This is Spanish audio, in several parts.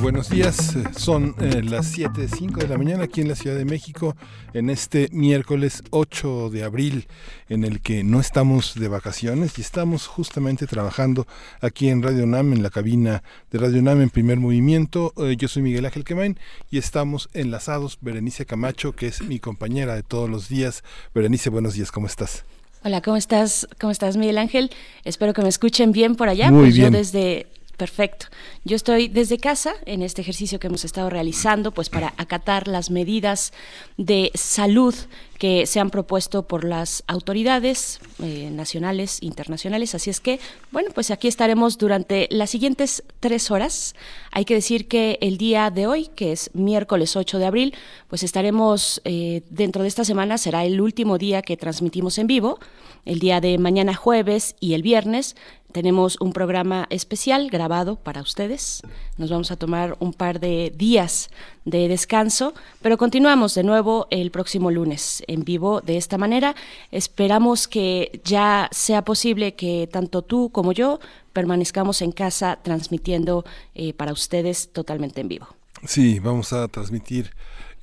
Buenos días. Son eh, las 7.05 de la mañana aquí en la Ciudad de México en este miércoles 8 de abril en el que no estamos de vacaciones y estamos justamente trabajando aquí en Radio UNAM, en la cabina de Radio UNAM en primer movimiento. Eh, yo soy Miguel Ángel Quemain y estamos enlazados. Berenice Camacho, que es mi compañera de todos los días. Berenice, buenos días, ¿cómo estás? Hola, ¿cómo estás? ¿Cómo estás, Miguel Ángel? Espero que me escuchen bien por allá. Muy pues bien. yo desde Perfecto. Yo estoy desde casa en este ejercicio que hemos estado realizando, pues para acatar las medidas de salud que se han propuesto por las autoridades eh, nacionales, internacionales. Así es que, bueno, pues aquí estaremos durante las siguientes tres horas. Hay que decir que el día de hoy, que es miércoles 8 de abril, pues estaremos eh, dentro de esta semana, será el último día que transmitimos en vivo. El día de mañana jueves y el viernes tenemos un programa especial grabado para ustedes. Nos vamos a tomar un par de días de descanso, pero continuamos de nuevo el próximo lunes en vivo de esta manera. Esperamos que ya sea posible que tanto tú como yo permanezcamos en casa transmitiendo eh, para ustedes totalmente en vivo. Sí, vamos a transmitir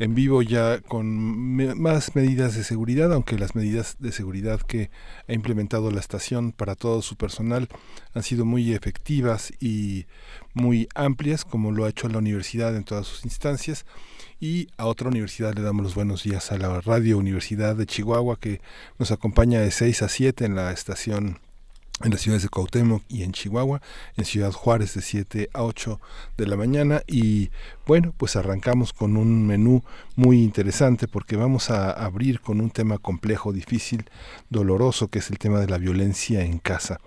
en vivo ya con más medidas de seguridad, aunque las medidas de seguridad que ha implementado la estación para todo su personal han sido muy efectivas y muy amplias, como lo ha hecho la universidad en todas sus instancias. Y a otra universidad le damos los buenos días a la Radio Universidad de Chihuahua, que nos acompaña de 6 a 7 en la estación en las ciudades de Cuauhtémoc y en Chihuahua, en Ciudad Juárez de 7 a 8 de la mañana. Y bueno, pues arrancamos con un menú muy interesante porque vamos a abrir con un tema complejo, difícil, doloroso, que es el tema de la violencia en casa.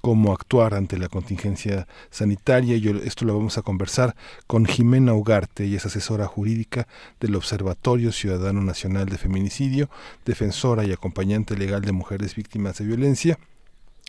Cómo actuar ante la contingencia sanitaria. Yo, esto lo vamos a conversar con Jimena Ugarte, ella es asesora jurídica del Observatorio Ciudadano Nacional de Feminicidio, defensora y acompañante legal de mujeres víctimas de violencia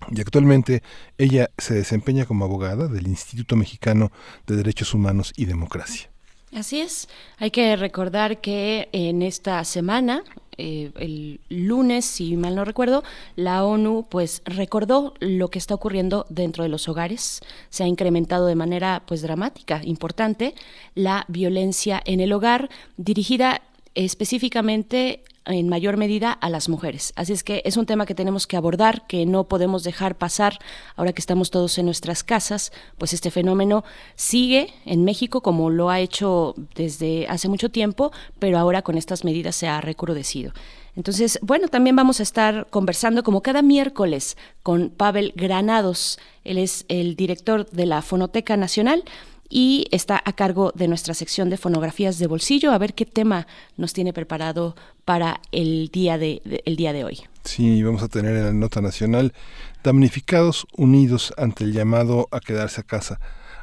y actualmente ella se desempeña como abogada del Instituto Mexicano de Derechos Humanos y Democracia. Así es, hay que recordar que en esta semana, eh, el lunes, si mal no recuerdo, la ONU pues recordó lo que está ocurriendo dentro de los hogares. Se ha incrementado de manera pues dramática, importante, la violencia en el hogar dirigida específicamente en mayor medida a las mujeres. Así es que es un tema que tenemos que abordar, que no podemos dejar pasar ahora que estamos todos en nuestras casas, pues este fenómeno sigue en México como lo ha hecho desde hace mucho tiempo, pero ahora con estas medidas se ha recrudecido. Entonces, bueno, también vamos a estar conversando como cada miércoles con Pavel Granados. Él es el director de la Fonoteca Nacional y está a cargo de nuestra sección de fonografías de bolsillo. A ver qué tema nos tiene preparado para el día de, el día de hoy. Sí, vamos a tener en la nota nacional damnificados unidos ante el llamado a quedarse a casa.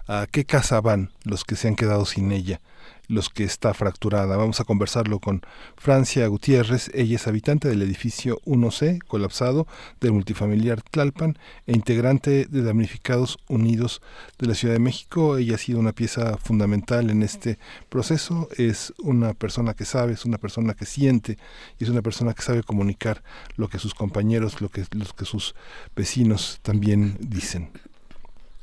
¿A qué casa van los que se han quedado sin ella? Los que está fracturada. Vamos a conversarlo con Francia Gutiérrez. Ella es habitante del edificio 1C colapsado del multifamiliar Tlalpan e integrante de Damnificados Unidos de la Ciudad de México. Ella ha sido una pieza fundamental en este proceso. Es una persona que sabe, es una persona que siente y es una persona que sabe comunicar lo que sus compañeros, lo que, lo que sus vecinos también dicen.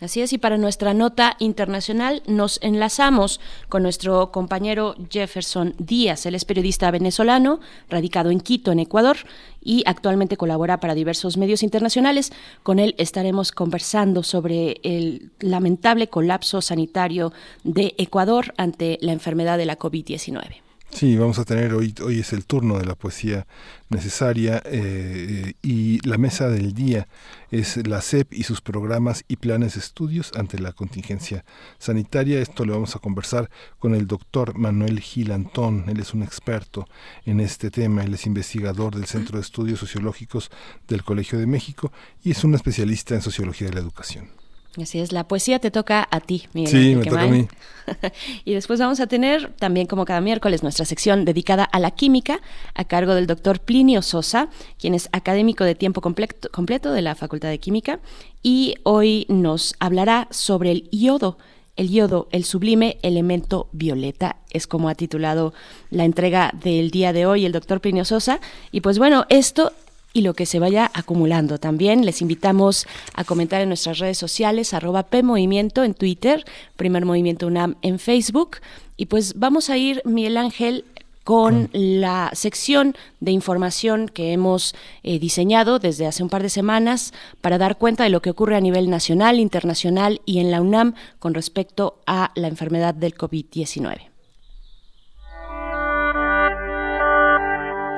Así es, y para nuestra nota internacional nos enlazamos con nuestro compañero Jefferson Díaz. Él es periodista venezolano, radicado en Quito, en Ecuador, y actualmente colabora para diversos medios internacionales. Con él estaremos conversando sobre el lamentable colapso sanitario de Ecuador ante la enfermedad de la COVID-19. Sí, vamos a tener hoy, hoy es el turno de la poesía necesaria eh, y la mesa del día es la CEP y sus programas y planes de estudios ante la contingencia sanitaria. Esto lo vamos a conversar con el doctor Manuel Gil Antón. Él es un experto en este tema. Él es investigador del Centro de Estudios Sociológicos del Colegio de México y es un especialista en sociología de la educación. Así es, la poesía te toca a ti, Miguel. Sí, me toca a mí. y después vamos a tener también, como cada miércoles, nuestra sección dedicada a la química, a cargo del doctor Plinio Sosa, quien es académico de tiempo completo, completo de la Facultad de Química, y hoy nos hablará sobre el yodo. El yodo, el sublime elemento violeta, es como ha titulado la entrega del día de hoy el doctor Plinio Sosa. Y pues bueno, esto y lo que se vaya acumulando. También les invitamos a comentar en nuestras redes sociales, arroba PMovimiento en Twitter, Primer Movimiento UNAM en Facebook. Y pues vamos a ir, Miguel Ángel, con la sección de información que hemos eh, diseñado desde hace un par de semanas para dar cuenta de lo que ocurre a nivel nacional, internacional y en la UNAM con respecto a la enfermedad del COVID-19.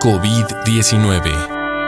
COVID-19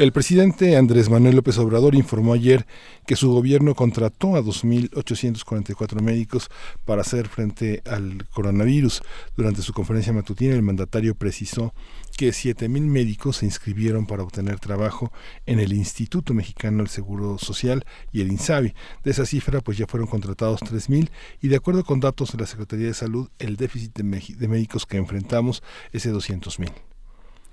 El presidente Andrés Manuel López Obrador informó ayer que su gobierno contrató a 2.844 médicos para hacer frente al coronavirus. Durante su conferencia matutina, el mandatario precisó que 7.000 médicos se inscribieron para obtener trabajo en el Instituto Mexicano del Seguro Social y el INSABI. De esa cifra, pues ya fueron contratados 3.000 y de acuerdo con datos de la Secretaría de Salud, el déficit de, médicos que enfrentamos es de 200.000.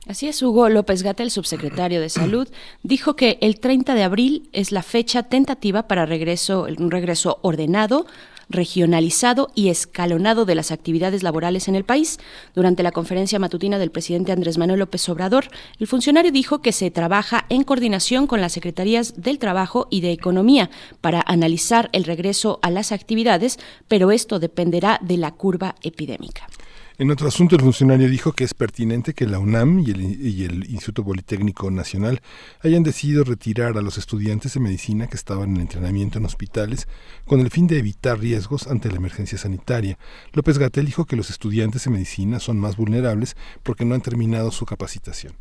Así es, Hugo López Gata, el subsecretario de Salud, dijo que el 30 de abril es la fecha tentativa para regreso, un regreso ordenado regionalizado y escalonado de las actividades laborales en el país. Durante la conferencia matutina del presidente Andrés Manuel López Obrador, el funcionario dijo que se trabaja en coordinación con las secretarías del Trabajo y de Economía para analizar el regreso a las actividades, pero esto dependerá de la curva epidémica. En otro asunto, el funcionario dijo que es pertinente que la UNAM y el, Instituto Politécnico Nacional hayan decidido retirar a los estudiantes de medicina que estaban en entrenamiento en hospitales con el fin de evitar riesgos ante la emergencia sanitaria. López Gatel dijo que los estudiantes de medicina son más vulnerables porque no han terminado su capacitación.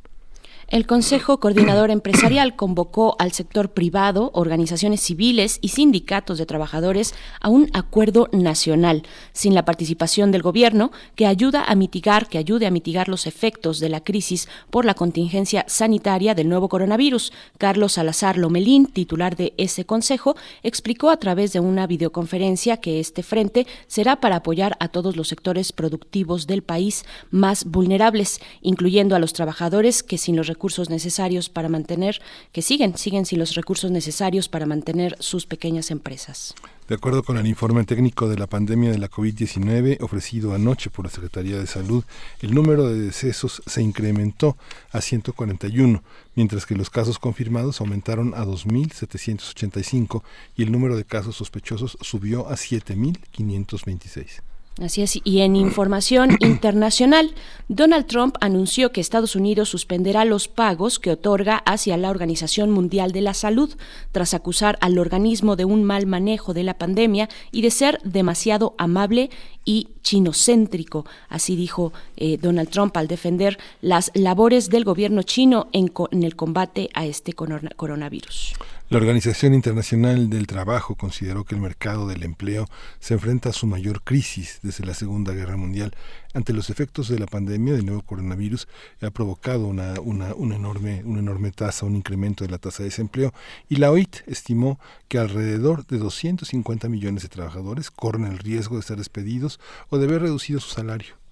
El Consejo Coordinador Empresarial convocó al sector privado, organizaciones civiles y sindicatos de trabajadores a un acuerdo nacional sin la participación del gobierno que ayuda a mitigar, que ayude a mitigar los efectos de la crisis por la contingencia sanitaria del nuevo coronavirus. Carlos Salazar Lomelín, titular de ese consejo, explicó a través de una videoconferencia que este frente será para apoyar a todos los sectores productivos del país más vulnerables, incluyendo a los trabajadores que sin los recursos necesarios para mantener, que siguen, siguen sin los recursos necesarios para mantener sus pequeñas empresas. De acuerdo con el informe técnico de la pandemia de la COVID-19 ofrecido anoche por la Secretaría de Salud, el número de decesos se incrementó a 141, mientras que los casos confirmados aumentaron a 2.785 y el número de casos sospechosos subió a 7.526. Así es, y en información internacional, Donald Trump anunció que Estados Unidos suspenderá los pagos que otorga hacia la Organización Mundial de la Salud, tras acusar al organismo de un mal manejo de la pandemia y de ser demasiado amable y chinocéntrico. Así dijo eh, Donald Trump al defender las labores del gobierno chino en, en el combate a este coronavirus. La Organización Internacional del Trabajo consideró que el mercado del empleo se enfrenta a su mayor crisis desde la Segunda Guerra Mundial. Ante los efectos de la pandemia del nuevo coronavirus, ha provocado una, una, enorme, una enorme tasa, un incremento de la tasa de desempleo, y la OIT estimó que alrededor de 250 millones de trabajadores corren el riesgo de ser despedidos o de ver reducido su salario.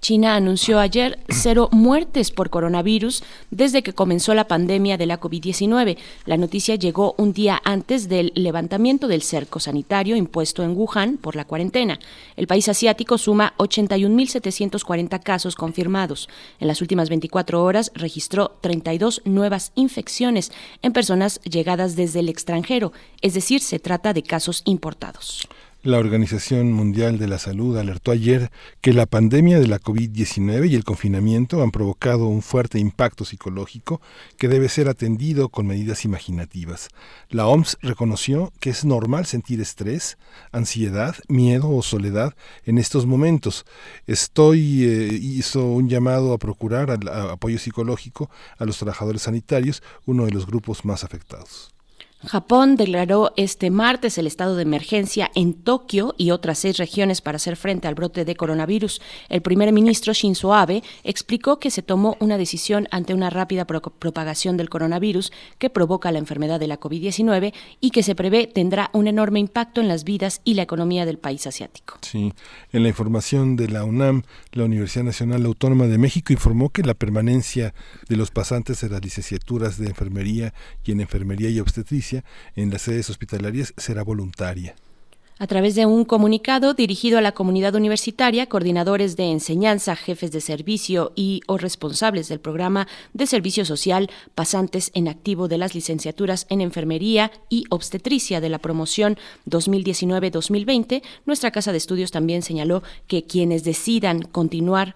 China anunció ayer cero muertes por coronavirus desde que comenzó la pandemia de la COVID-19. La noticia llegó un día antes del levantamiento del cerco sanitario impuesto en Wuhan por la cuarentena. El país asiático suma 81.740 casos confirmados. En las últimas 24 horas registró 32 nuevas infecciones en personas llegadas desde el extranjero, es decir, se trata de casos importados. La Organización Mundial de la Salud alertó ayer que la pandemia de la COVID-19 y el confinamiento han provocado un fuerte impacto psicológico que debe ser atendido con medidas imaginativas. La OMS reconoció que es normal sentir estrés, ansiedad, miedo o soledad en estos momentos. Estoy eh, hizo un llamado a procurar apoyo psicológico a los trabajadores sanitarios, uno de los grupos más afectados. Japón declaró este martes el estado de emergencia en Tokio y otras seis regiones para hacer frente al brote de coronavirus. El primer ministro Shinzo Abe explicó que se tomó una decisión ante una rápida propagación del coronavirus que provoca la enfermedad de la COVID-19 y que se prevé tendrá un enorme impacto en las vidas y la economía del país asiático. Sí, en la información de la UNAM, la Universidad Nacional Autónoma de México informó que la permanencia de los pasantes de las licenciaturas de enfermería y en enfermería y obstetricia en las sedes hospitalarias será voluntaria. A través de un comunicado dirigido a la comunidad universitaria, coordinadores de enseñanza, jefes de servicio y o responsables del programa de servicio social, pasantes en activo de las licenciaturas en enfermería y obstetricia de la promoción 2019-2020, nuestra casa de estudios también señaló que quienes decidan continuar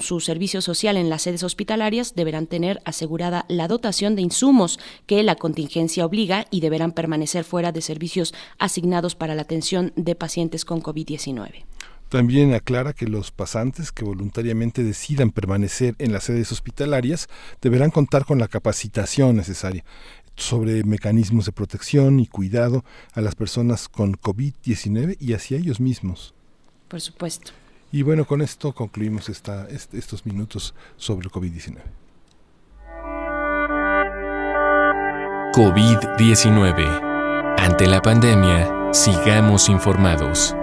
su servicio social en las sedes hospitalarias deberán tener asegurada la dotación de insumos que la contingencia obliga y deberán permanecer fuera de servicios asignados para la atención de pacientes con COVID-19. También aclara que los pasantes que voluntariamente decidan permanecer en las sedes hospitalarias deberán contar con la capacitación necesaria sobre mecanismos de protección y cuidado a las personas con COVID-19 y hacia ellos mismos. Por supuesto. Y bueno, con esto concluimos esta, estos minutos sobre el COVID-19. COVID-19. Ante la pandemia, sigamos informados.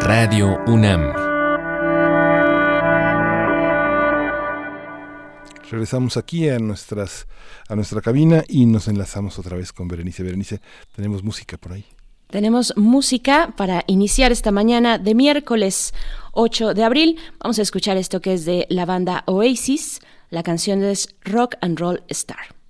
Radio UNAM. Regresamos aquí a nuestras a nuestra cabina y nos enlazamos otra vez con Berenice. Berenice, tenemos música por ahí. Tenemos música para iniciar esta mañana de miércoles 8 de abril. Vamos a escuchar esto que es de la banda Oasis. La canción es Rock and Roll Star.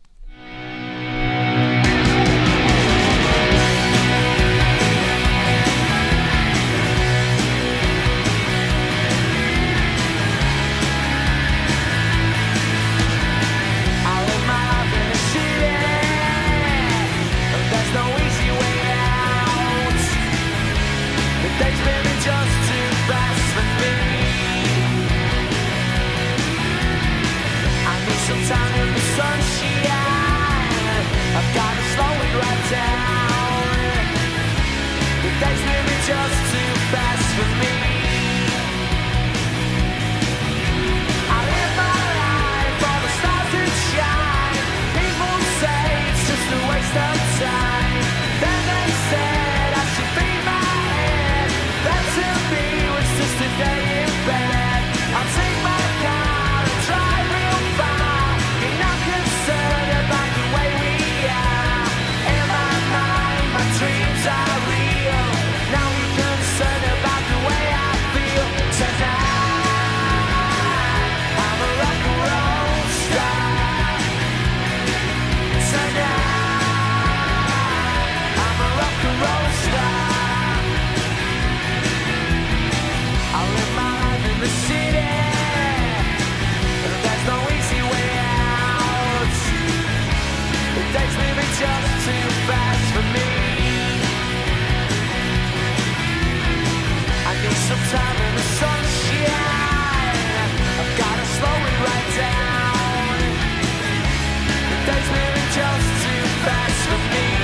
just too fast for me.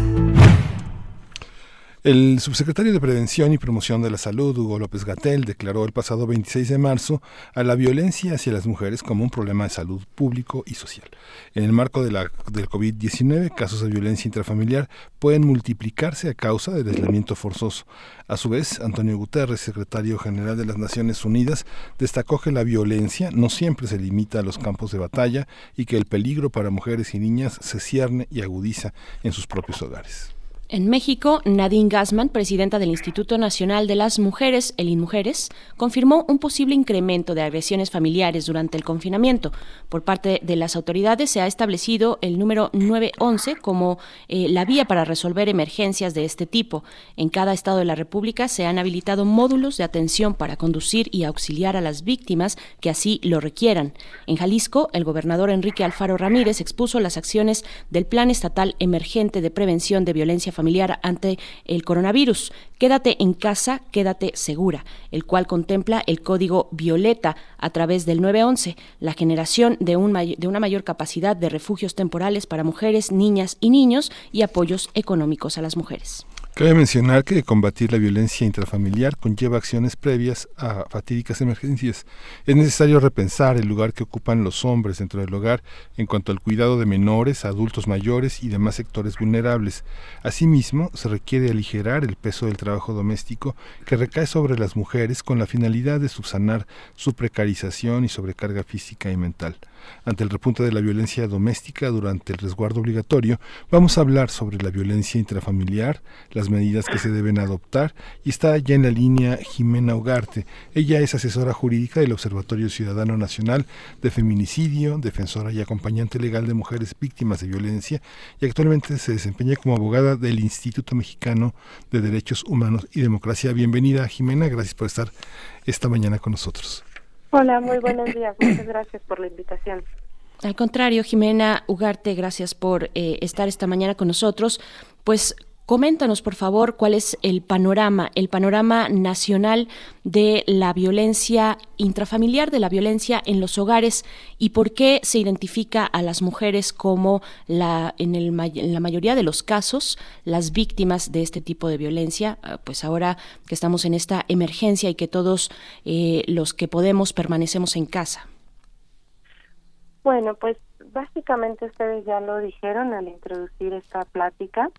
El subsecretario de Prevención y Promoción de la Salud, Hugo López Gatel, declaró el pasado 26 de marzo a la violencia hacia las mujeres como un problema de salud público y social. En el marco de la, del COVID-19, casos de violencia intrafamiliar pueden multiplicarse a causa del aislamiento forzoso. A su vez, Antonio Guterres, secretario general de las Naciones Unidas, destacó que la violencia no siempre se limita a los campos de batalla y que el peligro para mujeres y niñas se cierne y agudiza en sus propios hogares. En México, Nadine Gassman, presidenta del Instituto Nacional de las Mujeres, el INMujeres, confirmó un posible incremento de agresiones familiares durante el confinamiento. Por parte de las autoridades se ha establecido el número 911 como eh, la vía para resolver emergencias de este tipo. En cada estado de la República se han habilitado módulos de atención para conducir y auxiliar a las víctimas que así lo requieran. En Jalisco, el gobernador Enrique Alfaro Ramírez expuso las acciones del Plan Estatal Emergente de Prevención de Violencia Familiar familiar ante el coronavirus. Quédate en casa, quédate segura, el cual contempla el código violeta a través del 911, la generación de, un de una mayor capacidad de refugios temporales para mujeres, niñas y niños y apoyos económicos a las mujeres. Cabe mencionar que combatir la violencia intrafamiliar conlleva acciones previas a fatídicas emergencias. Es necesario repensar el lugar que ocupan los hombres dentro del hogar en cuanto al cuidado de menores, adultos mayores y demás sectores vulnerables. Asimismo, se requiere aligerar el peso del trabajo doméstico que recae sobre las mujeres con la finalidad de subsanar su precarización y sobrecarga física y mental. Ante el repunte de la violencia doméstica durante el resguardo obligatorio, vamos a hablar sobre la violencia intrafamiliar, las medidas que se deben adoptar y está ya en la línea Jimena Ugarte. Ella es asesora jurídica del Observatorio Ciudadano Nacional de Feminicidio, defensora y acompañante legal de mujeres víctimas de violencia y actualmente se desempeña como abogada del Instituto Mexicano de Derechos Humanos y Democracia. Bienvenida Jimena, gracias por estar esta mañana con nosotros. Hola, muy buenos días. Muchas gracias por la invitación. Al contrario, Jimena Ugarte, gracias por eh, estar esta mañana con nosotros. Pues Coméntanos, por favor, cuál es el panorama, el panorama nacional de la violencia intrafamiliar, de la violencia en los hogares y por qué se identifica a las mujeres como la, en, la mayoría de los casos las víctimas de este tipo de violencia. Ah, pues ahora que estamos en esta emergencia y que todos eh, los que podemos permanecemos en casa. Bueno, pues básicamente ustedes ya lo dijeron al introducir esta plática.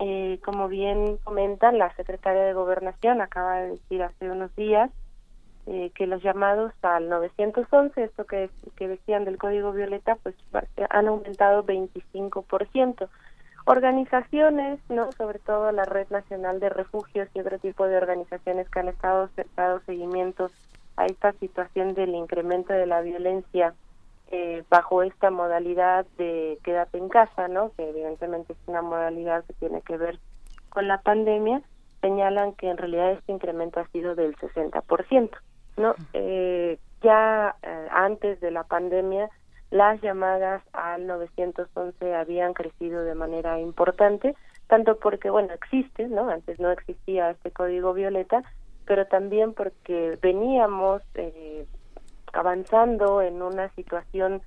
Eh, como bien comenta la secretaria de Gobernación, acaba de decir hace unos días eh, que los llamados al 911, esto que, que decían del Código Violeta, pues han aumentado 25%. Organizaciones, no, sobre todo la Red Nacional de Refugios y otro tipo de organizaciones que han estado dando seguimientos a esta situación del incremento de la violencia eh, bajo esta modalidad de quédate en casa, ¿no? Que evidentemente es una modalidad que tiene que ver con la pandemia, señalan que en realidad este incremento ha sido del 60%, ¿no? Eh, ya eh, antes de la pandemia las llamadas al 911 habían crecido de manera importante, tanto porque, bueno, existe, ¿no? Antes no existía este código violeta, pero también porque veníamos eh, avanzando en una situación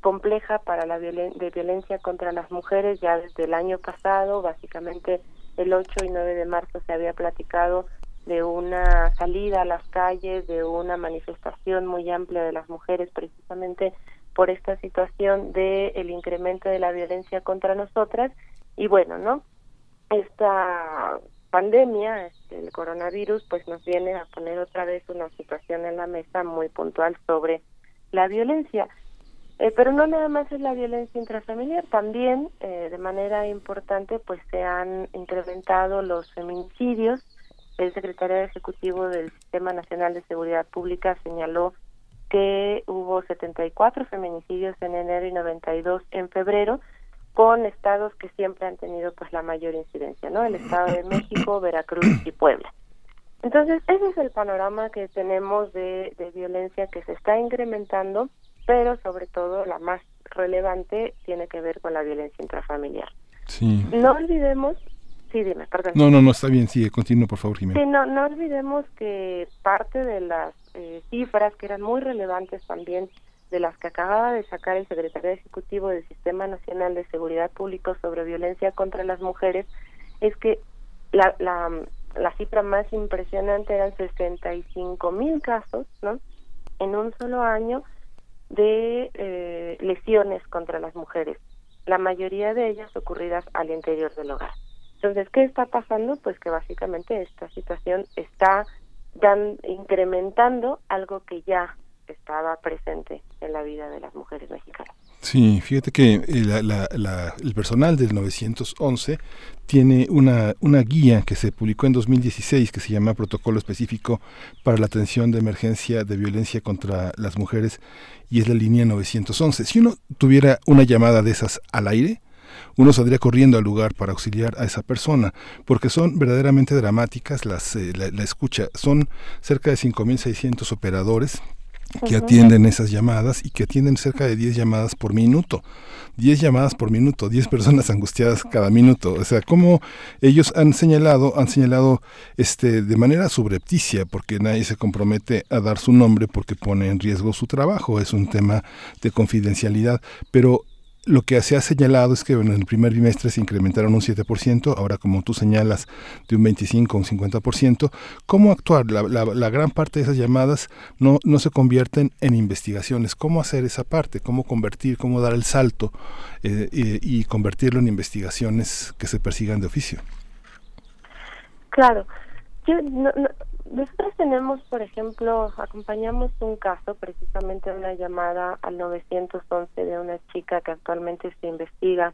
compleja para la de violencia contra las mujeres ya desde el año pasado, básicamente el 8 y 9 de marzo se había platicado de una salida a las calles, de una manifestación muy amplia de las mujeres precisamente por esta situación de el incremento de la violencia contra nosotras y bueno, ¿no? Esta pandemia, este, el coronavirus, pues nos viene a poner otra vez una situación en la mesa muy puntual sobre la violencia. Eh, pero no nada más es la violencia intrafamiliar, también eh, de manera importante pues se han incrementado los feminicidios. El secretario ejecutivo del Sistema Nacional de Seguridad Pública señaló que hubo 74 feminicidios en enero y 92 en febrero, con estados que siempre han tenido pues la mayor incidencia, ¿no? El Estado de México, Veracruz y Puebla. Entonces, ese es el panorama que tenemos de, de violencia que se está incrementando, pero sobre todo la más relevante tiene que ver con la violencia intrafamiliar. Sí. No olvidemos, sí, dime, perdón. No, no, no, está bien, sigue, continúa por favor, Jimena. Sí, no, no olvidemos que parte de las eh, cifras que eran muy relevantes también de las que acababa de sacar el secretario ejecutivo del Sistema Nacional de Seguridad Pública sobre violencia contra las mujeres es que la, la, la cifra más impresionante eran 65 mil casos, ¿no? En un solo año de eh, lesiones contra las mujeres, la mayoría de ellas ocurridas al interior del hogar. Entonces, ¿qué está pasando? Pues que básicamente esta situación está dan, incrementando algo que ya estaba presente en la vida de las mujeres mexicanas. Sí, fíjate que eh, el personal del 911 tiene una, una guía que se publicó en 2016 que se llama Protocolo Específico para la Atención de Emergencia de Violencia contra las Mujeres y es la línea 911. Si uno tuviera una llamada de esas al aire, uno saldría corriendo al lugar para auxiliar a esa persona, porque son verdaderamente dramáticas las, eh, la, la, escucha. Son cerca de 5.600 operadores que atienden esas llamadas y que atienden cerca de 10 llamadas por minuto. 10 llamadas por minuto, 10 personas angustiadas cada minuto. O sea, como ellos han señalado, han señalado este de manera subrepticia, porque nadie se compromete a dar su nombre porque pone en riesgo su trabajo, es un tema de confidencialidad, pero lo que se ha señalado es que en el primer trimestre se incrementaron un 7%, ahora como tú señalas, de un 25 a un 50%. ¿Cómo actuar? La, la, gran parte de esas llamadas no, no se convierten en investigaciones. ¿Cómo hacer esa parte? ¿Cómo convertir, cómo dar el salto eh, y, convertirlo en investigaciones que se persigan de oficio? Claro. Yo no, nosotros tenemos, por ejemplo, acompañamos un caso, precisamente una llamada al 911 de una chica que actualmente se investiga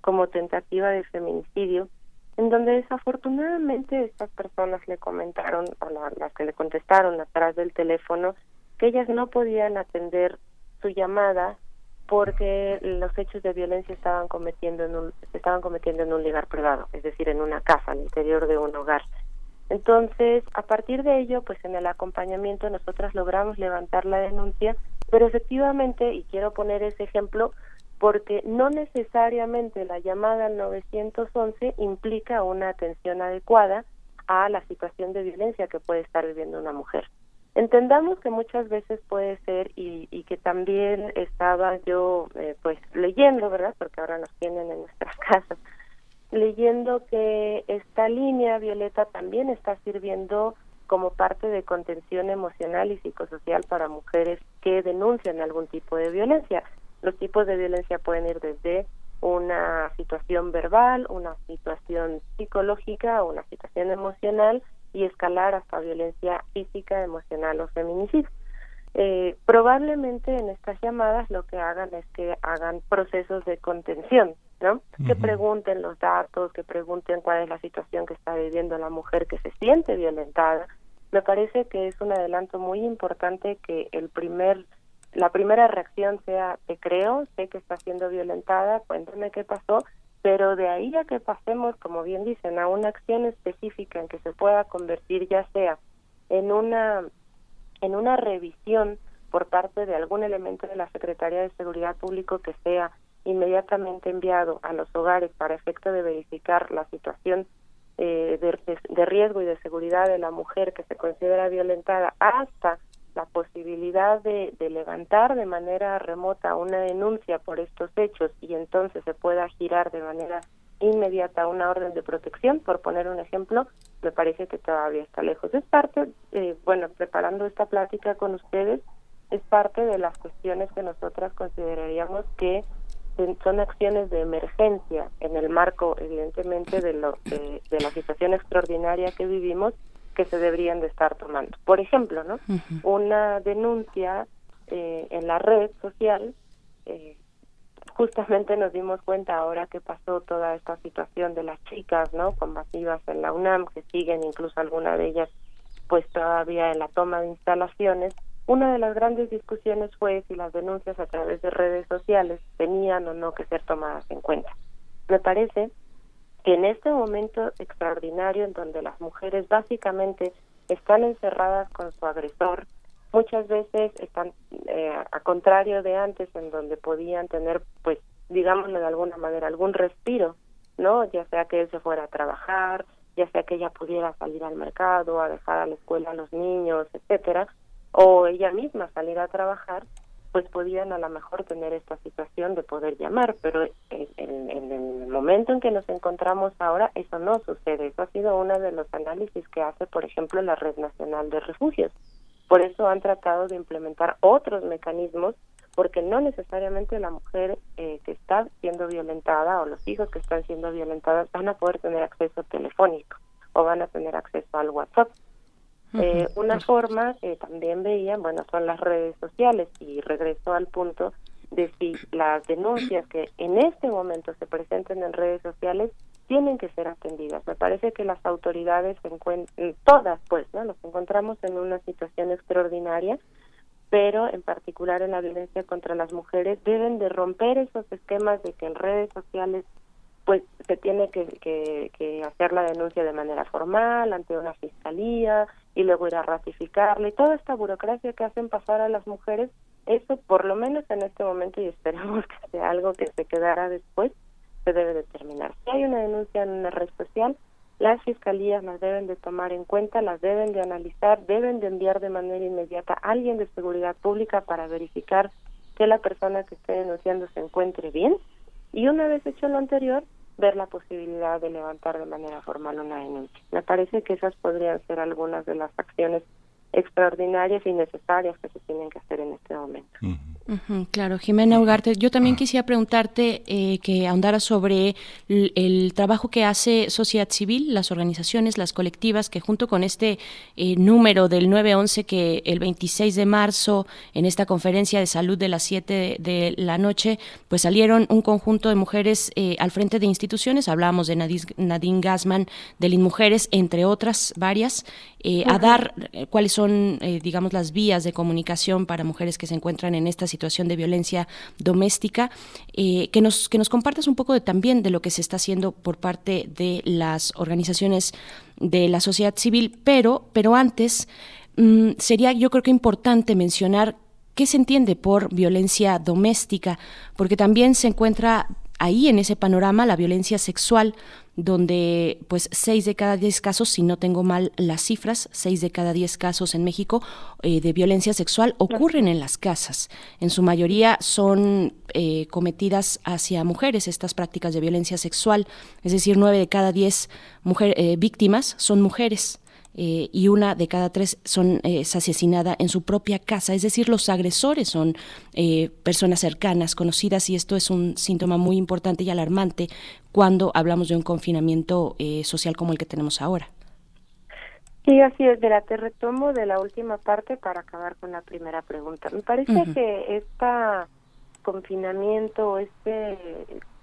como tentativa de feminicidio, en donde desafortunadamente estas personas le comentaron, o las que le contestaron atrás del teléfono, que ellas no podían atender su llamada porque los hechos de violencia estaban cometiendo en un, estaban cometiendo en un lugar privado, es decir, en una casa, al interior de un hogar. Entonces, a partir de ello, pues en el acompañamiento nosotras logramos levantar la denuncia, pero efectivamente, y quiero poner ese ejemplo, porque no necesariamente la llamada al 911 implica una atención adecuada a la situación de violencia que puede estar viviendo una mujer. Entendamos que muchas veces puede ser y, y que también estaba yo eh, pues leyendo, ¿verdad? Porque ahora nos tienen en nuestras casas leyendo que esta línea violeta también está sirviendo como parte de contención emocional y psicosocial para mujeres que denuncian algún tipo de violencia. Los tipos de violencia pueden ir desde una situación verbal, una situación psicológica, una situación emocional y escalar hasta violencia física, emocional o feminicidio. Eh, probablemente en estas llamadas lo que hagan es que hagan procesos de contención, ¿no? Que pregunten los datos, que pregunten cuál es la situación que está viviendo la mujer que se siente violentada. Me parece que es un adelanto muy importante que el primer la primera reacción sea te creo, sé que está siendo violentada, cuéntame qué pasó, pero de ahí a que pasemos, como bien dicen, a una acción específica en que se pueda convertir ya sea en una en una revisión por parte de algún elemento de la Secretaría de Seguridad Pública que sea inmediatamente enviado a los hogares para efecto de verificar la situación eh, de, de, riesgo y de seguridad de la mujer que se considera violentada hasta la posibilidad de, de, levantar de manera remota una denuncia por estos hechos y entonces se pueda girar de manera inmediata una orden de protección, por poner un ejemplo, me parece que todavía está lejos. Es parte, eh, bueno, preparando esta plática con ustedes, es parte de las cuestiones que nosotras consideraríamos que son acciones de emergencia en el marco, evidentemente, de, lo, de, de, la situación extraordinaria que vivimos que se deberían de estar tomando. Por ejemplo, ¿no? Uh -huh. Una denuncia eh, en la red social, eh, justamente nos dimos cuenta ahora que pasó toda esta situación de las chicas, ¿no? Combativas en la UNAM, que siguen incluso alguna de ellas, pues todavía en la toma de instalaciones, una de las grandes discusiones fue si las denuncias a través de redes sociales tenían o no que ser tomadas en cuenta. Me parece que en este momento extraordinario en donde las mujeres básicamente están encerradas con su agresor, muchas veces están eh, a contrario de antes en donde podían tener pues digámoslo de alguna manera algún respiro, ¿no? Ya sea que él se fuera a trabajar, ya sea que ella pudiera salir al mercado, a dejar a la escuela a los niños, etcétera, o ella misma salir a trabajar, pues podían a lo mejor tener esta situación de poder llamar, pero en, en, el momento en que nos encontramos ahora, eso no sucede. Eso ha sido uno de los análisis que hace, por ejemplo, la Red Nacional de Refugios. Por eso han tratado de implementar otros mecanismos, porque no necesariamente la mujer eh, que está siendo violentada o los hijos que están siendo violentados van a poder tener acceso telefónico o van a tener acceso al WhatsApp. Eh, una forma que también veían, bueno, son las redes sociales y regreso al punto de si las denuncias que en este momento se presenten en redes sociales tienen que ser atendidas. Me parece que las autoridades se encuentran, todas pues, ¿no? Nos encontramos en una situación extraordinaria, pero en particular en la violencia contra las mujeres deben de romper esos esquemas de que en redes sociales pues se tiene que, que, hacer la denuncia de manera formal ante una fiscalía y luego ir a ratificarla y toda esta burocracia que hacen pasar a las mujeres, eso por lo menos en este momento y esperamos que sea algo que se quedará después, se debe determinar. Si hay una denuncia en una red social, las fiscalías las deben de tomar en cuenta, las deben de analizar, deben de enviar de manera inmediata a alguien de seguridad pública para verificar que la persona que esté denunciando se encuentre bien y una vez hecho lo anterior, ver la posibilidad de levantar de manera formal una denuncia. Me parece que esas podrían ser algunas de las acciones extraordinarias y necesarias que se tienen que hacer en este momento claro, Jimena Ugarte, yo también ah. quisiera preguntarte eh, que ahondara sobre el, trabajo que hace sociedad civil, las organizaciones, las colectivas, que junto con este eh, número del 911 que el 26 de marzo en esta conferencia de salud de las 7 de, la noche, pues salieron un conjunto de mujeres eh, al frente de instituciones, hablábamos de Nadine Gassman, de Mujeres, entre otras varias, a dar cuáles son, digamos, las vías de comunicación para mujeres que se encuentran en esta situación de violencia doméstica, eh, que, nos, que nos compartas un poco de, también de lo que se está haciendo por parte de las organizaciones de la sociedad civil, pero, pero antes mm, sería yo creo que importante mencionar qué se entiende por violencia doméstica, porque también se encuentra ahí en ese panorama la violencia sexual, donde pues seis de cada diez casos, si no tengo mal las cifras, seis de cada diez casos en México eh, de violencia sexual ocurren en las casas. En su mayoría son eh, cometidas hacia mujeres estas prácticas de violencia sexual, es decir, nueve de cada diez mujer, eh, víctimas son mujeres. Eh, y una de cada tres son eh, es asesinada en su propia casa. Es decir, los agresores son eh, personas cercanas, conocidas, y esto es un síntoma muy importante y alarmante cuando hablamos de un confinamiento social como el que tenemos ahora. Sí, así es. De la te retomo de la última parte para acabar con la primera pregunta. Me parece que este confinamiento, este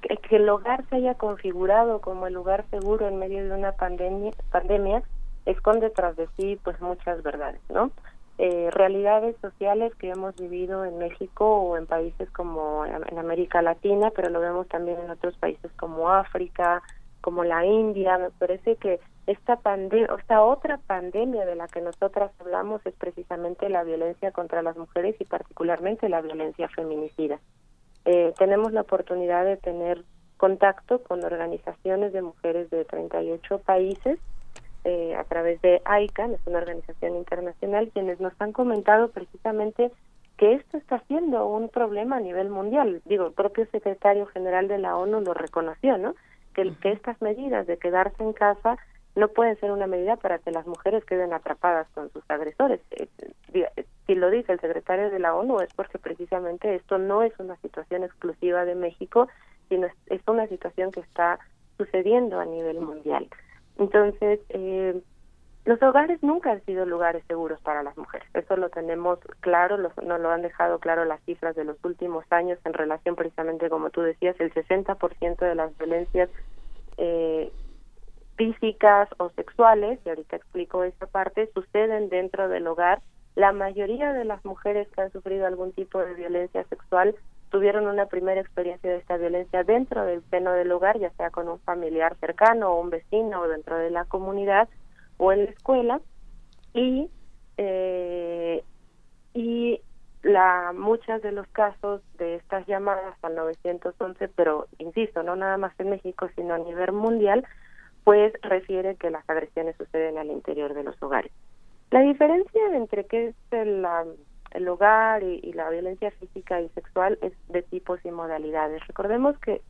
que el hogar se haya configurado como el lugar seguro en medio de una pandemia, pandemia esconde tras de sí pues muchas verdades, ¿no? Eh, realidades sociales que hemos vivido en México o en países como en América Latina, pero lo vemos también en otros países como África, como la India. Me parece que esta pandemia, esta otra pandemia de la que nosotras hablamos es precisamente la violencia contra las mujeres y particularmente la violencia feminicida. Eh, tenemos la oportunidad de tener contacto con organizaciones de mujeres de 38 países eh, a través de ICANN, es una organización internacional, quienes nos han comentado precisamente que esto está siendo un problema a nivel mundial. Digo, el propio secretario general de la ONU lo reconoció, ¿no? Que, que estas medidas de quedarse en casa no pueden ser una medida para que las mujeres queden atrapadas con sus agresores. Eh, eh, si lo dice el secretario de la ONU es porque precisamente esto no es una situación exclusiva de México, sino es una situación que está sucediendo a nivel mundial. Entonces, eh, los hogares nunca han sido lugares seguros para las mujeres. Eso lo tenemos claro, nos lo han dejado claro las cifras de los últimos años en relación precisamente, como tú decías, el 60% de las violencias eh, físicas o sexuales, y ahorita explico esa parte, suceden dentro del hogar. La mayoría de las mujeres que han sufrido algún tipo de violencia sexual tuvieron una primera experiencia de esta violencia dentro del seno del hogar, ya sea con un familiar cercano o un vecino o dentro de la comunidad o en la escuela. Y eh, y la muchas de los casos de estas llamadas al 911 pero insisto no nada más en México sino a nivel mundial pues refiere que las agresiones suceden al interior de los hogares. La diferencia entre qué es la el hogar y, la violencia física y sexual es de tipos y modalidades. Recordemos que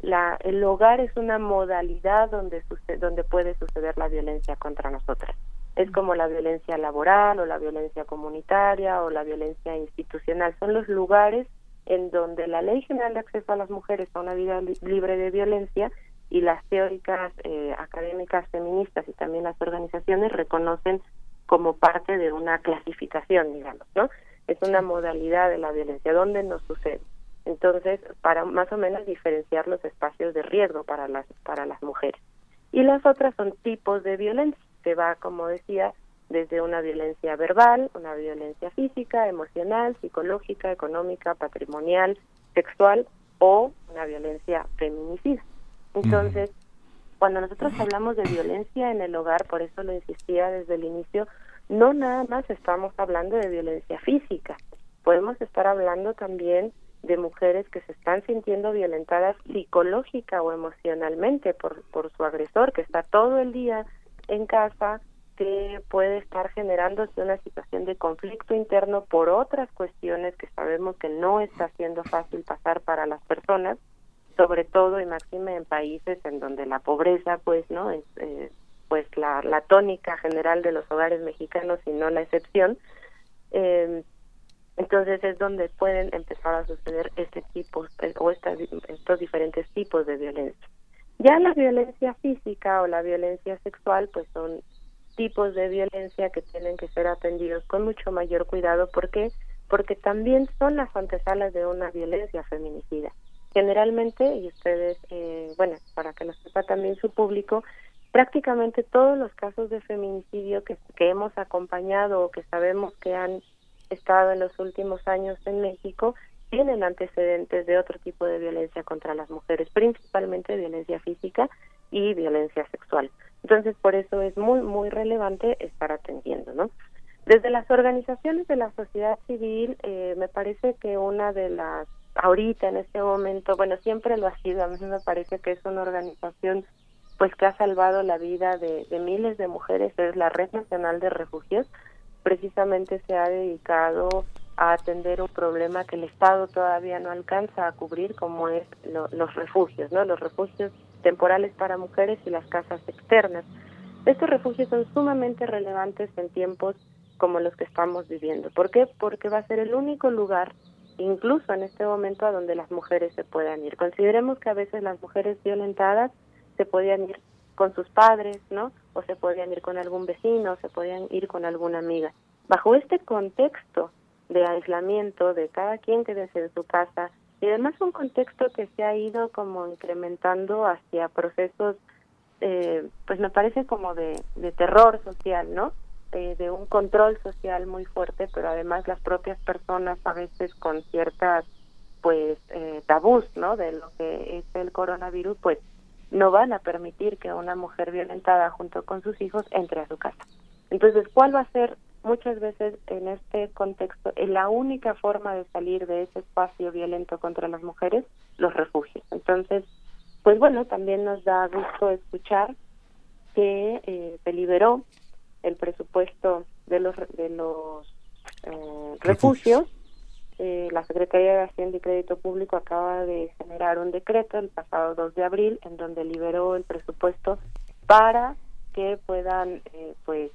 la, el hogar es una modalidad donde, donde puede suceder la violencia contra nosotras. Es como la violencia laboral o la violencia comunitaria o la violencia institucional. Son los lugares en donde la Ley General de Acceso a las Mujeres a una vida libre de violencia y las teóricas eh, académicas feministas y también las organizaciones reconocen como parte de una clasificación, digamos, ¿no? Es una modalidad de la violencia, ¿dónde nos sucede? Entonces, para más o menos diferenciar los espacios de riesgo para las para las mujeres. Y las otras son tipos de violencia, se va, como decía, desde una violencia verbal, una violencia física, emocional, psicológica, económica, patrimonial, sexual o una violencia feminicida. Entonces, cuando nosotros hablamos de violencia en el hogar, por eso lo insistía desde el inicio, no nada más estamos hablando de violencia física, podemos estar hablando también de mujeres que se están sintiendo violentadas psicológica o emocionalmente por, por su agresor, que está todo el día en casa, que puede estar generándose una situación de conflicto interno por otras cuestiones que sabemos que no está siendo fácil pasar para las personas, sobre todo y máxime en países en donde la pobreza pues no es eh, pues la, la tónica general de los hogares mexicanos y no la excepción eh, entonces es donde pueden empezar a suceder este tipo eh, o estos diferentes tipos de violencia. Ya la violencia física o la violencia sexual pues son tipos de violencia que tienen que ser atendidos con mucho mayor cuidado. ¿Por qué? Porque también son las antesalas de una violencia feminicida. Generalmente, y ustedes, eh, bueno, para que lo sepa también su público, prácticamente todos los casos de feminicidio que, que hemos acompañado o que sabemos que han estado en los últimos años en México tienen antecedentes de otro tipo de violencia contra las mujeres, principalmente violencia física y violencia sexual. Entonces, por eso es muy, muy relevante estar atendiendo, ¿no? Desde las organizaciones de la sociedad civil, eh, me parece que una de las, ahorita en este momento, bueno, siempre lo ha sido, a mí me parece que es una organización pues que ha salvado la vida de, miles de mujeres, es la Red Nacional de Refugios, precisamente se ha dedicado a atender un problema que el Estado todavía no alcanza a cubrir, como es los refugios, ¿no? Los refugios temporales para mujeres y las casas externas. Estos refugios son sumamente relevantes en tiempos como los que estamos viviendo. ¿Por qué? Porque va a ser el único lugar, incluso en este momento, a donde las mujeres se puedan ir. Consideremos que a veces las mujeres violentadas se podían ir con sus padres, ¿no? O se podían ir con algún vecino, o se podían ir con alguna amiga. Bajo este contexto de aislamiento, de cada quien quedarse en su casa, y además un contexto que se ha ido como incrementando hacia procesos, eh, pues me parece como de, terror social, ¿no? Eh, de un control social muy fuerte, pero además las propias personas a veces con ciertas, pues, eh, tabús, ¿no? De lo que es el coronavirus, pues no van a permitir que una mujer violentada junto con sus hijos entre a su casa. Entonces, ¿cuál va a ser muchas veces en este contexto la única forma de salir de ese espacio violento contra las mujeres? Los refugios. Entonces, pues bueno, también nos da gusto escuchar que eh, se liberó el presupuesto de los de los eh, refugios eh, la Secretaría de Hacienda y Crédito Público acaba de generar un decreto el pasado 2 de abril en donde liberó el presupuesto para que puedan eh, pues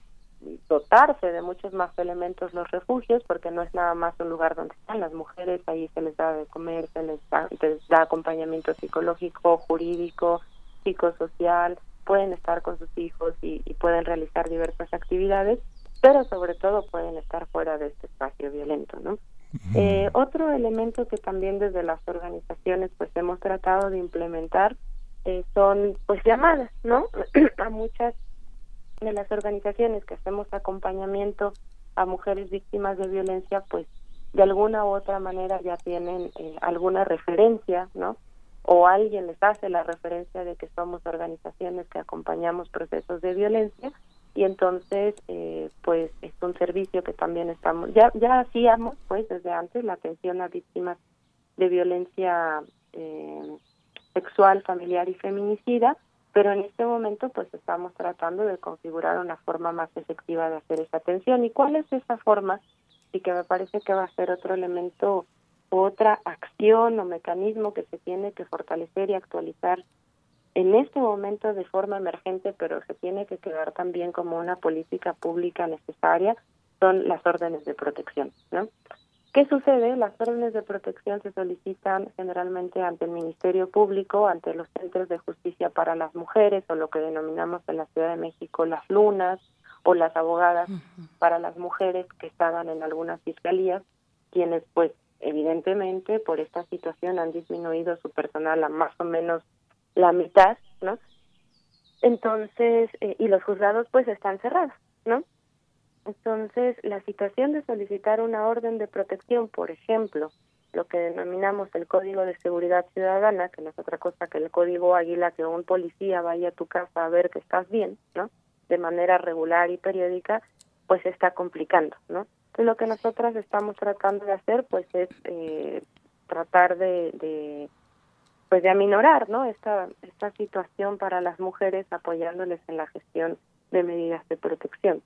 dotarse de muchos más elementos los refugios porque no es nada más un lugar donde están las mujeres ahí se les da de comer se les da, da acompañamiento psicológico jurídico psicosocial pueden estar con sus hijos y, y pueden realizar diversas actividades pero sobre todo pueden estar fuera de este espacio violento no eh, otro elemento que también desde las organizaciones pues hemos tratado de implementar eh, son pues llamadas, ¿no? a muchas de las organizaciones que hacemos acompañamiento a mujeres víctimas de violencia pues de alguna u otra manera ya tienen eh, alguna referencia, ¿no? O alguien les hace la referencia de que somos organizaciones que acompañamos procesos de violencia y entonces eh, pues es un servicio que también estamos ya ya hacíamos pues desde antes la atención a víctimas de violencia eh, sexual familiar y feminicida pero en este momento pues estamos tratando de configurar una forma más efectiva de hacer esa atención. Y cuál es esa forma y que me parece que va a ser otro elemento otra acción o mecanismo que se tiene que fortalecer y actualizar en este momento de forma emergente, pero se tiene que quedar también como una política pública necesaria, son las órdenes de protección. ¿no? ¿Qué sucede? Las órdenes de protección se solicitan generalmente ante el Ministerio Público, ante los centros de justicia para las mujeres o lo que denominamos en la Ciudad de México las lunas o las abogadas para las mujeres que estaban en algunas fiscalías, quienes pues evidentemente por esta situación han disminuido su personal a más o menos la mitad, ¿no? Entonces, eh, y los juzgados pues están cerrados, ¿no? Entonces, la situación de solicitar una orden de protección, por ejemplo, lo que denominamos el Código de Seguridad Ciudadana, que no es otra cosa que el Código Águila, que un policía vaya a tu casa a ver que estás bien, ¿no? De manera regular y periódica, pues está complicando, ¿no? Entonces, lo que nosotras estamos tratando de hacer, pues, es eh, tratar de, de pues de aminorar no esta esta situación para las mujeres apoyándoles en la gestión de medidas de protección.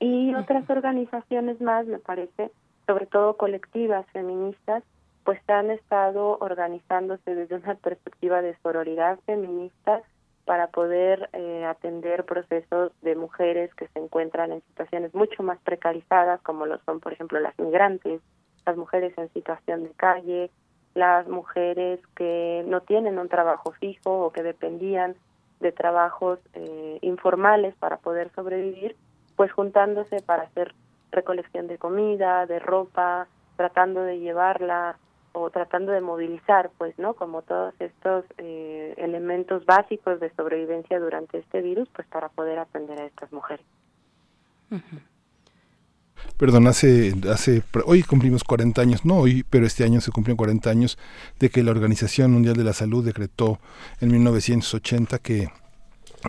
Y otras organizaciones más me parece sobre todo colectivas feministas pues han estado organizándose desde una perspectiva de sororidad feminista para poder eh, atender procesos de mujeres que se encuentran en situaciones mucho más precarizadas como lo son por ejemplo las migrantes las mujeres en situación de calle las mujeres que no tienen un trabajo fijo o que dependían de trabajos eh, informales para poder sobrevivir, pues juntándose para hacer recolección de comida, de ropa, tratando de llevarla o tratando de movilizar, pues, ¿no? Como todos estos eh, elementos básicos de sobrevivencia durante este virus, pues para poder atender a estas mujeres. Perdón, hace, hace, hoy cumplimos 40 años, no hoy, pero este año se cumplieron 40 años de que la Organización Mundial de la Salud decretó en 1980 que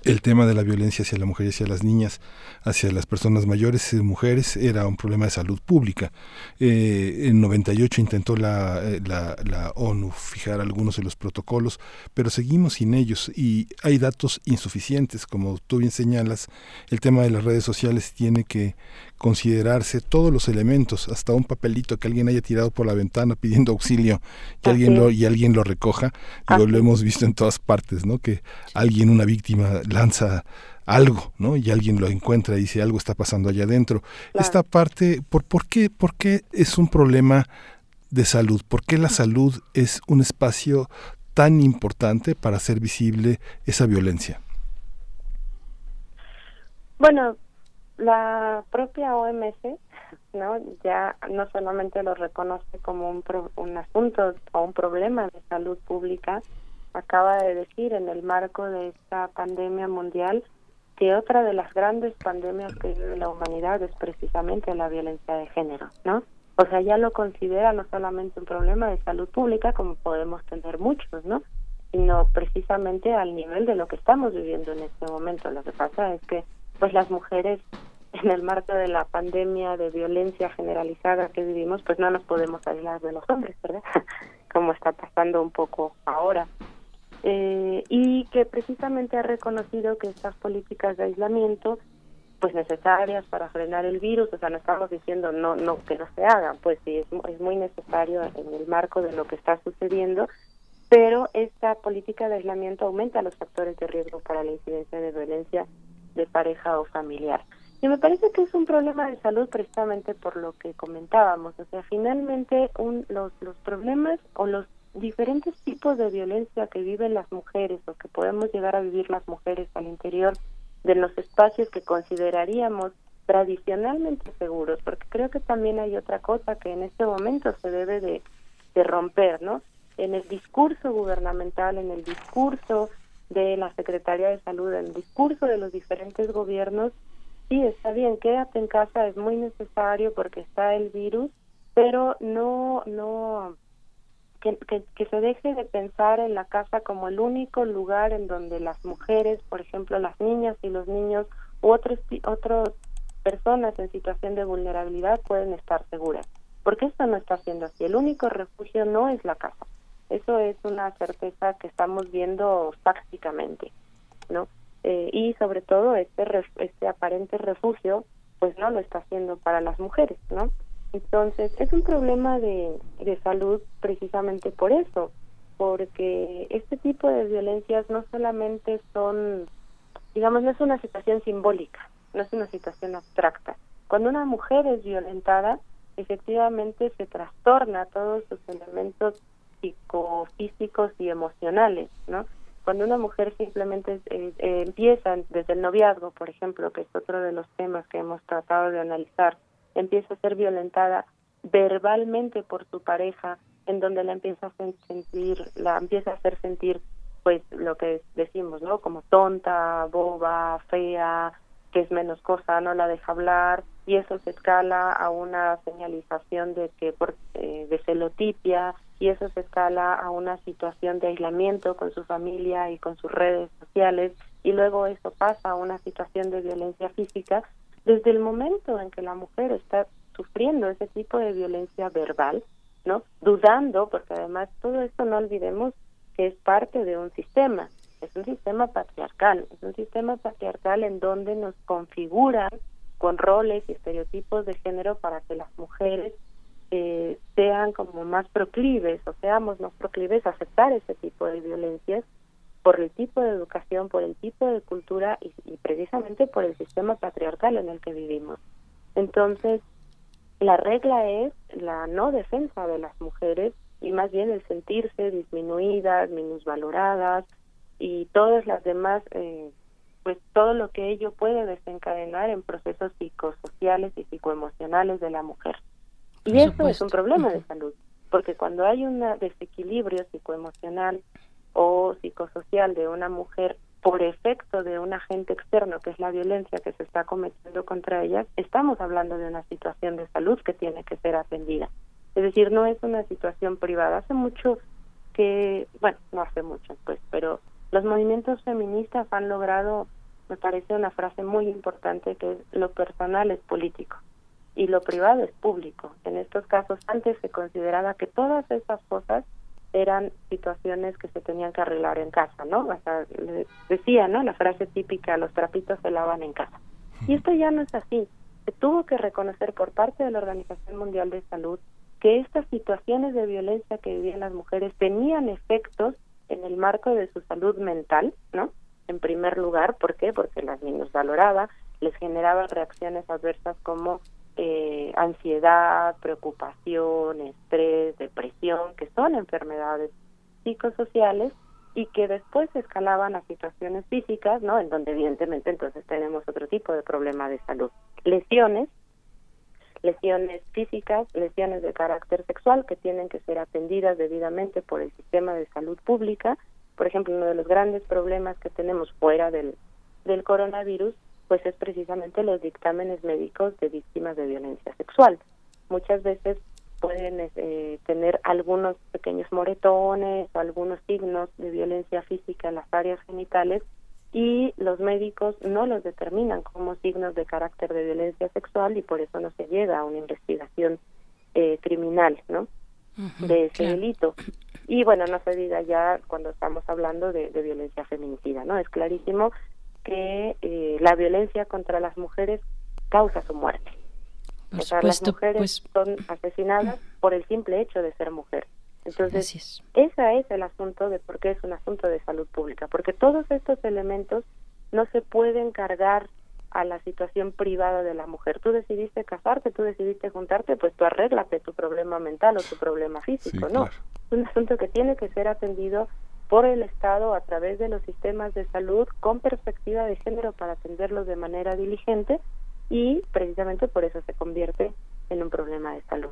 el tema de la violencia hacia la mujer y hacia las niñas, hacia las personas mayores y mujeres, era un problema de salud pública. Eh, en 98 intentó eh, la, ONU fijar algunos de los protocolos, pero seguimos sin ellos y hay datos insuficientes. Como tú bien señalas, el tema de las redes sociales tiene que, considerarse todos los elementos, hasta un papelito que alguien haya tirado por la ventana pidiendo auxilio y alguien lo y alguien lo recoja. Digo, lo hemos visto en todas partes, ¿no? Que alguien, una víctima, lanza algo, ¿no? Y alguien lo encuentra y dice algo está pasando allá adentro. Esta parte, ¿por, por, qué, ¿por qué es un problema de salud? ¿Por qué la salud es un espacio tan importante para hacer visible esa violencia? Bueno, la propia OMS no ya no solamente lo reconoce como un, un asunto o un problema de salud pública acaba de decir en el marco de esta pandemia mundial que otra de las grandes pandemias que vive la humanidad es precisamente la violencia de género no o sea ya lo considera no solamente un problema de salud pública como podemos tener muchos no sino precisamente al nivel de lo que estamos viviendo en este momento. Lo que pasa es que pues las mujeres en el marco de la pandemia de violencia generalizada que vivimos, pues no nos podemos aislar de los hombres, ¿verdad? Como está pasando un poco ahora. Eh, y que precisamente ha reconocido que estas políticas de aislamiento pues necesarias para frenar el virus, o sea, no estamos diciendo no no que no se hagan, pues sí, es, es muy necesario en el marco de lo que está sucediendo, pero esta política de aislamiento aumenta los factores de riesgo para la incidencia de violencia de pareja o familiar. Y me parece que es un problema de salud precisamente por lo que comentábamos. O sea, finalmente un, los, los problemas o los diferentes tipos de violencia que viven las mujeres o que podemos llegar a vivir las mujeres al interior de los espacios que consideraríamos tradicionalmente seguros, porque creo que también hay otra cosa que en este momento se debe de, de romper, ¿no? En el discurso gubernamental, en el discurso de la Secretaría de Salud, en el discurso de los diferentes gobiernos, sí, está bien, quédate en casa, es muy necesario porque está el virus, pero no, no, que, que, se deje de pensar en la casa como el único lugar en donde las mujeres, por ejemplo, las niñas y los niños u otros, otras personas en situación de vulnerabilidad pueden estar seguras. Porque esto no está siendo así. El único refugio no es la casa. Eso es una certeza que estamos viendo prácticamente, ¿no? Eh, y sobre todo este este aparente refugio pues no lo está haciendo para las mujeres no Entonces, es un problema de, de salud precisamente por eso, porque este tipo de violencias no solamente son, digamos, no es una situación simbólica, no es una situación abstracta. Cuando una mujer es violentada, efectivamente se trastorna todos sus elementos psicofísicos y emocionales, ¿no? Cuando una mujer simplemente eh, eh, empieza desde el noviazgo, por ejemplo, que es otro de los temas que hemos tratado de analizar, empieza a ser violentada verbalmente por su pareja, en donde la empieza a sentir, la empieza a hacer sentir, pues lo que decimos, ¿no? Como tonta, boba, fea, que es menos cosa, no la deja hablar, y eso se escala a una señalización de que por, eh, de celotipia, y eso se escala a una situación de aislamiento con su familia y con sus redes sociales, y luego eso pasa a una situación de violencia física, desde el momento en que la mujer está sufriendo ese tipo de violencia verbal, ¿no? Dudando, porque además todo esto no olvidemos que es parte de un sistema, es un sistema patriarcal, es un sistema patriarcal en donde nos configuran con roles y estereotipos de género para que las mujeres eh, sean como más proclives o seamos más proclives a aceptar ese tipo de violencias por el tipo de educación, por el tipo de cultura y, precisamente por el sistema patriarcal en el que vivimos. Entonces, la regla es la no defensa de las mujeres y más bien el sentirse disminuidas, minusvaloradas y todas las demás, eh, pues todo lo que ello puede desencadenar en procesos psicosociales y psicoemocionales de la mujer. Y eso es un problema de salud, porque cuando hay un desequilibrio psicoemocional o psicosocial de una mujer por efecto de un agente externo, que es la violencia que se está cometiendo contra ellas, estamos hablando de una situación de salud que tiene que ser atendida. Es decir, no es una situación privada. Hace mucho que, bueno, no hace mucho, pues, pero los movimientos feministas han logrado, me parece una frase muy importante, que es lo personal es político y lo privado es público. En estos casos antes se consideraba que todas esas cosas eran situaciones que se tenían que arreglar en casa, ¿no? O sea, decía, ¿no? La frase típica, los trapitos se lavan en casa. Y esto ya no es así. Se tuvo que reconocer por parte de la Organización Mundial de Salud que estas situaciones de violencia que vivían las mujeres tenían efectos en el marco de su salud mental, ¿no? En primer lugar, ¿por qué? Porque las valoraba, les generaba reacciones adversas como eh, ansiedad, preocupación, estrés, depresión, que son enfermedades psicosociales y que después escalaban a situaciones físicas, ¿no? En donde evidentemente entonces tenemos otro tipo de problema de salud. Lesiones, lesiones físicas, lesiones de carácter sexual que tienen que ser atendidas debidamente por el sistema de salud pública. Por ejemplo, uno de los grandes problemas que tenemos fuera del, del coronavirus pues es precisamente los dictámenes médicos de víctimas de violencia sexual. Muchas veces pueden eh, tener algunos pequeños moretones o algunos signos de violencia física en las áreas genitales y los médicos no los determinan como signos de carácter de violencia sexual y por eso no se llega a una investigación eh, criminal, ¿no? de ese delito. Y bueno, no se diga ya cuando estamos hablando de, de violencia feminicida, ¿no? Es clarísimo que eh, la violencia contra las mujeres causa su muerte. o sea, las mujeres pues, son asesinadas por el simple hecho de ser mujer. Entonces, ese es el asunto de por qué es un asunto de salud pública, porque todos estos elementos no se pueden cargar a la situación privada de la mujer. Tú decidiste casarte, tú decidiste juntarte, pues tú arréglate tu problema mental o tu problema físico, ¿no? Es un asunto que tiene que ser atendido por el Estado a través de los sistemas de salud con perspectiva de género para atenderlos de manera diligente y precisamente por eso se convierte en un problema de salud.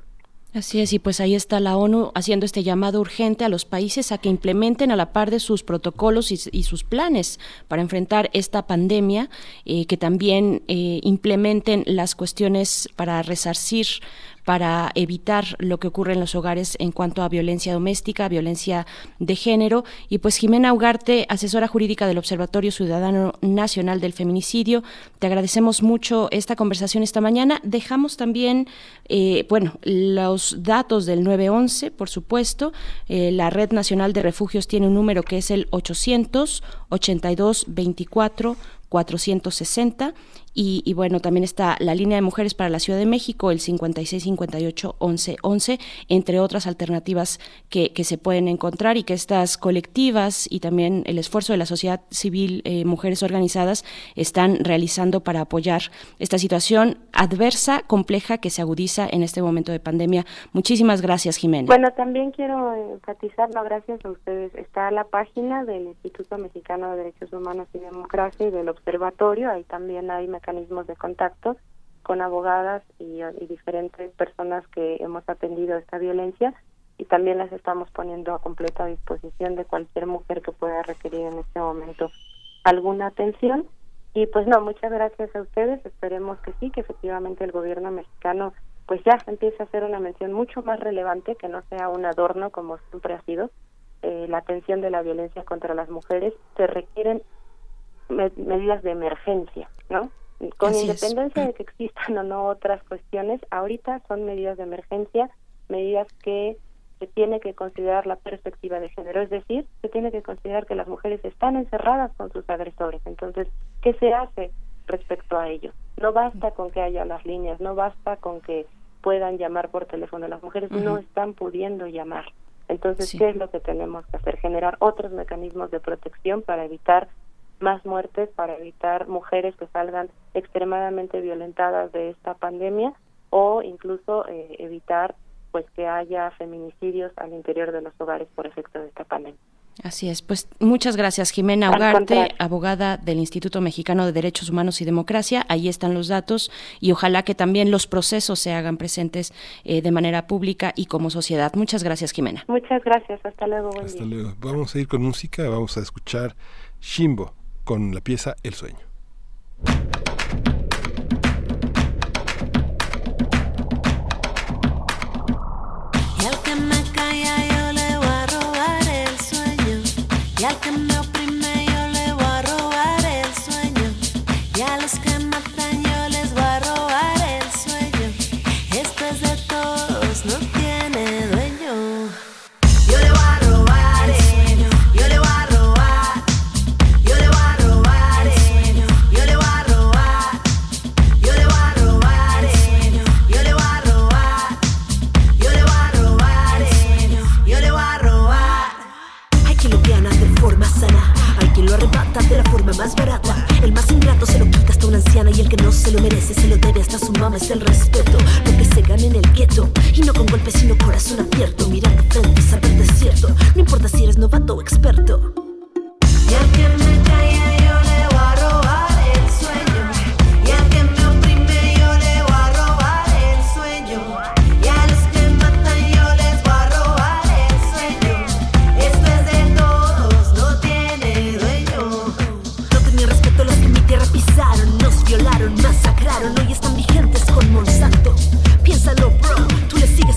Así es, y pues ahí está la ONU haciendo este llamado urgente a los países a que implementen a la par de sus protocolos y, sus planes para enfrentar esta pandemia, eh, que también eh, implementen las cuestiones para resarcir para evitar lo que ocurre en los hogares en cuanto a violencia doméstica, violencia de género. Y pues Jimena Ugarte, asesora jurídica del Observatorio Ciudadano Nacional del Feminicidio, te agradecemos mucho esta conversación esta mañana. Dejamos también, eh, bueno, los datos del 911, por supuesto. Eh, la Red Nacional de Refugios tiene un número que es el 800 82 24 460 Y, bueno, también está la línea de mujeres para la Ciudad de México, el 5658-1111, entre otras alternativas que, se pueden encontrar y que estas colectivas y también el esfuerzo de la sociedad civil, eh, mujeres organizadas, están realizando para apoyar esta situación adversa, compleja, que se agudiza en este momento de pandemia. Muchísimas gracias, Jimena. Bueno, también quiero enfatizar, gracias a ustedes. Está la página del Instituto Mexicano de Derechos Humanos y Democracia y del Observatorio. Ahí también hay mecanismos de contacto con abogadas y, diferentes personas que hemos atendido esta violencia y también las estamos poniendo a completa disposición de cualquier mujer que pueda requerir en este momento alguna atención. Y pues no, muchas gracias a ustedes. Esperemos que sí, que efectivamente el gobierno mexicano pues ya empiece a hacer una mención mucho más relevante, que no sea un adorno como siempre ha sido. Eh, la atención de la violencia contra las mujeres se requieren medidas de emergencia, ¿no? Con independencia de que existan o no otras cuestiones, ahorita son medidas de emergencia, medidas que se tiene que considerar la perspectiva de género, es decir, se tiene que considerar que las mujeres están encerradas con sus agresores. Entonces, ¿qué se hace respecto a ello? No basta con que haya las líneas, no basta con que puedan llamar por teléfono. Las mujeres no están pudiendo llamar. Entonces, ¿qué es lo que tenemos que hacer? Generar otros mecanismos de protección para evitar más muertes, para evitar mujeres que salgan extremadamente violentadas de esta pandemia o incluso eh, evitar pues que haya feminicidios al interior de los hogares por efecto de esta pandemia. Así es, pues muchas gracias Jimena Ugarte, abogada del Instituto Mexicano de Derechos Humanos y Democracia. Ahí están los datos y ojalá que también los procesos se hagan presentes eh, de manera pública y como sociedad. Muchas gracias Jimena. Muchas gracias, hasta luego. hasta luego. Vamos a ir con música, vamos a escuchar Shimbo con la pieza El Sueño. No se lo merece se lo debe hasta su mamá. Es el respeto, lo que se gana en el gueto. Y no con golpes, sino corazón abierto. Mirando frente, saber desierto. No importa si eres novato o experto. Y al que me calla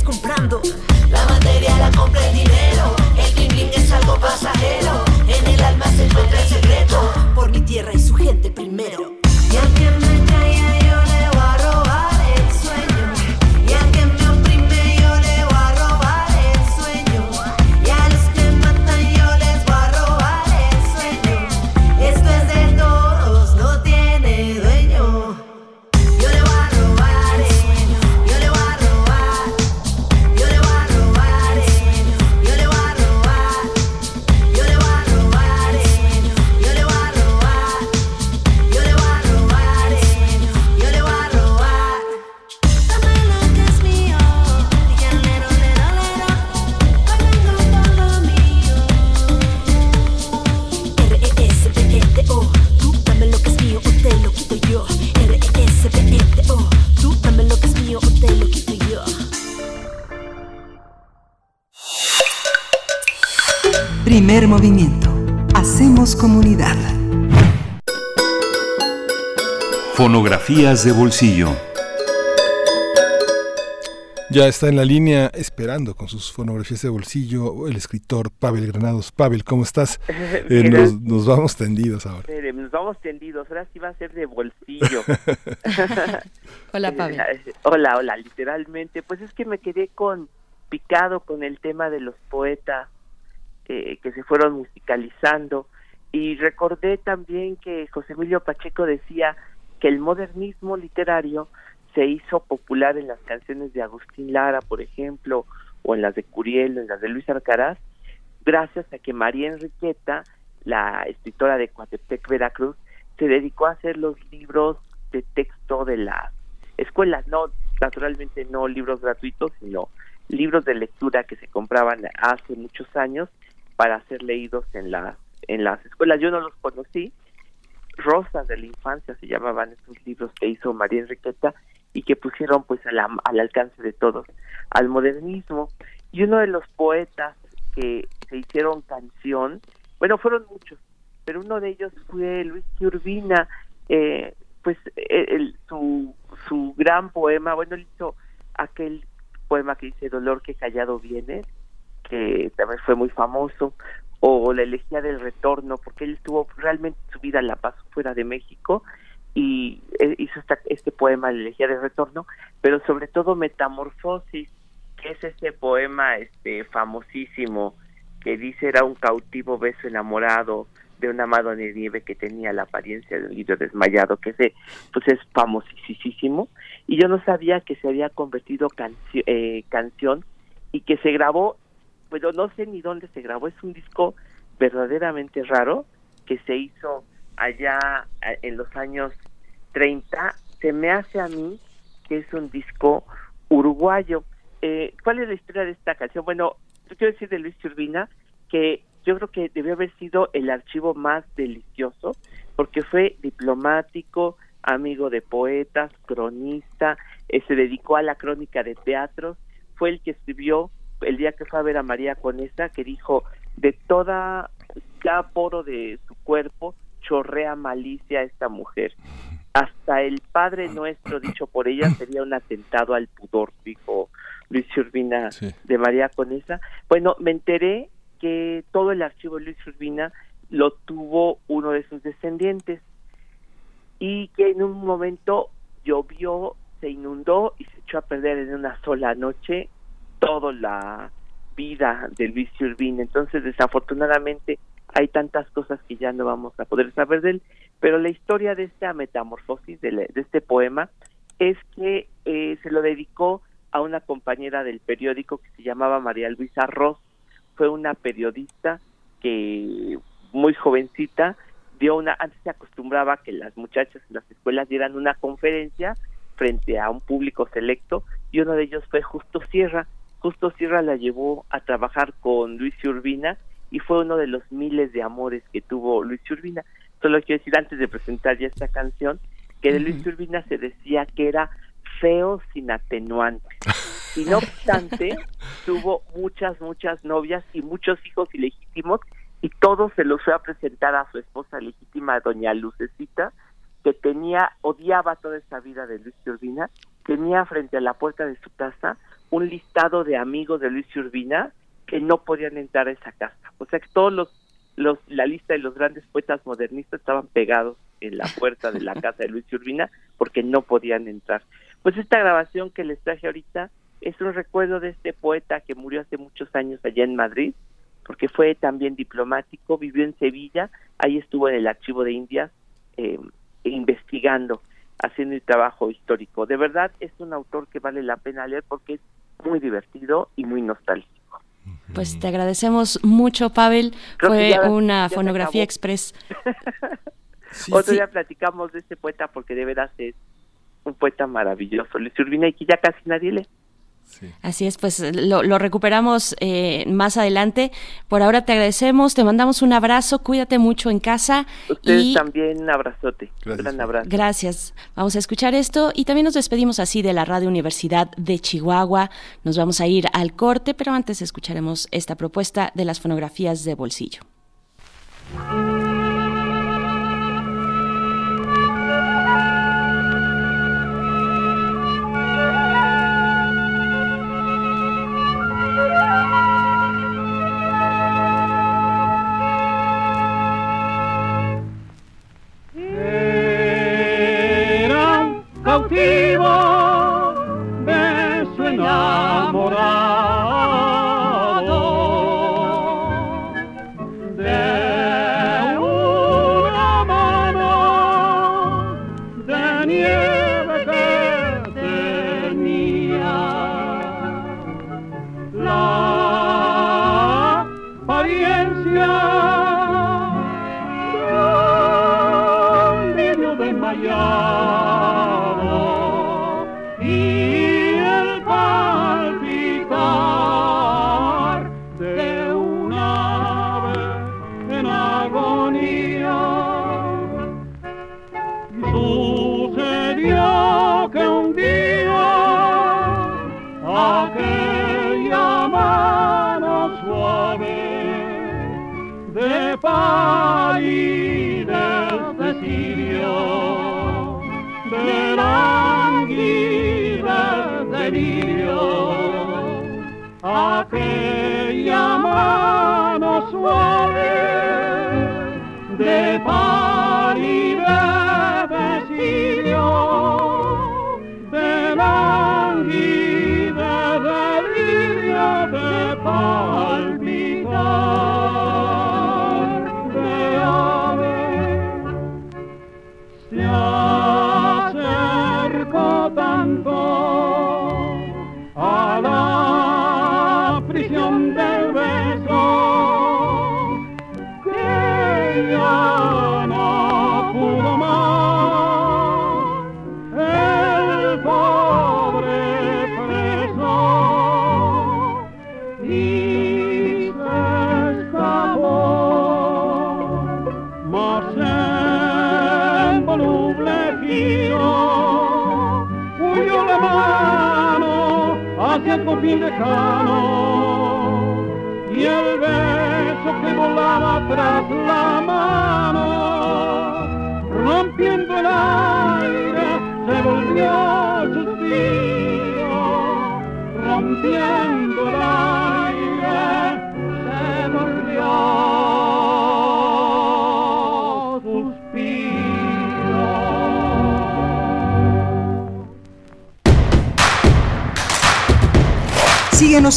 comprando. La materia la compra el dinero. El bling bling es algo pasajero. En el alma se encuentra el secreto. Por mi tierra y su gente primero. Primer movimiento. Hacemos comunidad. Fonografías de bolsillo. Ya está en la línea esperando con sus fonografías de bolsillo el escritor Pavel Granados. Pavel, ¿cómo estás? Eh, nos, nos vamos tendidos ahora. Espere, nos vamos tendidos, ahora sí va a ser de bolsillo. Hola, Pavel. Eh, Hola, hola, literalmente. Pues es que me quedé con picado con el tema de los poetas eh, que se fueron musicalizando. Y recordé también que José Emilio Pacheco decía que el modernismo literario se hizo popular en las canciones de Agustín Lara, por ejemplo, o en las de Curiel, en las de Luis Alcaraz, gracias a que María Enriqueta, la escritora de Coatepec, Veracruz, se dedicó a hacer los libros de texto de las escuelas, no, naturalmente no libros gratuitos, sino libros de lectura que se compraban hace muchos años para ser leídos en las en las escuelas. Yo no los conocí. Rosas de la infancia se llamaban estos libros que hizo María Enriqueta y que pusieron pues al, al alcance de todos al modernismo. Y uno de los poetas que se hicieron canción, bueno, fueron muchos, pero uno de ellos fue Luis Urbina, eh, pues el, su, su gran poema, bueno, él hizo aquel poema que dice Dolor que callado viene, que también fue muy famoso, o la elegía del retorno, porque él estuvo realmente su vida la pasó fuera de México y eh, hizo este poema, la elegía del retorno, pero sobre todo Metamorfosis, que es ese poema este famosísimo que dice era un cautivo beso enamorado de un amado de nieve que tenía la apariencia de un libro desmayado, que ese pues es famosísimo, y yo no sabía que se había convertido eh, canción y que se grabó, pero no sé ni dónde se grabó, es un disco verdaderamente raro que se hizo allá en los años 30, se me hace a mí que es un disco uruguayo. Eh, ¿Cuál es la historia de esta canción? Bueno, yo quiero decir de Luis Turbina que yo creo que debió haber sido el archivo más delicioso porque fue diplomático, amigo de poetas, cronista, eh, se dedicó a la crónica de teatros, fue el que escribió el día que fue a ver a María Conesa, que dijo, de toda, cada poro de su cuerpo chorrea malicia esta mujer. Hasta el Padre Nuestro dicho por ella sería un atentado al pudor, dijo Luis Urbina de María Conesa. Bueno, me enteré que todo el archivo de Luis Urbina lo tuvo uno de sus descendientes y que en un momento llovió, se inundó y se echó a perder en una sola noche toda la vida de Luis Urbina. Entonces, desafortunadamente, hay tantas cosas que ya no vamos a poder saber de él, pero la historia de esta metamorfosis, de, de este poema, es que eh, se lo dedicó a una compañera del periódico que se llamaba María Luisa Ross. Fue una periodista que muy jovencita dio una antes se acostumbraba que las muchachas en las escuelas dieran una conferencia frente a un público selecto y uno de ellos fue Justo Sierra. Justo Sierra la llevó a trabajar con Luis Urbina y fue uno de los miles de amores que tuvo Luis Urbina. Solo quiero decir antes de presentar ya esta canción que de Luis Urbina se decía que era feo sin atenuante. Y no obstante, tuvo muchas, muchas novias y muchos hijos ilegítimos y todo se los fue a presentar a su esposa legítima, doña Lucecita, que tenía, odiaba toda esa vida de Luis Urbina, tenía frente a la puerta de su casa un listado de amigos de Luis Urbina que no podían entrar a esa casa. O sea que todos los, los la lista de los grandes poetas modernistas estaban pegados en la puerta de la casa de Luis Urbina porque no podían entrar. Pues esta grabación que les traje ahorita es un recuerdo de este poeta que murió hace muchos años allá en Madrid, porque fue también diplomático, vivió en Sevilla, ahí estuvo en el Archivo de Indias eh, investigando, haciendo el trabajo histórico. De verdad es un autor que vale la pena leer porque es muy divertido y muy nostálgico. Pues te agradecemos mucho, Pavel. Fue una fonografía express. Otro día platicamos de este poeta porque de veras es un poeta maravilloso. Luis Urbina y que ya casi nadie lee. Así es, pues lo, recuperamos eh, más adelante. Por ahora te agradecemos, te mandamos un abrazo, cuídate mucho en casa. Ustedes también un abrazote, Gracias. gran abrazo. Gracias. Vamos a escuchar esto y también nos despedimos así de la Radio Universidad de Chihuahua. Nos vamos a ir al corte, pero antes escucharemos esta propuesta de las fonografías de bolsillo.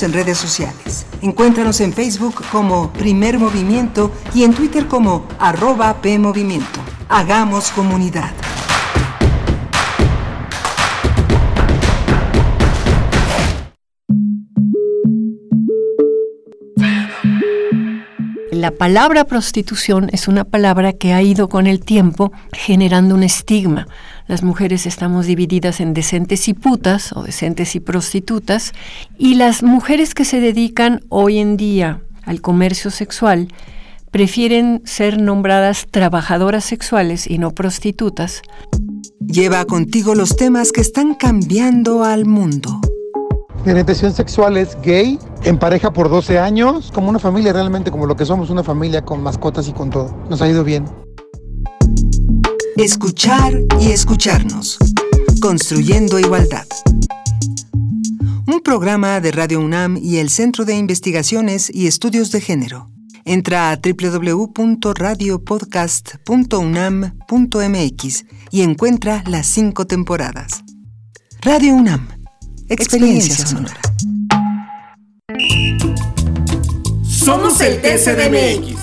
En redes sociales. Encuéntranos en Facebook como Primer Movimiento y en Twitter como arroba PMovimiento. Hagamos comunidad. La palabra prostitución es una palabra que ha ido con el tiempo generando un estigma. Las mujeres estamos divididas en decentes y putas o decentes y prostitutas y las mujeres que se dedican hoy en día al comercio sexual prefieren ser nombradas trabajadoras sexuales y no prostitutas. Lleva contigo los temas que están cambiando al mundo. Mi orientación sexual es gay, en pareja por 12 años, como una familia realmente, como lo que somos, una familia con mascotas y con todo. Nos ha ido bien. Escuchar y escucharnos. Construyendo igualdad. Un programa de Radio UNAM y el Centro de Investigaciones y Estudios de Género. Entra a www.radiopodcast.unam.mx y encuentra las cinco temporadas. Radio UNAM. Experiencia sonora. Somos el TCDMX.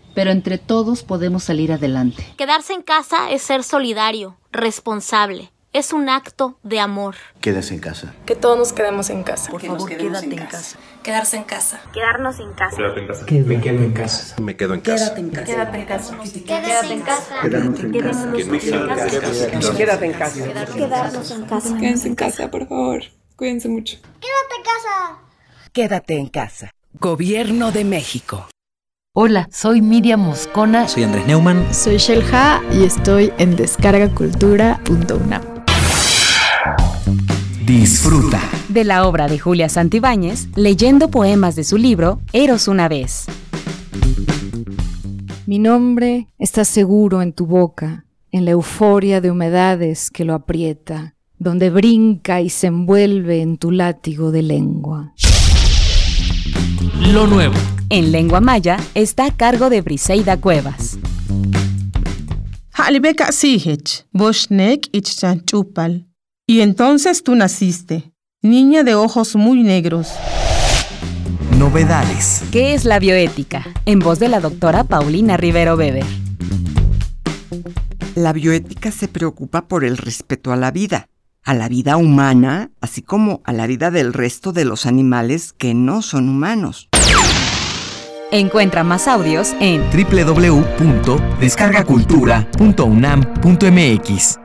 pero entre todos podemos salir adelante. Quedarse en casa es ser solidario, responsable. Es un acto de amor. Quédase en casa. Que todos nos quedemos en casa. Por favor, quédate en casa. Quedarse en casa. Quedarnos en casa. Quédate en casa. Me quedo en casa. Me quedo en casa. Quédate en casa. Quédate en casa. Quédate en casa. Quedarnos en casa. Quédate en casa. Quedarnos en casa. Quédense en casa, por favor. Cuídense mucho. Quédate en casa. Quédate en casa. Gobierno de México. Hola, soy Miriam Moscona. Soy Andrés Neumann. Soy Shelja y estoy en descargacultura.unam. Disfruta de la obra de Julia Santibáñez leyendo poemas de su libro Eros una vez. Mi nombre está seguro en tu boca, en la euforia de humedades que lo aprieta, donde brinca y se envuelve en tu látigo de lengua. Lo nuevo. En lengua maya está a cargo de Briseida Cuevas. Y entonces tú naciste, niña de ojos muy negros. Novedades. ¿Qué es la bioética? En voz de la doctora Paulina Rivero Weber. La bioética se preocupa por el respeto a la vida, a la vida humana, así como a la vida del resto de los animales que no son humanos. Encuentra más audios en www.descargacultura.unam.mx.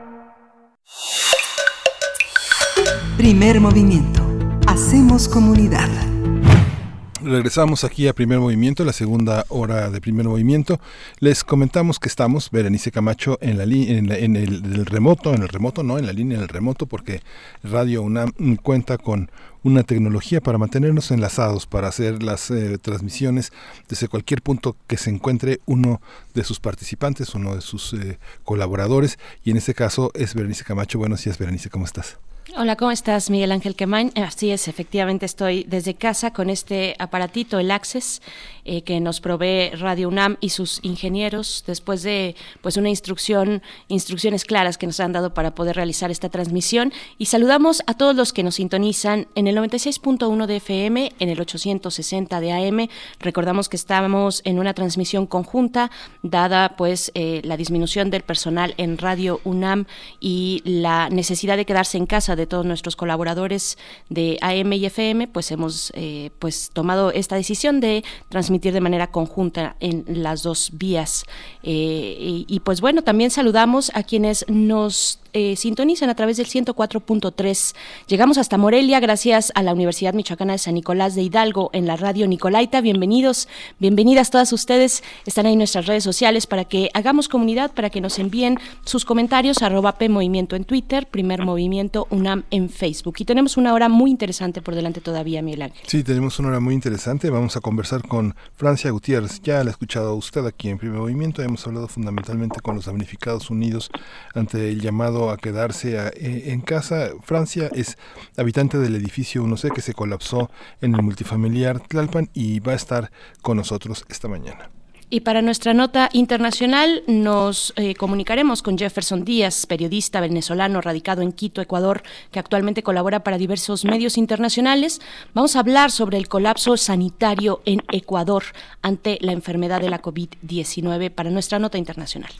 Primer movimiento. Hacemos comunidad. Regresamos aquí a Primer Movimiento, la segunda hora de Primer Movimiento. Les comentamos que estamos, Berenice Camacho, en, la en, en el, el, remoto, en el remoto, no, en la línea del remoto, porque Radio UNAM cuenta con una tecnología para mantenernos enlazados, para hacer las eh, transmisiones desde cualquier punto que se encuentre uno de sus participantes, uno de sus eh, colaboradores, y en este caso es Berenice Camacho. Buenos días, Berenice, ¿cómo estás? Hola, ¿cómo estás, Miguel Ángel Quemain? Así es, efectivamente estoy desde casa con este aparatito, el Access, eh, que nos provee Radio UNAM y sus ingenieros después de pues una instrucción, instrucciones claras que nos han dado para poder realizar esta transmisión. Y saludamos a todos los que nos sintonizan en el 96.1 de FM, en el 860 de AM. Recordamos que estamos en una transmisión conjunta, dada pues eh, la disminución del personal en Radio UNAM y la necesidad de quedarse en casa de todos nuestros colaboradores de AM y FM, pues hemos eh, pues tomado esta decisión de transmitir de manera conjunta en las dos vías. Eh, y, pues bueno, también saludamos a quienes nos eh, sintonizan a través del 104.3. Llegamos hasta Morelia gracias a la Universidad Michoacana de San Nicolás de Hidalgo en la radio Nicolaita. Bienvenidos, bienvenidas todas ustedes. Están ahí nuestras redes sociales para que hagamos comunidad, para que nos envíen sus comentarios, arroba P Movimiento en Twitter, Primer Movimiento En Facebook. Y tenemos una hora muy interesante por delante todavía, Miguel Ángel. Sí, tenemos una hora muy interesante. Vamos a conversar con Francia Gutiérrez. Ya la ha escuchado usted aquí en Primer Movimiento. Hemos hablado fundamentalmente con los damnificados unidos ante el llamado a quedarse a, eh, en casa. Francia es habitante del edificio 1C que se colapsó en el multifamiliar Tlalpan y va a estar con nosotros esta mañana. Y para nuestra nota internacional nos eh, comunicaremos con Jefferson Díaz, periodista venezolano radicado en Quito, Ecuador, que actualmente colabora para diversos medios internacionales. Vamos a hablar sobre el colapso sanitario en Ecuador ante la enfermedad de la COVID-19 para nuestra nota internacional.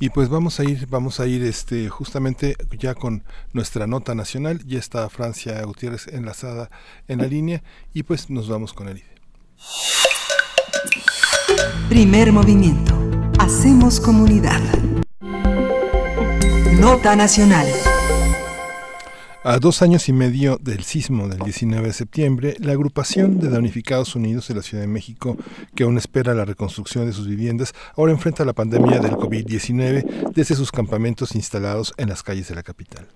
Y pues vamos a ir, vamos a ir este justamente ya con nuestra nota nacional. Ya está Francia Gutiérrez enlazada en la línea y pues nos vamos con él. Primer movimiento. Hacemos comunidad. Nota nacional. A dos años y medio del sismo del 19 de septiembre, la agrupación de damnificados unidos de la Ciudad de México, que aún espera la reconstrucción de sus viviendas, ahora enfrenta la pandemia del COVID-19 desde sus campamentos instalados en las calles de la capital.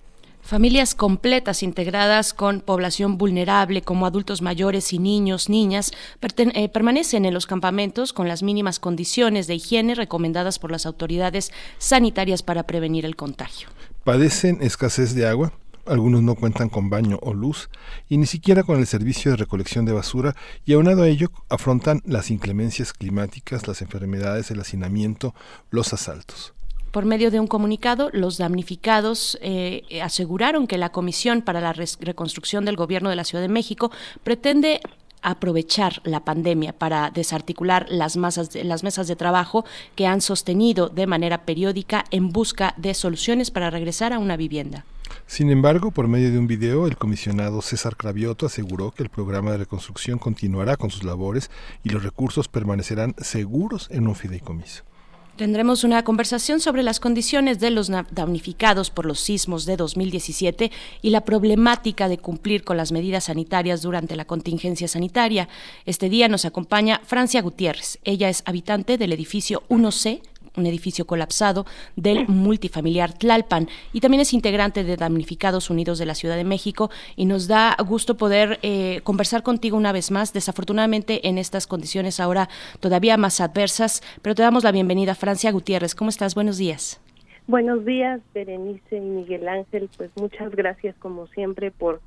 Familias completas integradas con población vulnerable como adultos mayores y niños, niñas, eh, permanecen en los campamentos con las mínimas condiciones de higiene recomendadas por las autoridades sanitarias para prevenir el contagio. Padecen escasez de agua, algunos no cuentan con baño o luz y ni siquiera con el servicio de recolección de basura y aunado a ello afrontan las inclemencias climáticas, las enfermedades, el hacinamiento, los asaltos. Por medio de un comunicado, los damnificados eh, aseguraron que la Comisión para la Reconstrucción del Gobierno de la Ciudad de México pretende aprovechar la pandemia para desarticular las, masas de, las mesas de trabajo que han sostenido de manera periódica en busca de soluciones para regresar a una vivienda. Sin embargo, por medio de un video, el comisionado César Cravioto aseguró que el programa de reconstrucción continuará con sus labores y los recursos permanecerán seguros en un fideicomiso. Tendremos una conversación sobre las condiciones de los damnificados por los sismos de 2017 y la problemática de cumplir con las medidas sanitarias durante la contingencia sanitaria. Este día nos acompaña Francia Gutiérrez. Ella es habitante del edificio 1C un edificio colapsado del multifamiliar Tlalpan y también es integrante de Damnificados Unidos de la Ciudad de México y nos da gusto poder eh, conversar contigo una vez más, desafortunadamente en estas condiciones ahora todavía más adversas, pero te damos la bienvenida Francia Gutiérrez. ¿Cómo estás? Buenos días. Buenos días, Berenice y Miguel Ángel. Pues muchas gracias como siempre por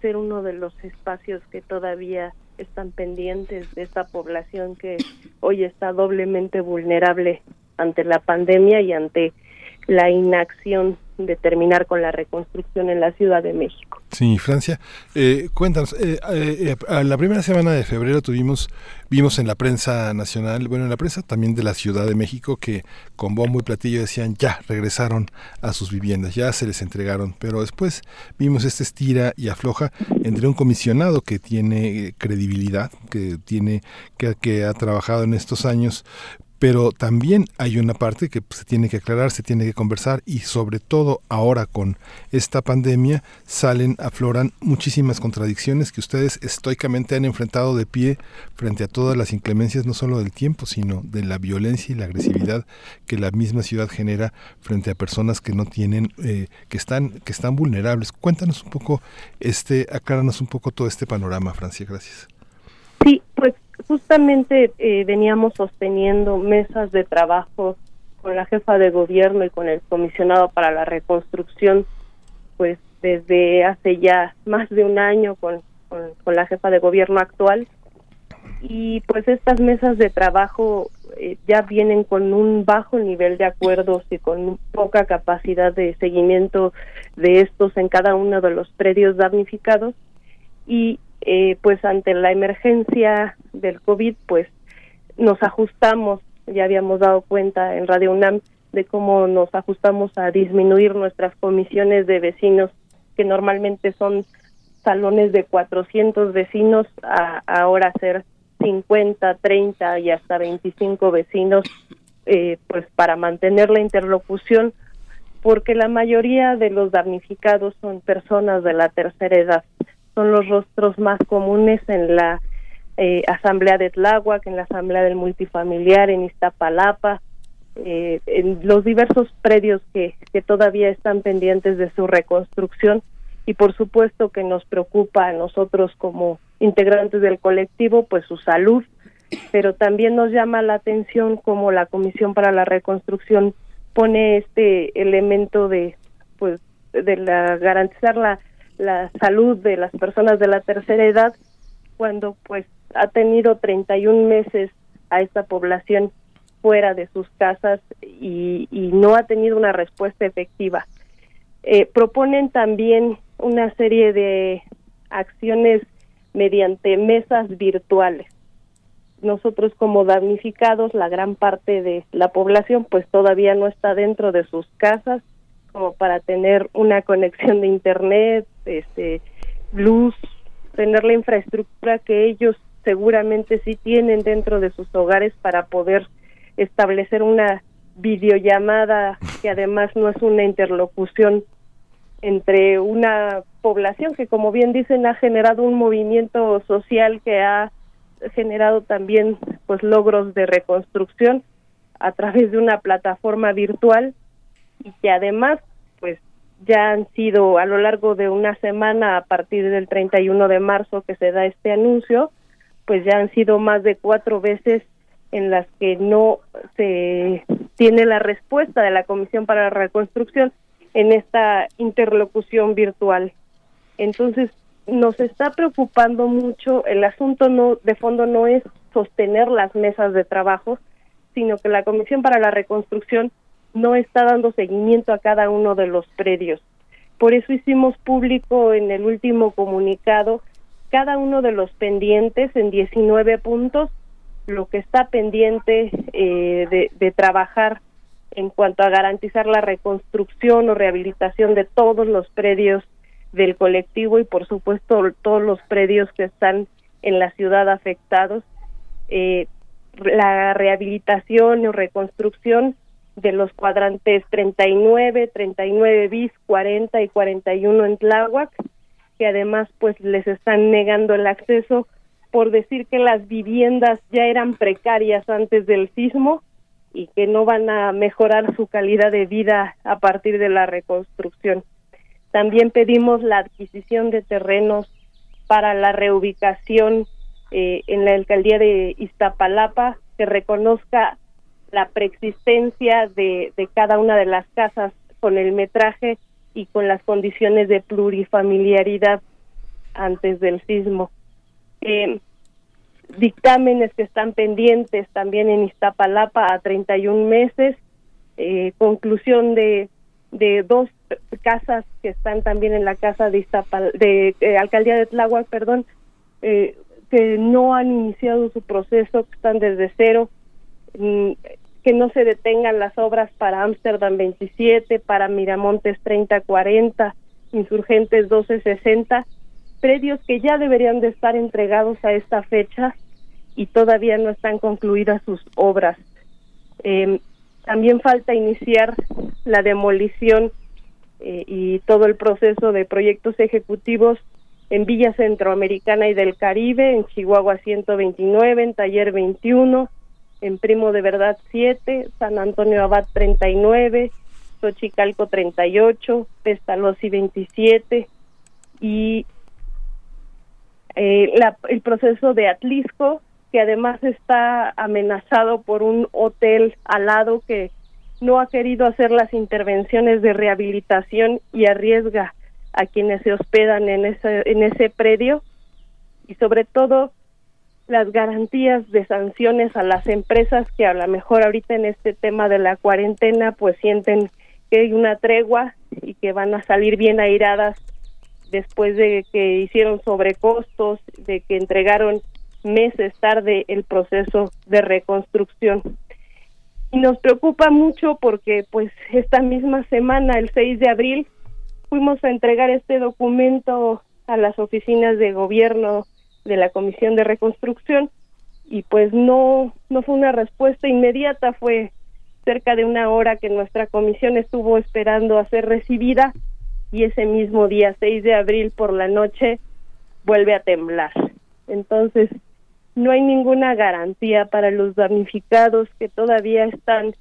ser uno de los espacios que todavía están pendientes de esta población que hoy está doblemente vulnerable ante la pandemia y ante la inacción de terminar con la reconstrucción en la Ciudad de México. Sí, Francia. Eh, cuéntanos, eh, eh, la primera semana de febrero tuvimos, vimos en la prensa nacional, bueno, en la prensa también de la Ciudad de México, que con bombo y platillo decían ya regresaron a sus viviendas, ya se les entregaron, pero después vimos este estira y afloja entre un comisionado que tiene credibilidad, que tiene, que, que ha trabajado en estos años pero también hay una parte que se tiene que aclarar, se tiene que conversar y sobre todo ahora con esta pandemia salen, afloran muchísimas contradicciones que ustedes estoicamente han enfrentado de pie frente a todas las inclemencias no solo del tiempo, sino de la violencia y la agresividad que la misma ciudad genera frente a personas que no tienen, eh, que están, que están vulnerables. Cuéntanos un poco, este, acláranos un poco todo este panorama, Francia, gracias. Justamente eh, veníamos sosteniendo mesas de trabajo con la jefa de gobierno y con el comisionado para la reconstrucción, pues desde hace ya más de un año con, con, la jefa de gobierno actual. Y pues estas mesas de trabajo eh, ya vienen con un bajo nivel de acuerdos y con poca capacidad de seguimiento de estos en cada uno de los predios damnificados. Y eh, pues ante la emergencia del COVID, pues nos ajustamos, ya habíamos dado cuenta en Radio UNAM de cómo nos ajustamos a disminuir nuestras comisiones de vecinos, que normalmente son salones de 400 vecinos, a ahora ser 50, 30 y hasta 25 vecinos, eh, pues para mantener la interlocución, porque la mayoría de los damnificados son personas de la tercera edad son los rostros más comunes en la eh, Asamblea de Tláhuac, en la Asamblea del Multifamiliar, en Iztapalapa, eh, en los diversos predios que, que todavía están pendientes de su reconstrucción. Y por supuesto que nos preocupa a nosotros como integrantes del colectivo pues su salud, pero también nos llama la atención como la Comisión para la Reconstrucción pone este elemento de pues de la garantizar la la salud de las personas de la tercera edad cuando pues ha tenido 31 meses a esta población fuera de sus casas y, y no ha tenido una respuesta efectiva. Eh, proponen también una serie de acciones mediante mesas virtuales. Nosotros como damnificados, la gran parte de la población pues todavía no está dentro de sus casas como para tener una conexión de internet, este, luz, tener la infraestructura que ellos seguramente sí tienen dentro de sus hogares para poder establecer una videollamada que además no es una interlocución entre una población que como bien dicen ha generado un movimiento social que ha generado también pues logros de reconstrucción a través de una plataforma virtual y que además ya han sido a lo largo de una semana a partir del 31 de marzo que se da este anuncio, pues ya han sido más de cuatro veces en las que no se tiene la respuesta de la Comisión para la Reconstrucción en esta interlocución virtual. Entonces, nos está preocupando mucho, el asunto no de fondo no es sostener las mesas de trabajo, sino que la Comisión para la Reconstrucción no está dando seguimiento a cada uno de los predios. Por eso hicimos público en el último comunicado cada uno de los pendientes en 19 puntos, lo que está pendiente eh, de, trabajar en cuanto a garantizar la reconstrucción o rehabilitación de todos los predios del colectivo y por supuesto todos los predios que están en la ciudad afectados. Eh, la rehabilitación o reconstrucción de los cuadrantes 39, 39 bis, 40 y 41 en Tláhuac, que además pues les están negando el acceso por decir que las viviendas ya eran precarias antes del sismo y que no van a mejorar su calidad de vida a partir de la reconstrucción. También pedimos la adquisición de terrenos para la reubicación eh, en la alcaldía de Iztapalapa, que reconozca la preexistencia de, de cada una de las casas con el metraje y con las condiciones de plurifamiliaridad antes del sismo. Eh, dictámenes que están pendientes también en Iztapalapa a 31 meses eh, conclusión de, de dos casas que están también en la casa de Iztapal, de eh, alcaldía de Tláhuac, perdón, eh, que no han iniciado su proceso, que están desde cero, que no se detengan las obras para Ámsterdam 27, para Miramontes 3040, Insurgentes 1260, predios que ya deberían de estar entregados a esta fecha y todavía no están concluidas sus obras. Eh, también falta iniciar la demolición eh, y todo el proceso de proyectos ejecutivos en Villa Centroamericana y del Caribe, en Chihuahua 129, en Taller 21, en Primo de Verdad 7, San Antonio Abad 39, Xochicalco 38, Pestalozzi 27 y eh, la, el proceso de Atlisco, que además está amenazado por un hotel al lado que no ha querido hacer las intervenciones de rehabilitación y arriesga a quienes se hospedan en ese, en ese predio. Y sobre todo las garantías de sanciones a las empresas que a lo mejor ahorita en este tema de la cuarentena pues sienten que hay una tregua y que van a salir bien airadas después de que hicieron sobrecostos, de que entregaron meses tarde el proceso de reconstrucción. Y nos preocupa mucho porque pues esta misma semana, el 6 de abril, fuimos a entregar este documento a las oficinas de gobierno de la Comisión de Reconstrucción y pues no no fue una respuesta inmediata, fue cerca de una hora que nuestra comisión estuvo esperando a ser recibida y ese mismo día 6 de abril por la noche vuelve a temblar. Entonces, no hay ninguna garantía para los damnificados que todavía están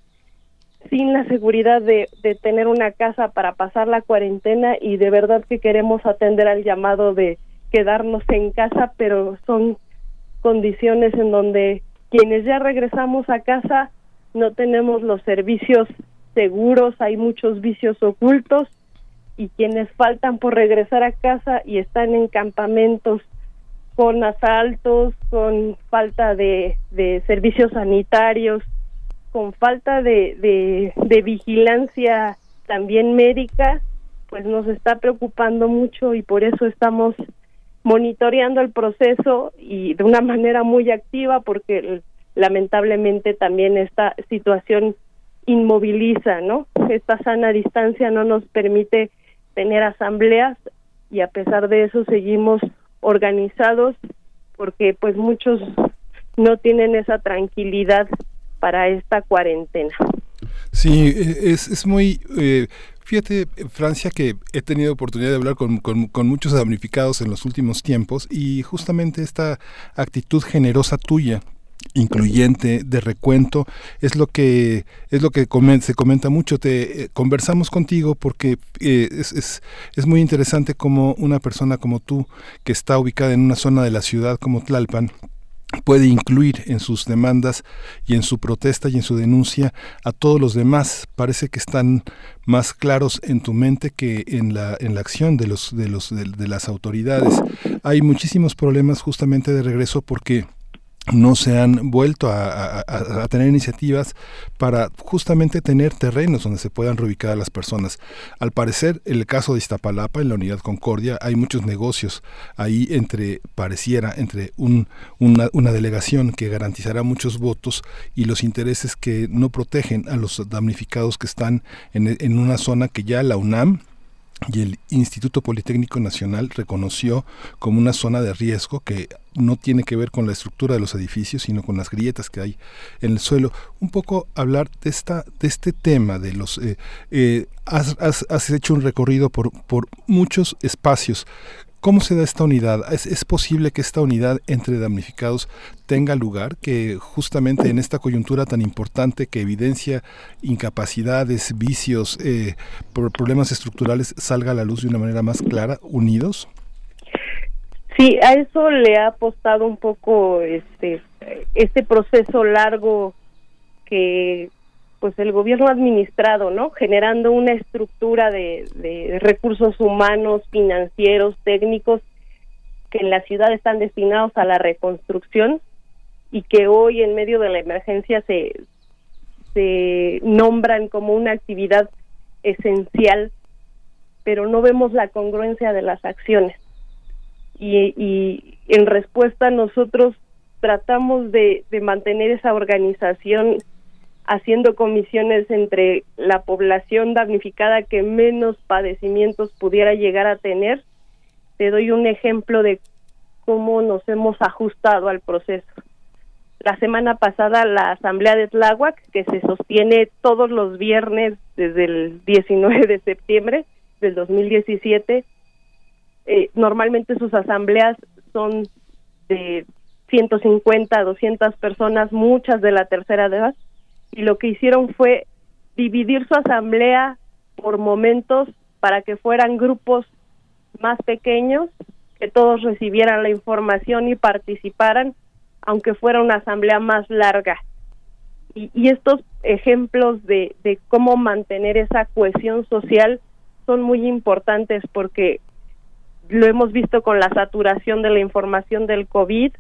sin la seguridad de, de, tener una casa para pasar la cuarentena y de verdad que queremos atender al llamado de quedarnos en casa, pero son condiciones en donde quienes ya regresamos a casa no tenemos los servicios seguros, hay muchos vicios ocultos y quienes faltan por regresar a casa y están en campamentos con asaltos, con falta de, de servicios sanitarios, con falta de, de, de, vigilancia también médica, pues nos está preocupando mucho y por eso estamos monitoreando el proceso y de una manera muy activa porque lamentablemente también esta situación inmoviliza, ¿no? Esta sana distancia no nos permite tener asambleas y a pesar de eso seguimos organizados porque pues muchos no tienen esa tranquilidad para esta cuarentena. Sí, es, es muy... Eh, fíjate, Francia, que he tenido oportunidad de hablar con, con, muchos damnificados en los últimos tiempos y justamente esta actitud generosa tuya incluyente de recuento es lo que es lo que se comenta mucho. Te eh, conversamos contigo porque eh, es, es, es, muy interesante como una persona como tú que está ubicada en una zona de la ciudad como Tlalpan puede incluir en sus demandas y en su protesta y en su denuncia a todos los demás. Parece que están más claros en tu mente que en la en la acción de los de los de, de las autoridades. Hay muchísimos problemas justamente de regreso porque no se han vuelto a, a, a, tener iniciativas para justamente tener terrenos donde se puedan reubicar a las personas. Al parecer, en el caso de Iztapalapa, en la unidad Concordia, hay muchos negocios ahí entre, pareciera, entre un, una, una delegación que garantizará muchos votos y los intereses que no protegen a los damnificados que están en, en una zona que ya la UNAM y el Instituto Politécnico Nacional reconoció como una zona de riesgo que no tiene que ver con la estructura de los edificios, sino con las grietas que hay en el suelo. Un poco hablar de esta, de este tema, de los eh, eh, has, has, has, hecho un recorrido por, por muchos espacios. ¿Cómo se da esta unidad? ¿Es, ¿Es, posible que esta unidad entre damnificados tenga lugar? Que justamente en esta coyuntura tan importante que evidencia incapacidades, vicios, eh, problemas estructurales, salga a la luz de una manera más clara, unidos? Sí, a eso le ha apostado un poco este, este proceso largo que pues el gobierno administrado, ¿no? Generando una estructura de, recursos humanos, financieros, técnicos que en la ciudad están destinados a la reconstrucción y que hoy en medio de la emergencia se se nombran como una actividad esencial, pero no vemos la congruencia de las acciones. Y, y en respuesta nosotros tratamos de mantener esa organización haciendo comisiones entre la población damnificada que menos padecimientos pudiera llegar a tener. Te doy un ejemplo de cómo nos hemos ajustado al proceso. La semana pasada la asamblea de Tláhuac, que se sostiene todos los viernes desde el 19 de septiembre del 2017, eh, normalmente sus asambleas son de 150 a 200 personas, muchas de la tercera edad, y lo que hicieron fue dividir su asamblea por momentos para que fueran grupos más pequeños, que todos recibieran la información y participaran, aunque fuera una asamblea más larga. Y, y estos ejemplos de, de cómo mantener esa cohesión social son muy importantes porque lo hemos visto con la saturación de la información del COVID,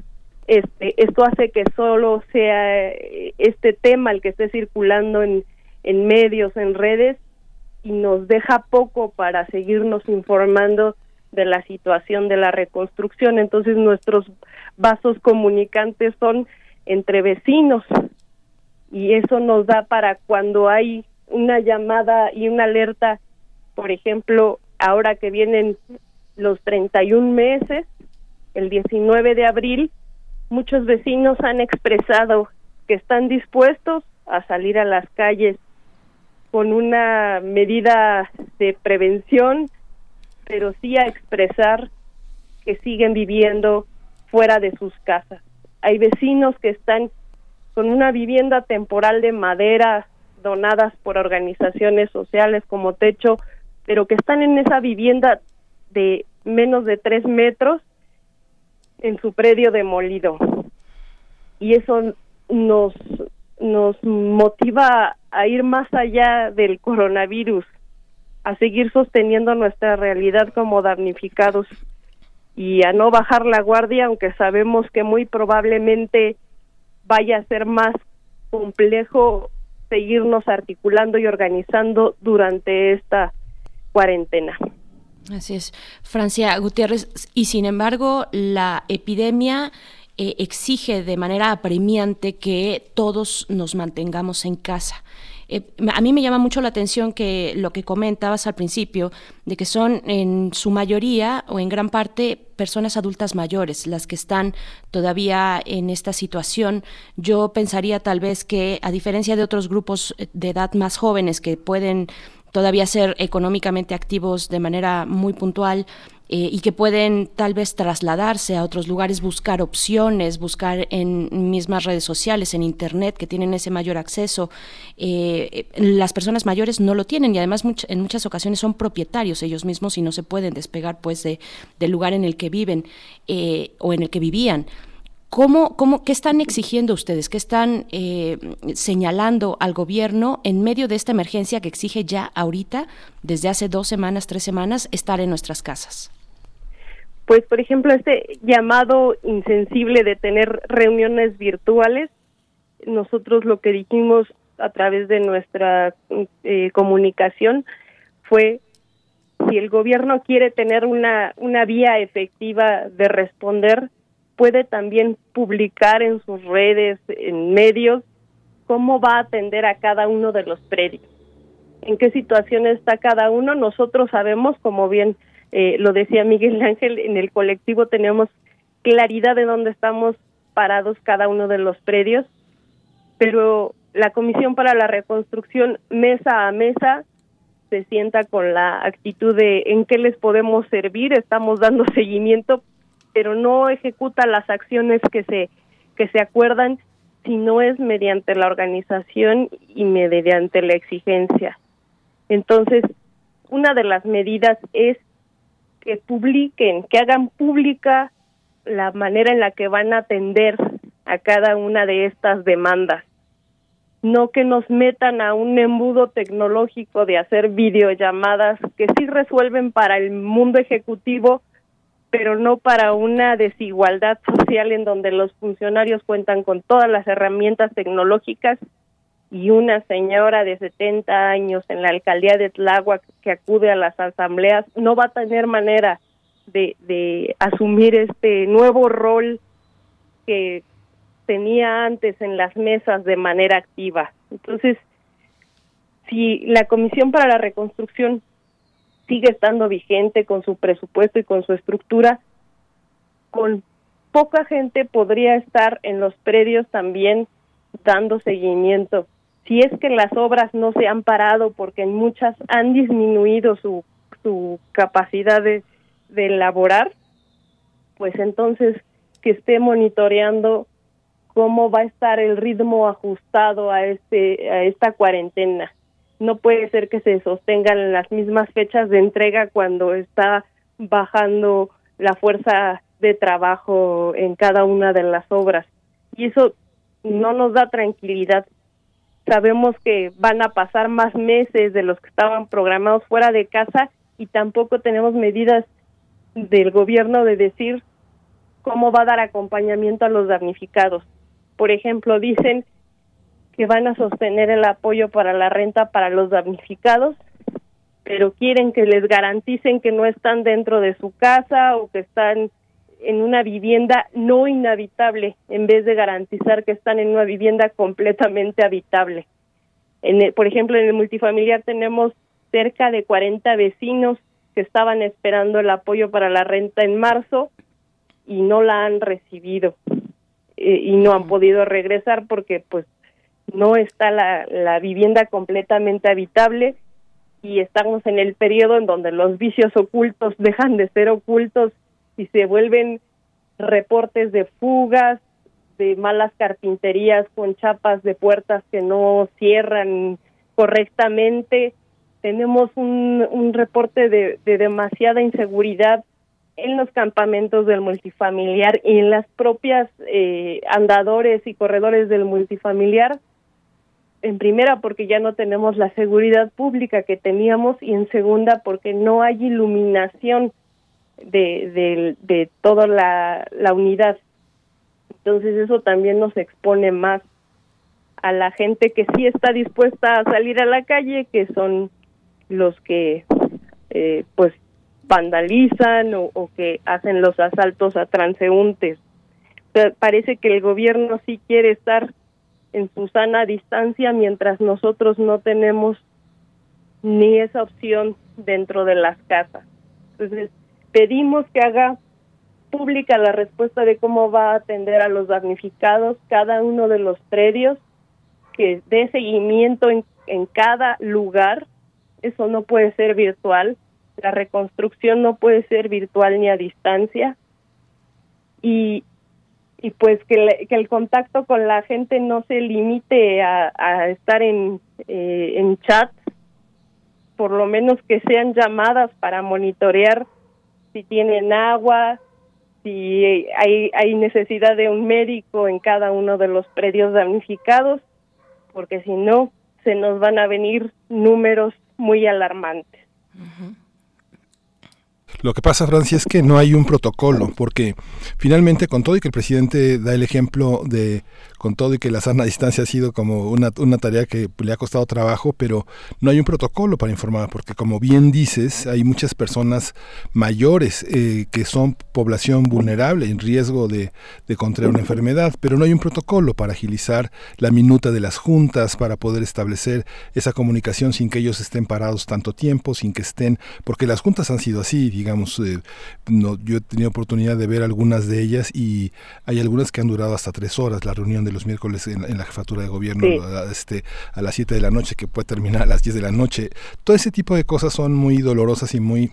este, esto hace que solo sea eh, este tema el que esté circulando en, en medios, en redes, y nos deja poco para seguirnos informando de la situación de la reconstrucción. Entonces nuestros vasos comunicantes son entre vecinos y eso nos da para cuando hay una llamada y una alerta, por ejemplo, ahora que vienen los 31 meses, el 19 de abril, muchos vecinos han expresado que están dispuestos a salir a las calles con una medida de prevención, pero sí a expresar que siguen viviendo fuera de sus casas. Hay vecinos que están con una vivienda temporal de madera donadas por organizaciones sociales como Techo, pero que están en esa vivienda de menos de tres metros en su predio demolido. Y eso nos, nos motiva a ir más allá del coronavirus, a seguir sosteniendo nuestra realidad como damnificados y a no bajar la guardia, aunque sabemos que muy probablemente vaya a ser más complejo seguirnos articulando y organizando durante esta cuarentena. Así es, Francia Gutiérrez. Y sin embargo, la epidemia eh, exige de manera apremiante que todos nos mantengamos en casa. Eh, a mí me llama mucho la atención que lo que comentabas al principio, de que son en su mayoría o en gran parte personas adultas mayores las que están todavía en esta situación. Yo pensaría tal vez que, a diferencia de otros grupos de edad más jóvenes que pueden todavía ser económicamente activos de manera muy puntual, eh, y que pueden tal vez trasladarse a otros lugares, buscar opciones, buscar en mismas redes sociales, en Internet, que tienen ese mayor acceso. Eh, las personas mayores no lo tienen y además en muchas ocasiones son propietarios ellos mismos y no se pueden despegar pues de, del lugar en el que viven eh, o en el que vivían. ¿Cómo, cómo, ¿Qué están exigiendo ustedes? ¿Qué están señalando al gobierno en medio de esta emergencia que exige ya ahorita, desde hace dos semanas, tres semanas, estar en nuestras casas? pues por ejemplo este llamado insensible de tener reuniones virtuales, nosotros lo que dijimos a través de nuestra eh, comunicación fue si el gobierno quiere tener una, una vía efectiva de responder, puede también publicar en sus redes, en medios, cómo va a atender a cada uno de los predios, en qué situación está cada uno. Nosotros sabemos, como bien eh, lo decía Miguel Ángel, en el colectivo tenemos claridad de dónde estamos parados cada uno de los predios, pero la Comisión para la Reconstrucción, mesa a mesa, se sienta con la actitud de en qué les podemos servir, estamos dando seguimiento, pero no ejecuta las acciones que se que se acuerdan si no es mediante la organización y mediante la exigencia. Entonces, una de las medidas es que publiquen, que hagan pública la manera en la que van a atender a cada una de estas demandas. No que nos metan a un embudo tecnológico de hacer videollamadas que sí resuelven para el mundo ejecutivo, pero no para una desigualdad social en donde los funcionarios cuentan con todas las herramientas tecnológicas y una señora de 70 años en la alcaldía de Tláhuac que acude a las asambleas no va a tener manera de, de asumir este nuevo rol que tenía antes en las mesas de manera activa. Entonces, si la Comisión para la Reconstrucción sigue estando vigente con su presupuesto y con su estructura, con poca gente podría estar en los predios también dando seguimiento. Si es que las obras no se han parado porque en muchas han disminuido su, su capacidad de, elaborar, pues entonces que esté monitoreando cómo va a estar el ritmo ajustado a este a esta cuarentena. No puede ser que se sostengan las mismas fechas de entrega cuando está bajando la fuerza de trabajo en cada una de las obras. Y eso no nos da tranquilidad. Sabemos que van a pasar más meses de los que estaban programados fuera de casa y tampoco tenemos medidas del gobierno de decir cómo va a dar acompañamiento a los damnificados. Por ejemplo, dicen que van a sostener el apoyo para la renta para los damnificados, pero quieren que les garanticen que no están dentro de su casa o que están en una vivienda no inhabitable en vez de garantizar que están en una vivienda completamente habitable. En el, por ejemplo, en el multifamiliar tenemos cerca de 40 vecinos que estaban esperando el apoyo para la renta en marzo y no la han recibido eh, y no han podido regresar porque pues no está la, la vivienda completamente habitable y estamos en el periodo en donde los vicios ocultos dejan de ser ocultos y se vuelven reportes de fugas, de malas carpinterías con chapas de puertas que no cierran correctamente. Tenemos un, un reporte de, de demasiada inseguridad en los campamentos del multifamiliar y en las propias eh, andadores y corredores del multifamiliar. En primera, porque ya no tenemos la seguridad pública que teníamos y en segunda, porque no hay iluminación de, de, de toda la, la unidad. Entonces eso también nos expone más a la gente que sí está dispuesta a salir a la calle, que son los que eh, pues vandalizan o, o, que hacen los asaltos a transeúntes. parece que el gobierno sí quiere estar en su sana distancia mientras nosotros no tenemos ni esa opción dentro de las casas. Entonces, pedimos que haga pública la respuesta de cómo va a atender a los damnificados cada uno de los predios, que dé seguimiento en, en cada lugar. Eso no puede ser virtual. La reconstrucción no puede ser virtual ni a distancia. Y, y pues que, le, que el contacto con la gente no se limite a, estar en, eh, en chat, por lo menos que sean llamadas para monitorear si tienen agua, si hay, hay necesidad de un médico en cada uno de los predios damnificados, porque si no, se nos van a venir números muy alarmantes. Uh. Lo que pasa, Francia, es que no hay un protocolo, porque finalmente, con todo y que el presidente da el ejemplo de, con todo y que la sana distancia ha sido como una, una tarea que le ha costado trabajo, pero no hay un protocolo para informar, porque como bien dices, hay muchas personas mayores eh, que son población vulnerable, en riesgo de, de contraer una enfermedad, pero no hay un protocolo para agilizar la minuta de las juntas, para poder establecer esa comunicación sin que ellos estén parados tanto tiempo, sin que estén, porque las juntas han sido así, digamos, eh, no, yo he tenido oportunidad de ver algunas de ellas y hay algunas que han durado hasta tres horas, la reunión de los miércoles en, en la jefatura de gobierno sí. a, este, a las 7 de la noche, que puede terminar a las 10 de la noche. Todo ese tipo de cosas son muy dolorosas y muy,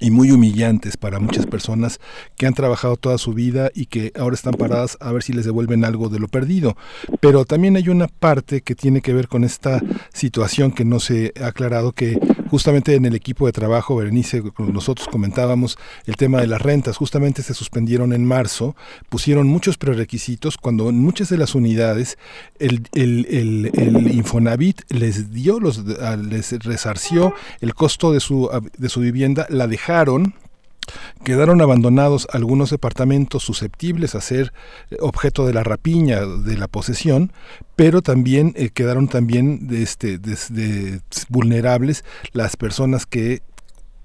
y muy humillantes para muchas personas que han trabajado toda su vida y que ahora están paradas a ver si les devuelven algo de lo perdido. Pero también hay una parte que tiene que ver con esta situación que no se ha aclarado, que justamente en el equipo de trabajo, Berenice, nosotros comentábamos el tema de las rentas, justamente se suspendieron en marzo, pusieron muchos prerequisitos cuando en muchas de las unidades el, el, el, el Infonavit les dio, los, les resarció el costo de su, de su vivienda, la dejaron quedaron abandonados algunos departamentos susceptibles a ser eh, objeto de la rapiña, de la posesión, pero también eh, quedaron también de este, vulnerables las personas que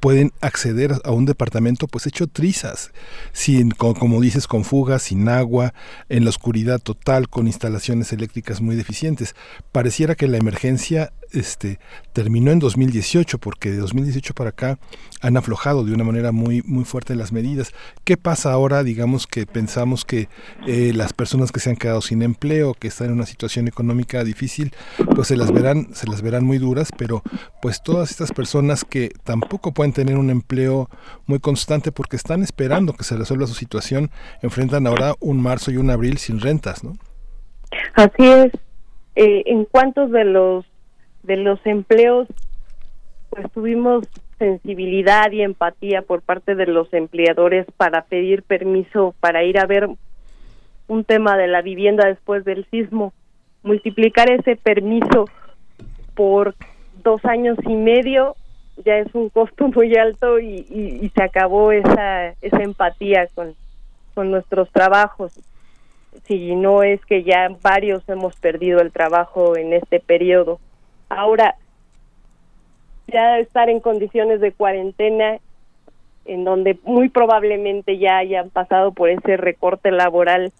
pueden acceder a un departamento pues hecho trizas, sin, como dices, con fugas, sin agua, en la oscuridad total, con instalaciones eléctricas muy deficientes. Pareciera que la emergencia este, terminó en 2018, porque de 2018 para acá han aflojado de una manera muy, muy fuerte las medidas. ¿Qué pasa ahora? Digamos que pensamos que eh, las personas que se han quedado sin empleo, que están en una situación económica difícil, pues se las verán, se las verán muy duras, pero pues todas estas personas que tampoco pueden tener un empleo muy constante porque están esperando que se resuelva su situación, enfrentan ahora un marzo y un abril sin rentas, ¿no? Así es. Eh, ¿En cuántos de los de los empleos, pues tuvimos sensibilidad y empatía por parte de los empleadores para pedir permiso para ir a ver un tema de la vivienda después del sismo. Multiplicar ese permiso por dos años y medio ya es un costo muy alto y, y, se acabó esa, esa empatía con, con nuestros trabajos. Si no es que ya varios hemos perdido el trabajo en este periodo. Ahora, ya estar en condiciones de cuarentena, en donde muy probablemente ya hayan pasado por ese recorte laboral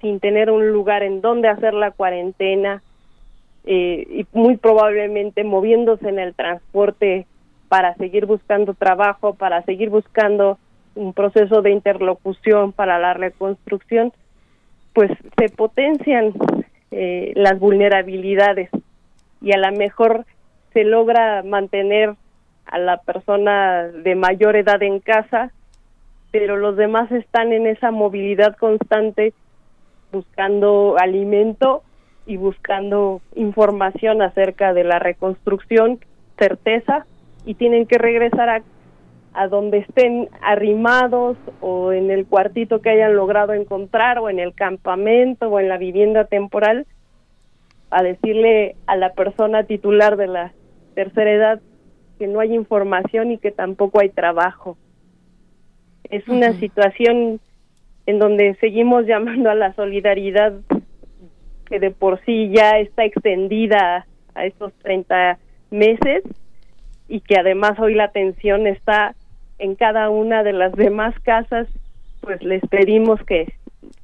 sin tener un lugar en donde hacer la cuarentena eh, y muy probablemente moviéndose en el transporte para seguir buscando trabajo, para seguir buscando un proceso de interlocución para la reconstrucción, pues se potencian eh, las vulnerabilidades y a lo mejor se logra mantener a la persona de mayor edad en casa, pero los demás están en esa movilidad constante buscando alimento y buscando información acerca de la reconstrucción, certeza, y tienen que regresar a, a donde estén arrimados o en el cuartito que hayan logrado encontrar o en el campamento o en la vivienda temporal a decirle a la persona titular de la tercera edad que no hay información y que tampoco hay trabajo. Es una situación en donde seguimos llamando a la solidaridad que de por sí ya está extendida a estos 30 meses y que además hoy la atención está en cada una de las demás casas, pues les pedimos que,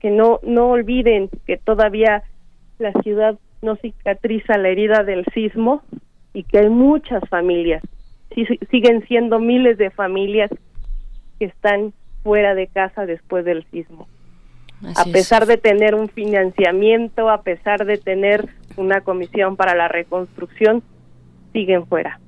que no, no olviden que todavía la ciudad no cicatriza la herida del sismo y que hay muchas familias, siguen siendo miles de familias que están fuera de casa después del sismo. a pesar de tener un financiamiento, a pesar de tener una comisión para la reconstrucción, siguen fuera.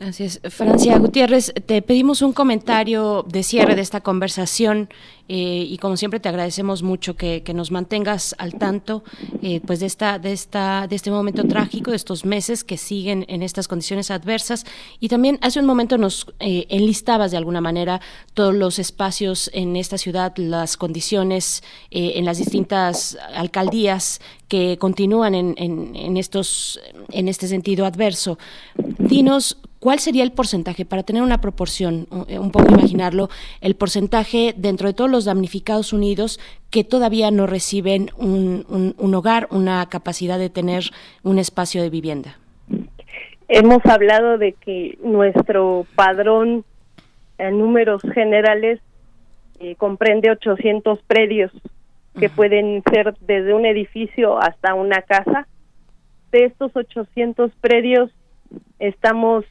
Así es. Francia Gutiérrez, te pedimos un comentario de cierre de esta conversación eh, y como siempre te agradecemos mucho que, nos mantengas al tanto eh, pues de esta de esta de este momento trágico de estos meses que siguen en estas condiciones adversas y también hace un momento nos eh, enlistabas de alguna manera todos los espacios en esta ciudad las condiciones en las distintas alcaldías que continúan en, en, estos en este sentido adverso dinos ¿Cuál sería el porcentaje, para tener una proporción, un poco imaginarlo, el porcentaje dentro de todos los damnificados unidos que todavía no reciben un, un, hogar, una capacidad de tener un espacio de vivienda? Hemos hablado de que nuestro padrón en números generales eh, comprende 800 predios que pueden ser desde un edificio hasta una casa. De estos 800 predios estamos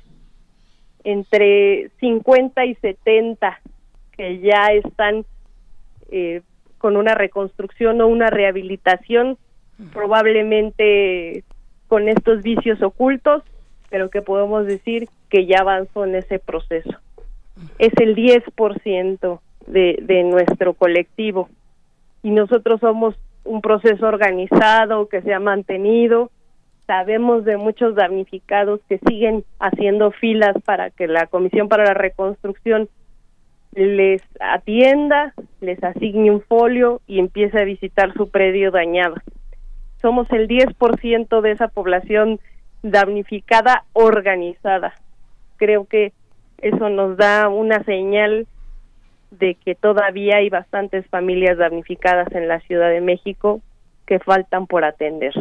entre 50 y 70 que ya están eh, con una reconstrucción o una rehabilitación, probablemente con estos vicios ocultos, pero que podemos decir que ya avanzó en ese proceso. Es el 10% de, de nuestro colectivo. Y nosotros somos un proceso organizado que se ha mantenido, Sabemos de muchos damnificados que siguen haciendo filas para que la Comisión para la Reconstrucción les atienda, les asigne un folio y empiece a visitar su predio dañado. Somos el 10% de esa población damnificada organizada. Creo que eso nos da una señal de que todavía hay bastantes familias damnificadas en la Ciudad de México que faltan por atender.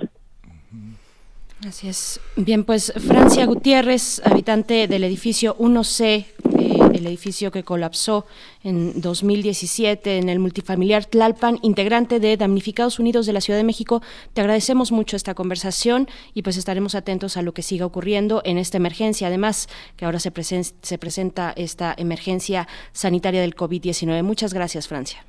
Así es. Bien, pues Francia Gutiérrez, habitante del edificio 1C, eh, el edificio que colapsó en 2017 en el multifamiliar Tlalpan, integrante de Damnificados Unidos de la Ciudad de México, te agradecemos mucho esta conversación y pues estaremos atentos a lo que siga ocurriendo en esta emergencia. Además, que ahora se, presen se presenta esta emergencia sanitaria del COVID-19. Muchas gracias, Francia.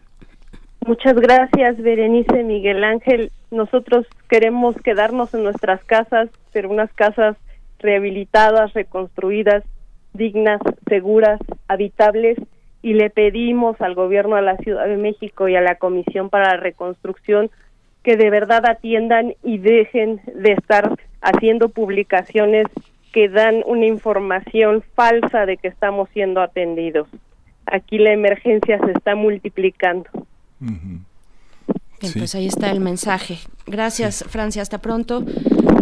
Muchas gracias, Berenice Miguel Ángel. Nosotros queremos quedarnos en nuestras casas, pero unas casas rehabilitadas, reconstruidas, dignas, seguras, habitables, y le pedimos al gobierno de la Ciudad de México y a la Comisión para la Reconstrucción que de verdad atiendan y dejen de estar haciendo publicaciones que dan una información falsa de que estamos siendo atendidos. Aquí la emergencia se está multiplicando. Bien, pues ahí está el mensaje. Gracias, Francia. Hasta pronto.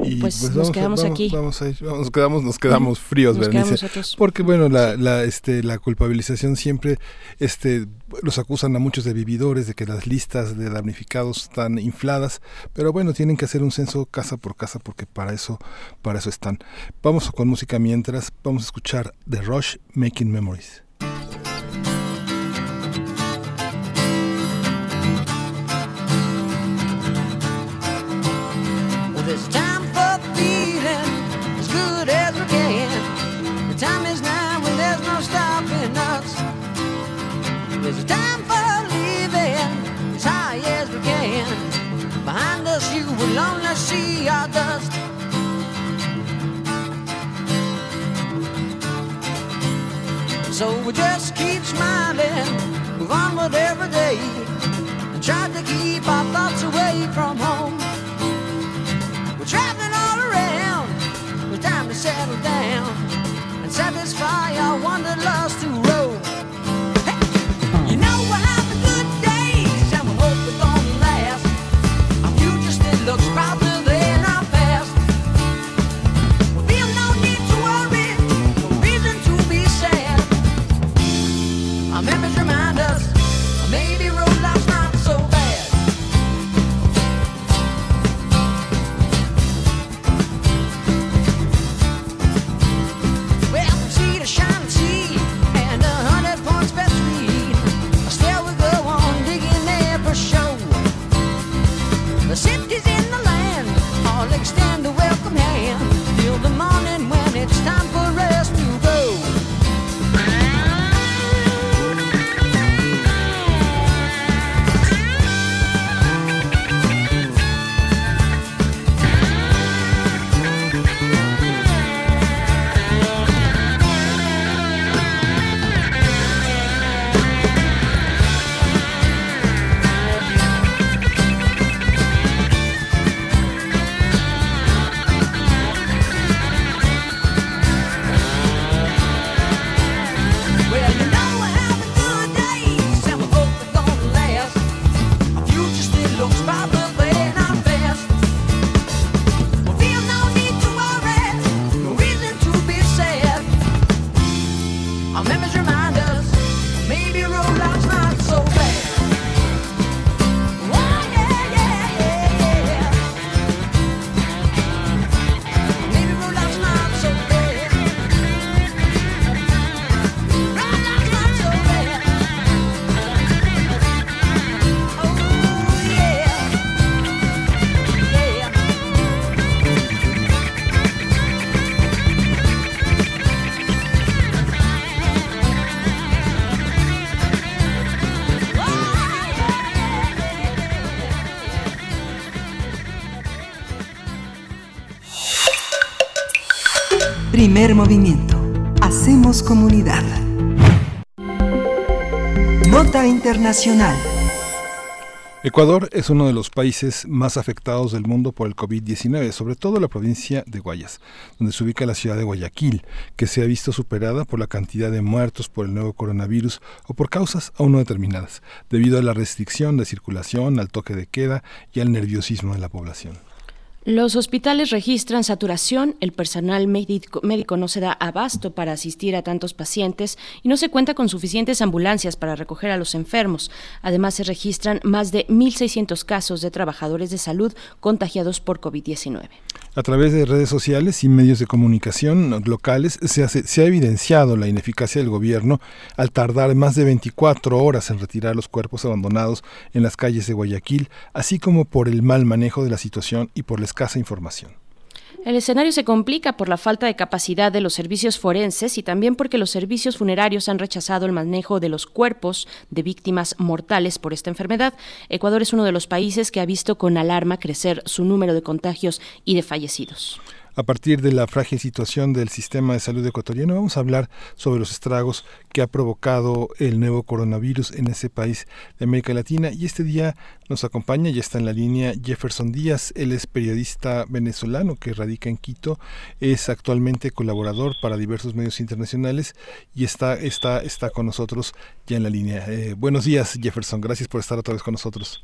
Y pues, nos vamos a- quedamos vamos- aquí. Vamos a ir- vamos- nos quedamos, nos quedamos fríos, Nos quedamos. Porque bueno, la, la, este, la culpabilización siempre, este, los acusan a muchos de vividores de que las listas de damnificados están infladas, pero bueno, tienen que hacer un censo casa por casa porque para eso, para eso están. Vamos con música mientras, vamos a escuchar The Rush Making Memories. So we just keep smiling, move onward every day, and try to keep our thoughts away from home. We're traveling all around. It's time to settle down and satisfy our wanderlust Movimiento. Hacemos comunidad. Nota Internacional. Ecuador es uno de los países más afectados del mundo por el COVID-19, sobre todo la provincia de Guayas, donde se ubica la ciudad de Guayaquil, que se ha visto superada por la cantidad de muertos por el nuevo coronavirus o por causas aún no determinadas, debido a la restricción de circulación, al toque de queda y al nerviosismo de la población. Los hospitales registran saturación, el personal médico, no se da abasto para asistir a tantos pacientes y no se cuenta con suficientes ambulancias para recoger a los enfermos. Además, se registran más de 1.600 casos de trabajadores de salud contagiados por COVID-19. A través de redes sociales y medios de comunicación locales se, hace, se, ha evidenciado la ineficacia del gobierno al tardar más de 24 horas en retirar los cuerpos abandonados en las calles de Guayaquil, así como por el mal manejo de la situación y por la escasa información. El escenario se complica por la falta de capacidad de los servicios forenses y también porque los servicios funerarios han rechazado el manejo de los cuerpos de víctimas mortales por esta enfermedad. Ecuador es uno de los países que ha visto con alarma crecer su número de contagios y de fallecidos. A partir de la frágil situación del sistema de salud ecuatoriano, vamos a hablar sobre los estragos que ha provocado el nuevo coronavirus en ese país de América Latina. Y este día nos acompaña, ya está en la línea Jefferson Díaz, él es periodista venezolano que radica en Quito, es actualmente colaborador para diversos medios internacionales y está, está, está con nosotros ya en la línea. Eh, buenos días Jefferson, gracias por estar otra vez con nosotros.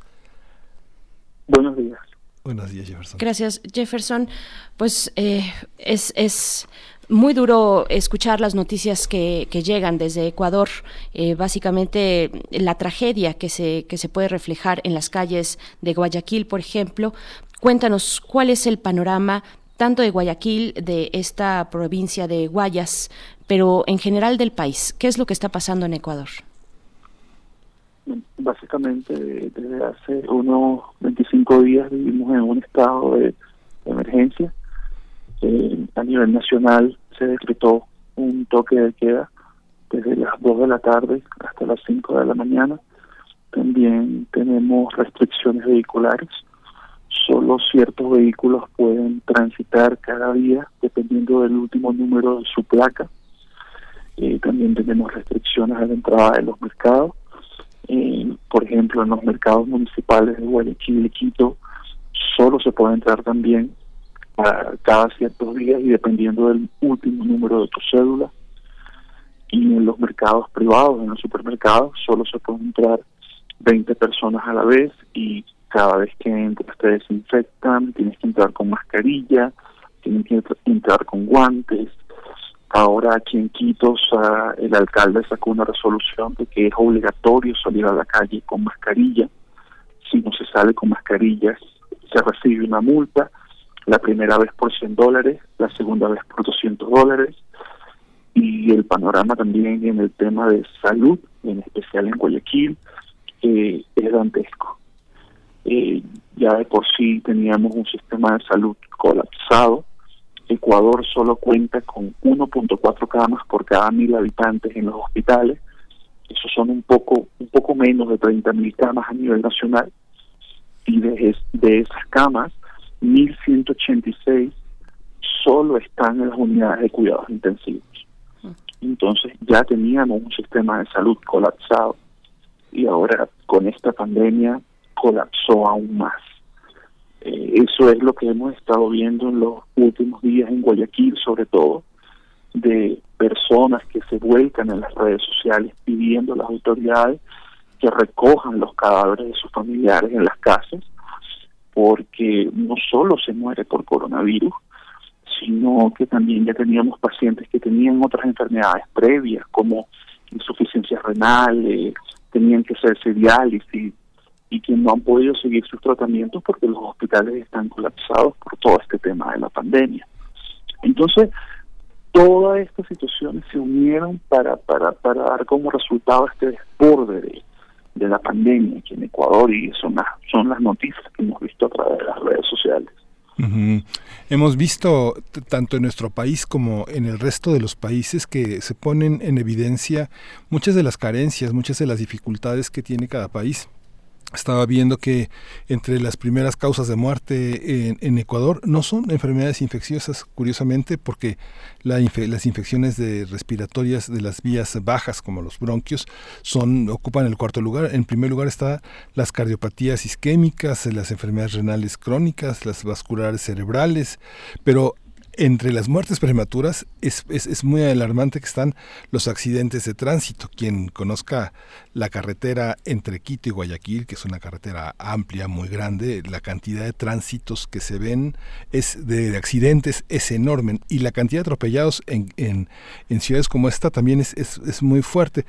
Buenos días. Buenos días, Jefferson. Gracias, Jefferson. Pues eh, es, es muy duro escuchar las noticias que, que llegan desde Ecuador, eh, básicamente la tragedia que se, que se puede reflejar en las calles de Guayaquil, por ejemplo. Cuéntanos cuál es el panorama tanto de Guayaquil, de esta provincia de Guayas, pero en general del país. ¿Qué es lo que está pasando en Ecuador? Básicamente, desde hace unos 25 días vivimos en un estado de, emergencia. Eh, a nivel nacional se decretó un toque de queda desde las 2 de la tarde hasta las 5 de la mañana. También tenemos restricciones vehiculares. Solo ciertos vehículos pueden transitar cada día dependiendo del último número de su placa. Eh, también tenemos restricciones a la entrada de los mercados eh, por ejemplo, en los mercados municipales de Guayaquil y Quito, solo se puede entrar también a cada ciertos días y dependiendo del último número de tu cédula. Y en los mercados privados, en los supermercados, solo se puede entrar 20 personas a la vez y cada vez que entras te desinfectan, tienes que entrar con mascarilla, tienes que entrar con guantes, Ahora aquí en Quito el alcalde sacó una resolución de que es obligatorio salir a la calle con mascarilla. Si no se sale con mascarillas, se recibe una multa. La primera vez por 100 dólares, la segunda vez por 200 dólares. Y el panorama también en el tema de salud, en especial en Guayaquil, eh, es dantesco. Eh, ya de por sí teníamos un sistema de salud colapsado Ecuador solo cuenta con 1.4 camas por cada mil habitantes en los hospitales. Eso son un poco un poco menos de 30.000 camas a nivel nacional. Y de, de esas camas, 1.186 solo están en las unidades de cuidados intensivos. Entonces ya teníamos un sistema de salud colapsado y ahora con esta pandemia colapsó aún más. Eh, eso es lo que hemos estado viendo en los últimos días en Guayaquil, sobre todo, de personas que se vuelcan en las redes sociales pidiendo a las autoridades que recojan los cadáveres de sus familiares en las casas, porque no solo se muere por coronavirus, sino que también ya teníamos pacientes que tenían otras enfermedades previas, como insuficiencia renal, eh, tenían que hacerse diálisis, y que no han podido seguir sus tratamientos porque los hospitales están colapsados por todo este tema de la pandemia. Entonces, todas estas situaciones se unieron para, para, para dar como resultado este desborde de, de la pandemia aquí en Ecuador y son las, son las noticias que hemos visto a través de las redes sociales. Hemos visto tanto en nuestro país como en el resto de los países que se ponen en evidencia muchas de las carencias, muchas de las dificultades que tiene cada país estaba viendo que entre las primeras causas de muerte en, Ecuador no son enfermedades infecciosas, curiosamente, porque las infecciones de respiratorias de las vías bajas, como los bronquios, ocupan el cuarto lugar. En primer lugar está las cardiopatías isquémicas, las enfermedades renales crónicas, las vasculares cerebrales, pero entre las muertes prematuras es, es, muy alarmante que están los accidentes de tránsito. Quien conozca la carretera entre Quito y Guayaquil, que es una carretera amplia, muy grande, la cantidad de tránsitos que se ven es de, accidentes es enorme y la cantidad de atropellados en, en, en ciudades como esta también es, es, es muy fuerte.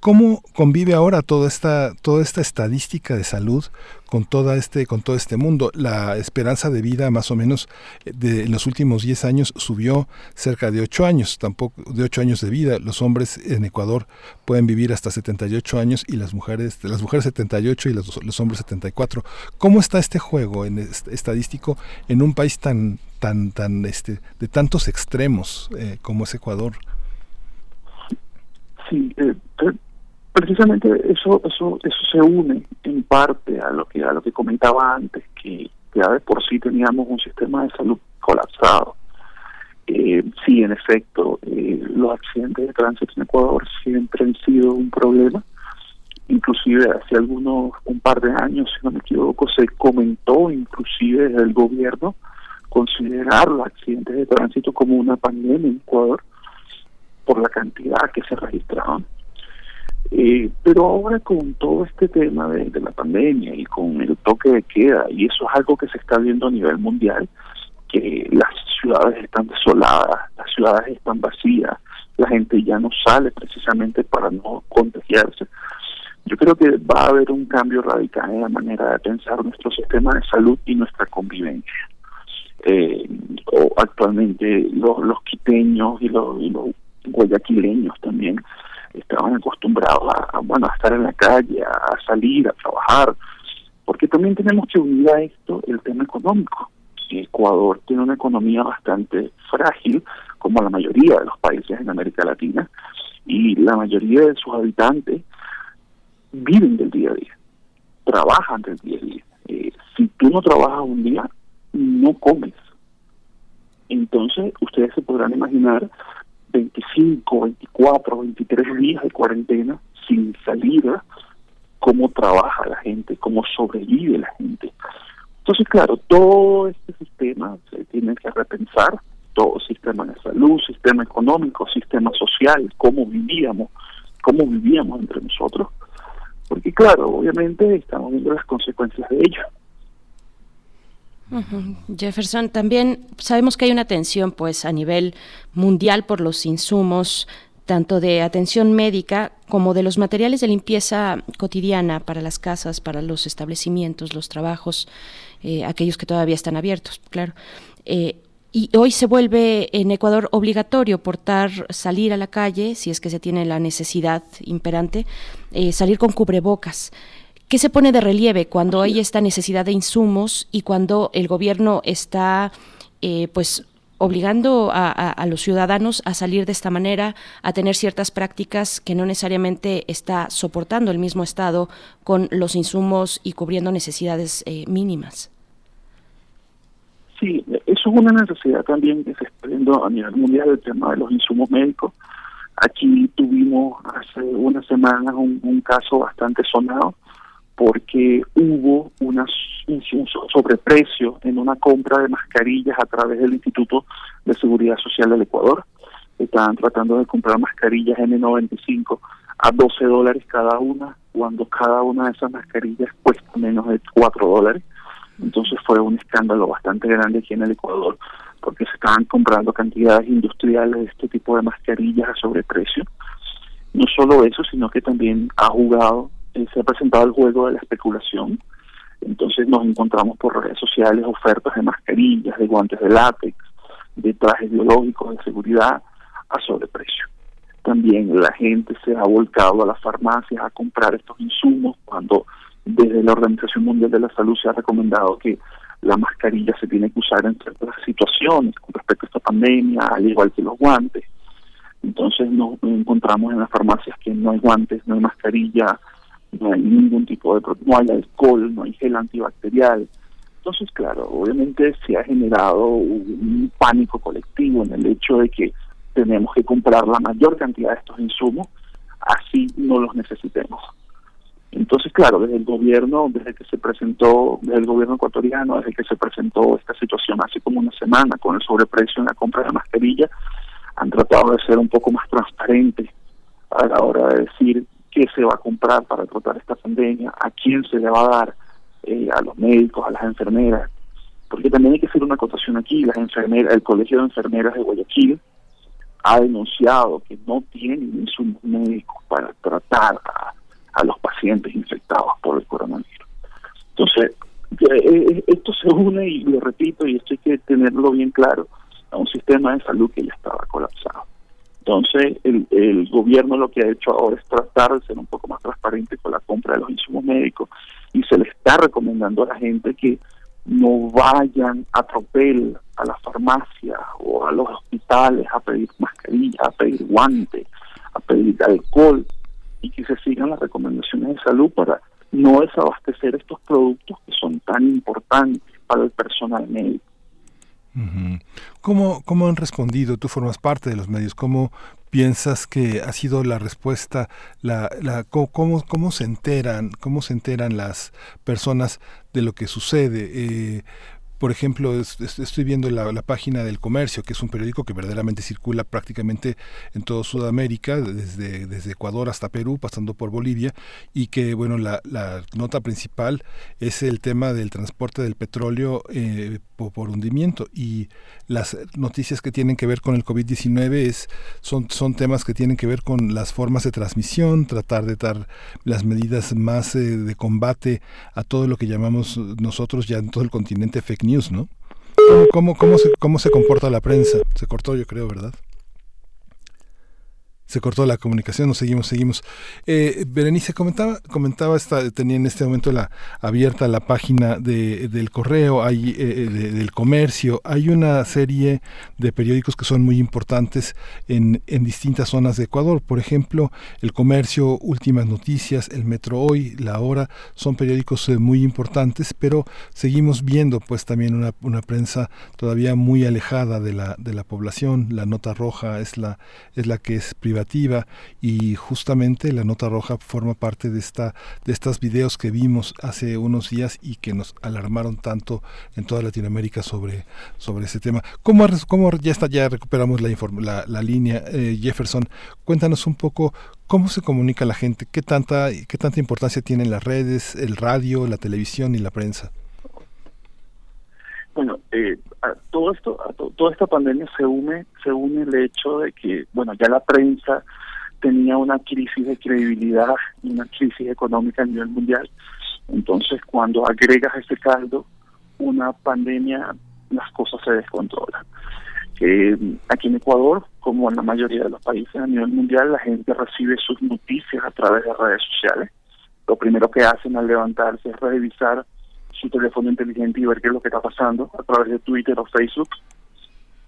¿Cómo convive ahora toda esta, toda esta estadística de salud con, toda este, con todo este mundo? La esperanza de vida más o menos eh, de, en los últimos 10 años subió cerca de 8 años, tampoco de 8 años de vida. Los hombres en Ecuador pueden vivir hasta 78 años y las mujeres, las mujeres 78 y los, los hombres 74. ¿Cómo está este juego en estadístico en un país tan, tan, tan, este, de tantos extremos eh, como es Ecuador? Sí, eh, precisamente eso eso eso se une en parte a lo que a lo que comentaba antes que ya de por sí teníamos un sistema de salud colapsado. Eh, sí en efecto eh, los accidentes de tránsito en Ecuador siempre han sido un problema. Inclusive hace algunos un par de años si no me equivoco se comentó inclusive desde el gobierno considerar los accidentes de tránsito como una pandemia en Ecuador por la cantidad que se registraban eh, pero ahora con todo este tema de, la pandemia y con el toque de queda, y eso es algo que se está viendo a nivel mundial, que las ciudades están desoladas, las ciudades están vacías, la gente ya no sale precisamente para no contagiarse. Yo creo que va a haber un cambio radical en la manera de pensar nuestro sistema de salud y nuestra convivencia. Eh, o actualmente los, los quiteños y los guayaquileños también estaban acostumbrados a, bueno a estar en la calle, a, salir, a trabajar, porque también tenemos que unir a esto el tema económico. Ecuador tiene una economía bastante frágil, como la mayoría de los países en América Latina, y la mayoría de sus habitantes viven del día a día, trabajan del día a día. Eh, si tú no trabajas un día, no comes. Entonces, ustedes se podrán imaginar 25, 24, 23 días de cuarentena sin salida, cómo trabaja la gente, cómo sobrevive la gente. Entonces, claro, todo este sistema se tiene que repensar, todo sistema de salud, sistema económico, sistema social, cómo vivíamos, cómo vivíamos entre nosotros, porque claro, obviamente estamos viendo las consecuencias de ello. Jefferson, también sabemos que hay una tensión pues a nivel mundial por los insumos tanto de atención médica como de los materiales de limpieza cotidiana para las casas, para los establecimientos, los trabajos, eh, aquellos que todavía están abiertos, claro. Eh, y hoy se vuelve en Ecuador obligatorio portar, salir a la calle, si es que se tiene la necesidad imperante, eh, salir con cubrebocas. ¿Qué se pone de relieve cuando hay esta necesidad de insumos y cuando el gobierno está, eh, pues, obligando a, los ciudadanos a salir de esta manera, a tener ciertas prácticas que no necesariamente está soportando el mismo Estado con los insumos y cubriendo necesidades eh, mínimas. Sí, eso es una necesidad también que se está viendo a nivel mundial, el tema de los insumos médicos. Aquí tuvimos hace unas semanas un caso bastante sonado porque hubo una, un, sobreprecio en una compra de mascarillas a través del Instituto de Seguridad Social del Ecuador. Estaban tratando de comprar mascarillas N95 a 12 dólares cada una, cuando cada una de esas mascarillas cuesta menos de 4 dólares. Entonces fue un escándalo bastante grande aquí en el Ecuador, porque se estaban comprando cantidades industriales de este tipo de mascarillas a sobreprecio. No solo eso, sino que también ha jugado eh, se ha presentado el juego de la especulación. Entonces nos encontramos por redes sociales ofertas de mascarillas, de guantes de látex, de trajes biológicos de seguridad a sobreprecio. También la gente se ha volcado a las farmacias a comprar estos insumos cuando desde la Organización Mundial de la Salud se ha recomendado que la mascarilla se tiene que usar en ciertas situaciones con respecto a esta pandemia, al igual que los guantes. Entonces nos encontramos en las farmacias que no hay guantes, no hay mascarilla, no hay ningún tipo de, no hay alcohol, no hay gel antibacterial. Entonces, claro, obviamente se ha generado un pánico colectivo en el hecho de que tenemos que comprar la mayor cantidad de estos insumos, así no los necesitemos. Entonces, claro, desde el gobierno, desde que se presentó, desde el gobierno ecuatoriano, desde que se presentó esta situación hace como una semana con el sobreprecio en la compra de mascarilla, han tratado de ser un poco más transparentes a la hora de decir qué se va a comprar para tratar esta pandemia, a quién se le va a dar, eh, a los médicos, a las enfermeras, porque también hay que hacer una acotación aquí, las enfermeras, el Colegio de Enfermeras de Guayaquil ha denunciado que no tienen insumos médicos para tratar a, a los pacientes infectados por el coronavirus. Entonces, eh, eh, esto se une, y lo repito, y esto hay que tenerlo bien claro, a un sistema de salud que ya estaba colapsado. Entonces, el, el gobierno lo que ha hecho ahora es tratar de ser un poco más transparente con la compra de los insumos médicos y se le está recomendando a la gente que no vayan a tropel a la farmacia o a los hospitales a pedir mascarilla, a pedir guantes, a pedir alcohol y que se sigan las recomendaciones de salud para no desabastecer estos productos que son tan importantes para el personal médico. ¿Cómo, ¿Cómo han respondido? Tú formas parte de los medios. ¿Cómo piensas que ha sido la respuesta? La, la, cómo, ¿Cómo se enteran? ¿Cómo se enteran las personas de lo que sucede? Eh, por ejemplo, estoy viendo la, página del Comercio, que es un periódico que verdaderamente circula prácticamente en toda Sudamérica, desde, desde Ecuador hasta Perú, pasando por Bolivia, y que, bueno, la, nota principal es el tema del transporte del petróleo eh, por, hundimiento y las noticias que tienen que ver con el COVID-19 es, son, son temas que tienen que ver con las formas de transmisión, tratar de dar las medidas más eh, de combate a todo lo que llamamos nosotros ya en todo el continente fake news, ¿no? ¿Cómo, cómo, se, ¿Cómo se comporta la prensa? Se cortó, yo creo, ¿verdad? Se cortó la comunicación, nos seguimos, seguimos. Eh, Berenice comentaba, comentaba esta, tenía en este momento la abierta la página de, del correo, hay eh, del comercio, hay una serie de periódicos que son muy importantes en, en distintas zonas de Ecuador, por ejemplo, el comercio, últimas noticias, el Metro Hoy, La Hora, son periódicos eh, muy importantes, pero seguimos viendo pues también una, una prensa todavía muy alejada de la, de la población, la nota roja es la, es la que es privada y justamente la nota roja forma parte de esta de estos videos que vimos hace unos días y que nos alarmaron tanto en toda Latinoamérica sobre sobre ese tema. ¿Cómo, ya está ya recuperamos la la, la línea eh, Jefferson? Cuéntanos un poco cómo se comunica la gente, qué tanta qué tanta importancia tienen las redes, el radio, la televisión y la prensa. Bueno, eh, a todo esto, a toda esta pandemia se une, se une el hecho de que, bueno, ya la prensa tenía una crisis de credibilidad y una crisis económica a nivel mundial. Entonces, cuando agregas ese caldo, una pandemia, las cosas se descontrolan. Eh, aquí en Ecuador, como en la mayoría de los países a nivel mundial, la gente recibe sus noticias a través de redes sociales. Lo primero que hacen al levantarse es revisar su teléfono inteligente y ver qué es lo que está pasando a través de Twitter o Facebook.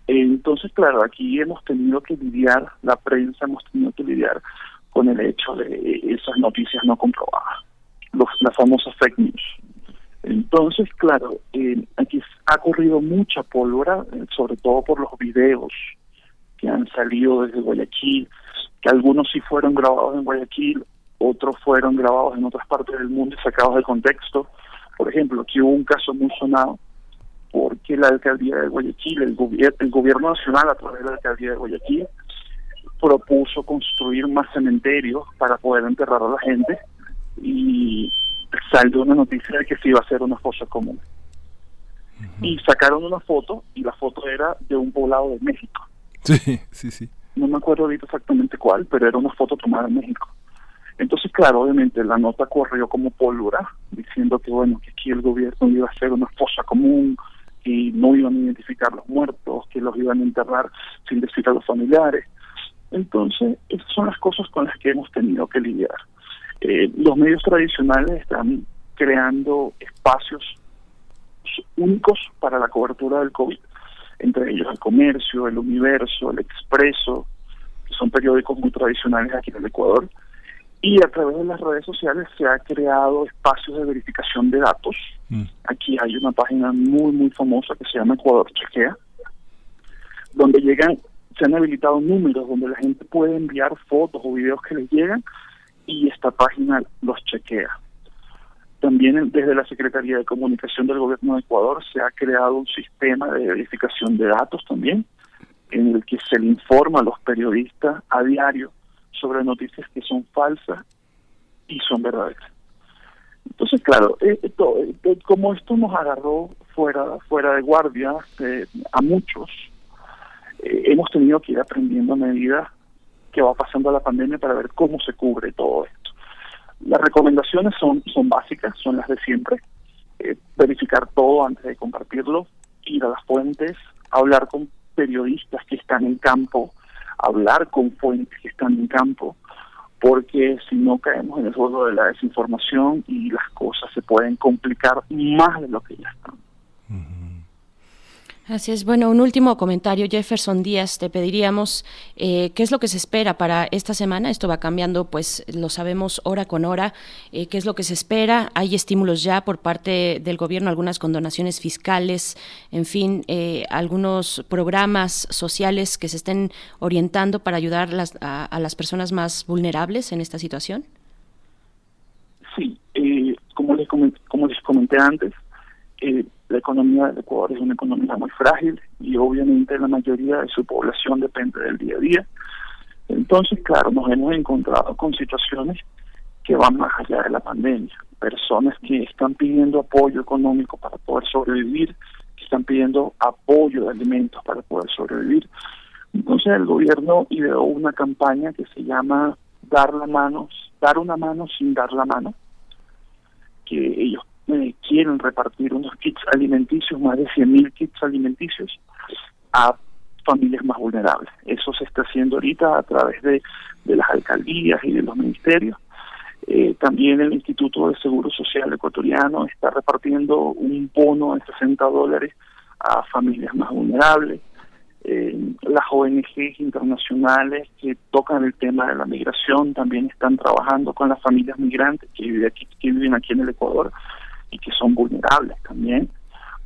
Entonces, claro, aquí hemos tenido que lidiar, la prensa hemos tenido que lidiar con el hecho de esas noticias no comprobadas, los, las famosas fake news. Entonces, claro, eh, aquí ha corrido mucha pólvora, eh, sobre todo por los videos que han salido desde Guayaquil, que algunos sí fueron grabados en Guayaquil, otros fueron grabados en otras partes del mundo y sacados de contexto. Por ejemplo, aquí hubo un caso muy sonado porque la alcaldía de Guayaquil, el, gobierno el gobierno nacional a través de la alcaldía de Guayaquil, propuso construir más cementerios para poder enterrar a la gente y salió una noticia de que se iba a hacer una fosa común. Y sacaron una foto y la foto era de un poblado de México. Sí, sí, sí. No me acuerdo ahorita exactamente cuál, pero era una foto tomada en México. Entonces, claro, obviamente la nota corrió como pólvora, diciendo que, bueno, que aquí el gobierno iba a hacer una fosa común, y no iban a identificar los muertos, que los iban a enterrar sin decir a los familiares. Entonces, esas son las cosas con las que hemos tenido que lidiar. Eh, los medios tradicionales están creando espacios únicos para la cobertura del COVID, entre ellos el comercio, el universo, el expreso, que son periódicos muy tradicionales aquí en el Ecuador, y a través de las redes sociales se ha creado espacios de verificación de datos. Mm. Aquí hay una página muy, muy famosa que se llama Ecuador Chequea, donde llegan, se han habilitado números donde la gente puede enviar fotos o videos que les llegan y esta página los chequea. también desde la Secretaría de Comunicación del Gobierno de Ecuador se ha creado un sistema de verificación de datos también, en el que se le informa a los periodistas a diario sobre noticias que son falsas y son verdaderas. Entonces, claro, eh, eh, como esto nos agarró fuera, fuera de guardia a muchos, hemos tenido que ir aprendiendo a medida que va pasando la pandemia para ver cómo se cubre todo esto. Las recomendaciones son, son básicas, son las de siempre. Eh, verificar todo antes de compartirlo, ir a las fuentes, hablar con periodistas que están en campo, hablar con fuentes que están en campo, porque si no caemos en el juego de la desinformación y las cosas se pueden complicar más de lo que ya están. Así es. Bueno, un último comentario, Jefferson Díaz. Te pediríamos eh, qué es lo que se espera para esta semana. Esto va cambiando, pues lo sabemos hora con hora. Eh, ¿Qué es lo que se espera? Hay estímulos ya por parte del gobierno, algunas condonaciones fiscales, en fin, eh, algunos programas sociales que se estén orientando para ayudar a, las personas más vulnerables en esta situación. Sí, como les como les comenté antes eh, la economía del Ecuador es una economía muy frágil y obviamente la mayoría de su población depende del día a día. Entonces, claro, nos hemos encontrado con situaciones que van más allá de la pandemia. Personas que están pidiendo apoyo económico para poder sobrevivir, que están pidiendo apoyo de alimentos para poder sobrevivir. Entonces el gobierno ideó una campaña que se llama Dar la mano, dar una mano sin dar la mano, que ellos eh, quieren repartir unos kits alimenticios, más de 100.000 kits alimenticios, a familias más vulnerables. Eso se está haciendo ahorita a través de, de las alcaldías y de los ministerios. Eh, también el Instituto de Seguro Social Ecuatoriano está repartiendo un bono de 60 dólares a familias más vulnerables. Eh, las ONGs internacionales que tocan el tema de la migración también están trabajando con las familias migrantes que viven aquí, que viven aquí en el Ecuador y que son vulnerables también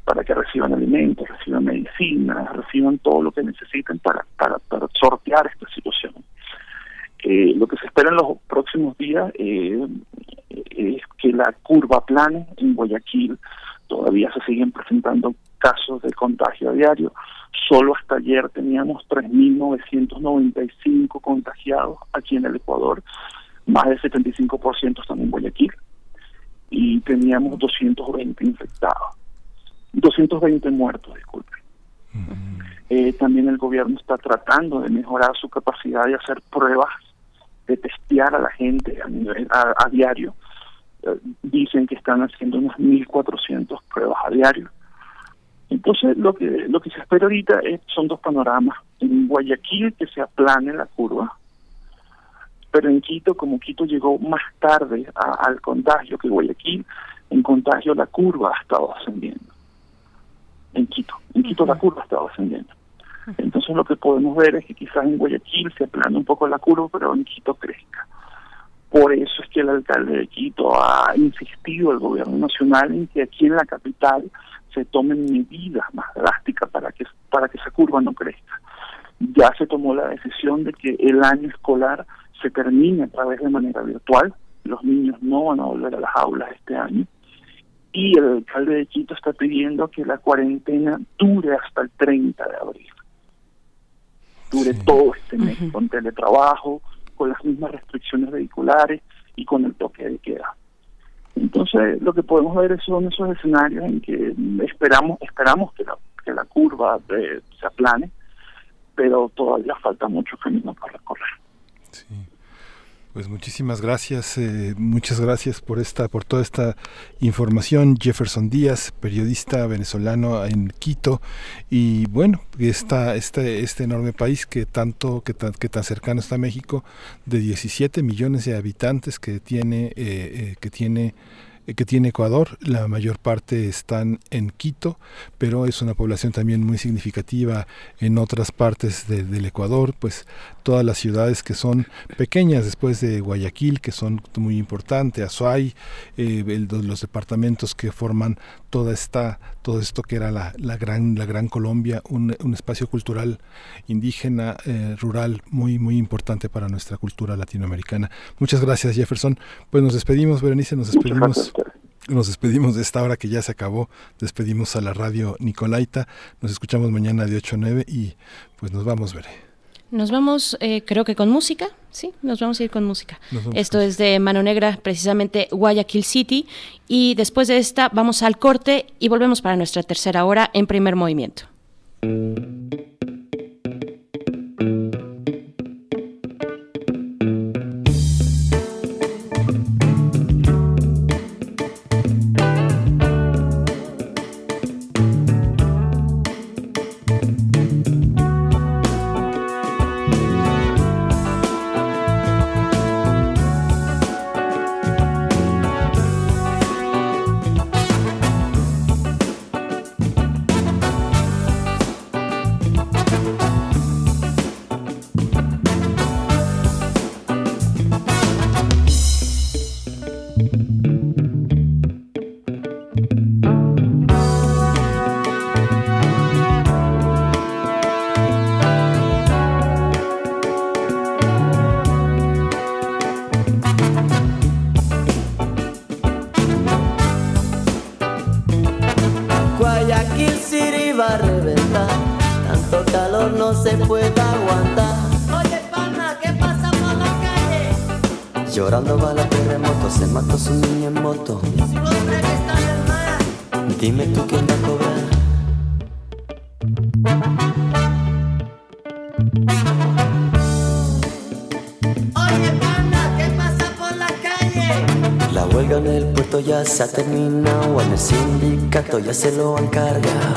para que reciban alimentos, reciban medicinas, reciban todo lo que necesiten para, para, sortear esta situación. Eh, lo que se espera en los próximos días eh, es que la curva plane en Guayaquil. Todavía se siguen presentando casos de contagio a diario. Solo hasta ayer teníamos 3.995 contagiados aquí en el Ecuador. Más del 75% están en Guayaquil y teníamos 220 infectados, 220 muertos, disculpe. Eh, también el gobierno está tratando de mejorar su capacidad de hacer pruebas, de testear a la gente a, a, diario. Eh, dicen que están haciendo unas 1.400 pruebas a diario. Entonces, lo que lo que se espera ahorita es, son dos panoramas. En Guayaquil, que se aplane la curva, pero en Quito, como Quito llegó más tarde al contagio que Guayaquil, en contagio la curva ha estado ascendiendo. En Quito, en Quito la curva ha estado ascendiendo. Entonces lo que podemos ver es que quizás en Guayaquil se aplana un poco la curva, pero en Quito crezca. Por eso es que el alcalde de Quito ha insistido al gobierno nacional en que aquí en la capital se tomen medidas más drásticas para que para que esa curva no crezca. Ya se tomó la decisión de que el año escolar se termine a través de manera virtual. Los niños no van a volver a las aulas este año. Y el alcalde de Quito está pidiendo que la cuarentena dure hasta el 30 de abril. Dure todo este mes con teletrabajo, con las mismas restricciones vehiculares y con el toque de queda. Entonces, lo que podemos ver son esos escenarios en que esperamos esperamos que la, que la curva eh, se aplane, pero todavía falta mucho camino para recorrer. Sí. Pues muchísimas gracias, eh, muchas gracias por esta, por toda esta información. Jefferson Díaz, periodista venezolano en Quito, y bueno, esta, este, este enorme país que tanto, que tan, que tan cercano está México, de 17 millones de habitantes que tiene, eh, eh, que tiene que tiene Ecuador. La mayor parte están en Quito, pero es una población también muy significativa en otras partes del Ecuador, pues todas las ciudades que son pequeñas después de Guayaquil, que son muy importantes, Azuay, eh, los departamentos que forman toda esta, todo esto que era la, la gran, la gran Colombia, un, un espacio cultural indígena, eh, rural, muy, muy importante para nuestra cultura latinoamericana. Muchas gracias, Jefferson. Pues nos despedimos, Berenice, nos despedimos. Nos despedimos de esta hora que ya se acabó. Despedimos a la radio Nicolaita. Nos escuchamos mañana de 8 a 9 y pues nos vamos, Veré. Nos vamos, eh, creo que con música, sí, nos vamos a ir con música. Esto es de Mano Negra, precisamente Guayaquil City. Y después de esta vamos al corte y volvemos para nuestra tercera hora en primer movimiento. Se ha terminado, en el sindicato ya se lo han cargado.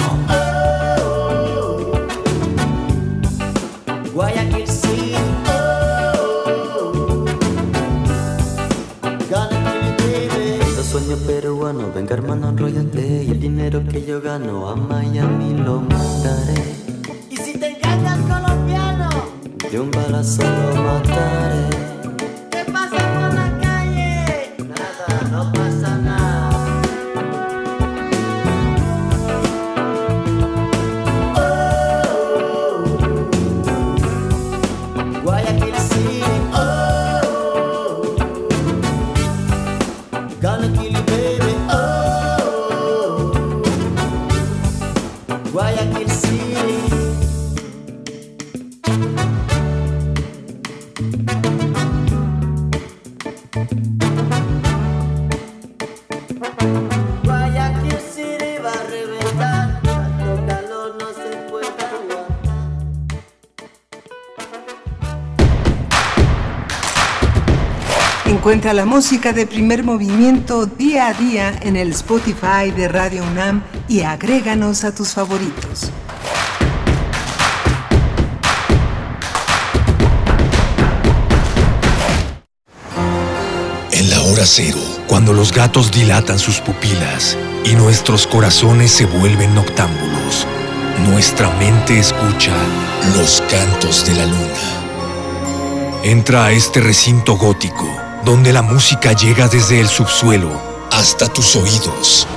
Guayaquil sí. Los sueños peruanos, venga hermano, enrollate y el dinero que yo gano a Miami lo mandaré. De un balazo lo mataré. La música de primer movimiento día a día en el Spotify de Radio UNAM y agréganos a tus favoritos. En la hora cero, cuando los gatos dilatan sus pupilas y nuestros corazones se vuelven noctámbulos, nuestra mente escucha los cantos de la luna. Entra a este recinto gótico donde la música llega desde el subsuelo hasta tus oídos.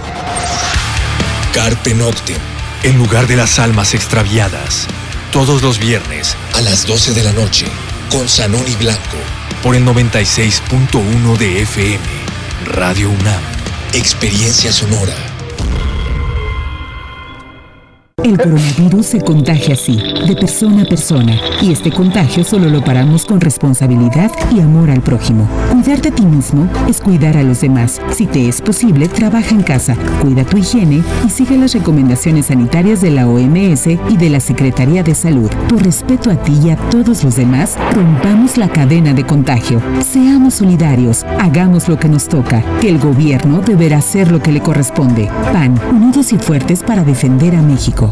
Carpe Noctem, el lugar de las almas extraviadas. Todos los viernes a las 12 de la noche con Sanoni Blanco por el 96.1 de FM. Radio UNAM. Experiencia sonora. El coronavirus se contagia así, de persona a persona, y este contagio solo lo paramos con responsabilidad y amor al prójimo. Cuidarte a ti mismo es cuidar a los demás. Si te es posible, trabaja en casa, cuida tu higiene y sigue las recomendaciones sanitarias de la OMS y de la Secretaría de Salud. Por respeto a ti y a todos los demás, rompamos la cadena de contagio. Seamos solidarios, hagamos lo que nos toca, que el gobierno deberá hacer lo que le corresponde. PAN, unidos y fuertes para defender a México.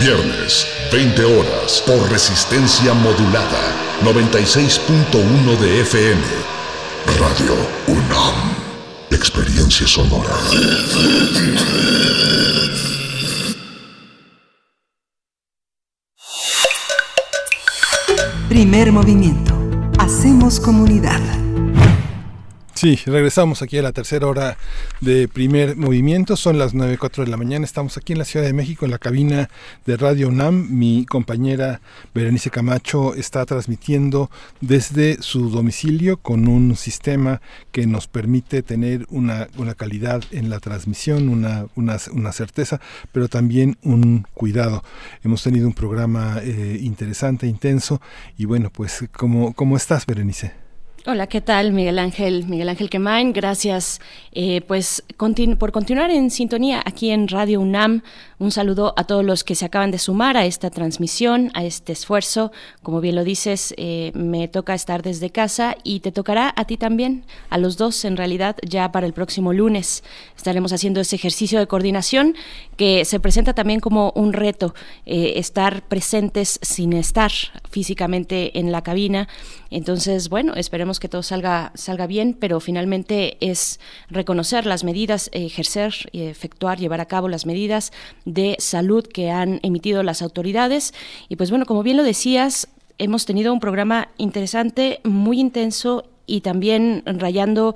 Viernes, 20 horas, por resistencia modulada. 96.1 de FM. Radio UNAM. Experiencia sonora. Primer movimiento. Hacemos comunidad. Sí, regresamos aquí a la tercera hora de primer movimiento. Son las 9.04 de la mañana. Estamos aquí en la Ciudad de México, en la cabina de Radio UNAM. Mi compañera Berenice Camacho está transmitiendo desde su domicilio con un sistema que nos permite tener una, una calidad en la transmisión, una, una, una, certeza, pero también un cuidado. Hemos tenido un programa eh, interesante, intenso. Y bueno, pues, ¿cómo, cómo estás, Berenice? Hola, ¿qué tal? Miguel Ángel, Miguel Ángel Quemain, gracias eh, pues continu por continuar en sintonía aquí en Radio UNAM. Un saludo a todos los que se acaban de sumar a esta transmisión, a este esfuerzo. Como bien lo dices, eh, me toca estar desde casa y te tocará a ti también, a los dos en realidad, ya para el próximo lunes. Estaremos haciendo ese ejercicio de coordinación que se presenta también como un reto, eh, estar presentes sin estar físicamente en la cabina. Entonces, bueno, esperemos que todo salga, salga bien, pero finalmente es reconocer las medidas, ejercer, efectuar, llevar a cabo las medidas de salud que han emitido las autoridades. Y pues bueno, como bien lo decías, hemos tenido un programa interesante, muy intenso y también rayando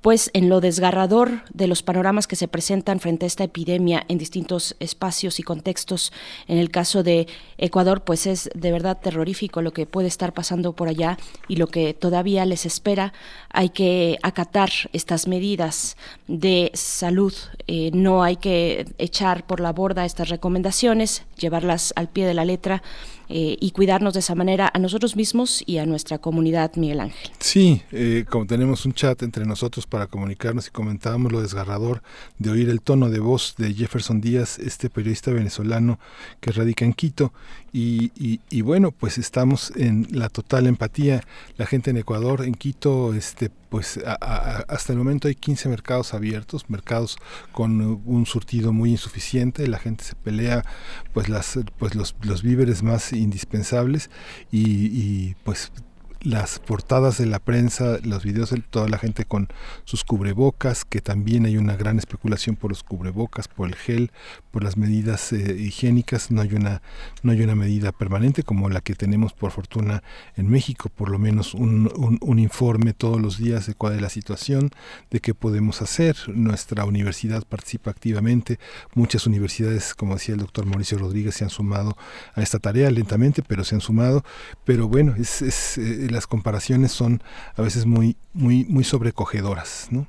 pues en lo desgarrador de los panoramas que se presentan frente a esta epidemia en distintos espacios y contextos. En el caso de Ecuador, pues es de verdad terrorífico lo que puede estar pasando por allá y lo que todavía les espera. Hay que acatar estas medidas de salud, eh, no hay que echar por la borda estas recomendaciones, llevarlas al pie de la letra eh, y cuidarnos de esa manera a nosotros mismos y a nuestra comunidad, Miguel Ángel. Sí, eh, como tenemos un chat entre nosotros para comunicarnos y comentábamos lo desgarrador de oír el tono de voz de Jefferson Díaz, este periodista venezolano que radica en Quito. Y, y, bueno, pues estamos en la total empatía. La gente en Ecuador, en Quito, este, pues hasta el momento hay 15 mercados abiertos, mercados con un surtido muy insuficiente, la gente se pelea pues las pues los, los víveres más indispensables y, y pues las portadas de la prensa, los videos de toda la gente con sus cubrebocas, que también hay una gran especulación por los cubrebocas, por el gel, por las medidas eh, higiénicas, no hay una no hay una medida permanente como la que tenemos por fortuna en México, por lo menos un, un, informe todos los días de cuál es la situación, de qué podemos hacer. Nuestra universidad participa activamente, muchas universidades, como decía el doctor Mauricio Rodríguez, se han sumado a esta tarea lentamente, pero se han sumado, pero bueno, es, es eh, las comparaciones son a veces muy, muy, muy sobrecogedoras, ¿no?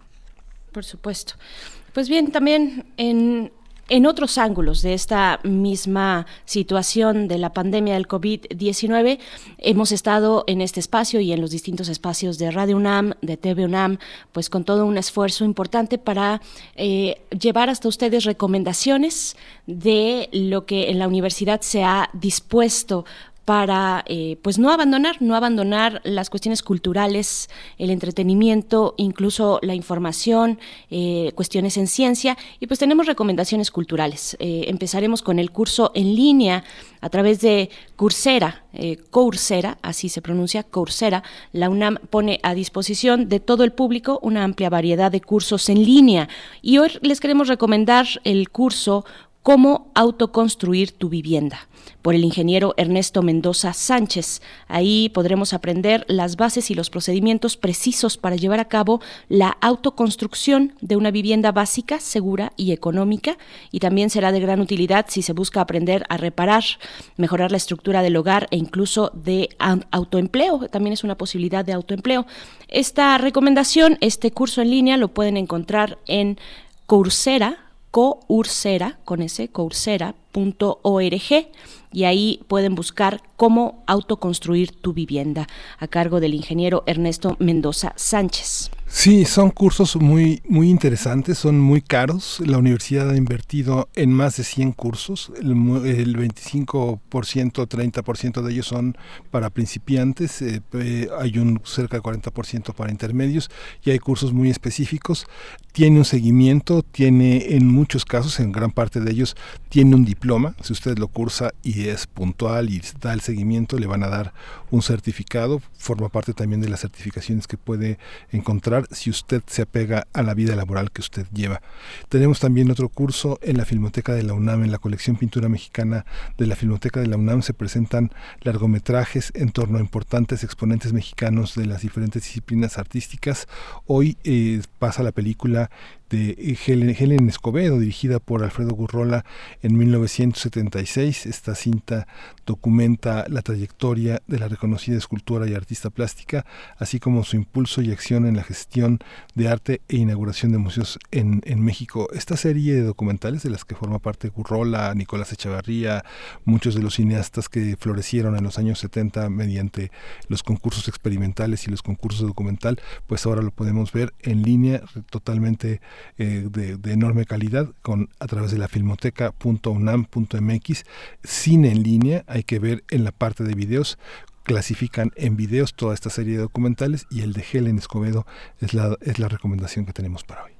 Por supuesto. Pues bien, también en, en otros ángulos de esta misma situación de la pandemia del COVID-19, hemos estado en este espacio y en los distintos espacios de Radio UNAM, de TV UNAM, pues con todo un esfuerzo importante para eh, llevar hasta ustedes recomendaciones de lo que en la universidad se ha dispuesto para eh, pues no abandonar, no abandonar las cuestiones culturales, el entretenimiento, incluso la información, eh, cuestiones en ciencia y pues tenemos recomendaciones culturales. Eh, empezaremos con el curso en línea a través de Coursera, Coursera, así se pronuncia, Coursera. La UNAM pone a disposición de todo el público una amplia variedad de cursos en línea y hoy les queremos recomendar el curso Cómo autoconstruir tu vivienda por el ingeniero Ernesto Mendoza Sánchez. Ahí podremos aprender las bases y los procedimientos precisos para llevar a cabo la autoconstrucción de una vivienda básica, segura y económica y también será de gran utilidad si se busca aprender a reparar, mejorar la estructura del hogar e incluso de autoempleo. También es una posibilidad de autoempleo. Esta recomendación, este curso en línea lo pueden encontrar en Coursera, coursera, con ese, coursera.com y ahí pueden buscar cómo autoconstruir tu vivienda a cargo del ingeniero Ernesto Mendoza Sánchez. Sí, son cursos muy, muy interesantes, son muy caros. La universidad ha invertido en más de 100 cursos. El, el 25%, 30% de ellos son para principiantes. Eh, hay un cerca de 40% para intermedios y hay cursos muy específicos. Tiene un seguimiento, tiene en muchos casos, en gran parte de ellos, tiene un diploma. Si usted lo cursa y es puntual y da el seguimiento, le van a dar un certificado. Forma parte también de las certificaciones que puede encontrar si usted se apega a la vida laboral que usted lleva. Tenemos también otro curso en la Filmoteca de la UNAM, en la colección Pintura Mexicana de la Filmoteca de la UNAM se presentan largometrajes en torno a importantes exponentes mexicanos de las diferentes disciplinas artísticas. Hoy eh, pasa la película de Helen, Escobedo, dirigida por Alfredo Gurrola en 1976. Esta cinta documenta la trayectoria de la reconocida escultora y artista plástica, así como su impulso y acción en la gestión de arte e inauguración de museos en, en México. Esta serie de documentales de las que forma parte Gurrola, Nicolás Echevarría, muchos de los cineastas que florecieron en los años 70 mediante los concursos experimentales y los concursos documental, pues ahora lo podemos ver en línea totalmente eh, de, enorme calidad con a través de la filmoteca.unam.mx. Cine en línea, hay que ver en la parte de videos clasifican en videos toda esta serie de documentales y el de Helen Escobedo es la, es la recomendación que tenemos para hoy.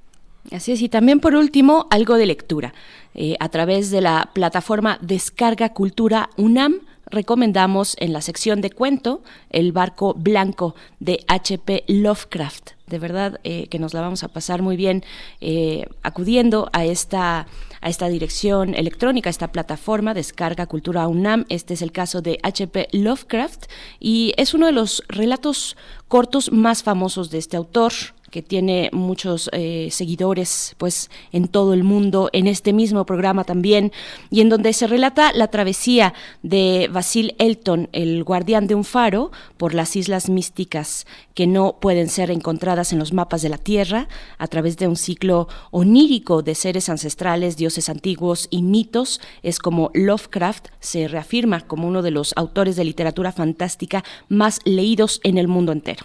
Así es, y también por último, algo de lectura. Eh, a través de la plataforma Descarga Cultura UNAM, recomendamos en la sección de cuento El barco blanco de H.P. Lovecraft. De verdad eh, que nos la vamos a pasar muy bien eh, acudiendo a esta, a esta dirección electrónica, a esta plataforma Descarga Cultura UNAM. Este es el caso de H.P. Lovecraft y es uno de los relatos cortos más famosos de este autor que tiene muchos eh, seguidores pues en todo el mundo en este mismo programa también y en donde se relata la travesía de Basil Elton el guardián de un faro por las islas místicas que no pueden ser encontradas en los mapas de la tierra a través de un ciclo onírico de seres ancestrales dioses antiguos y mitos. Es como Lovecraft se reafirma como uno de los autores de literatura fantástica más leídos en el mundo entero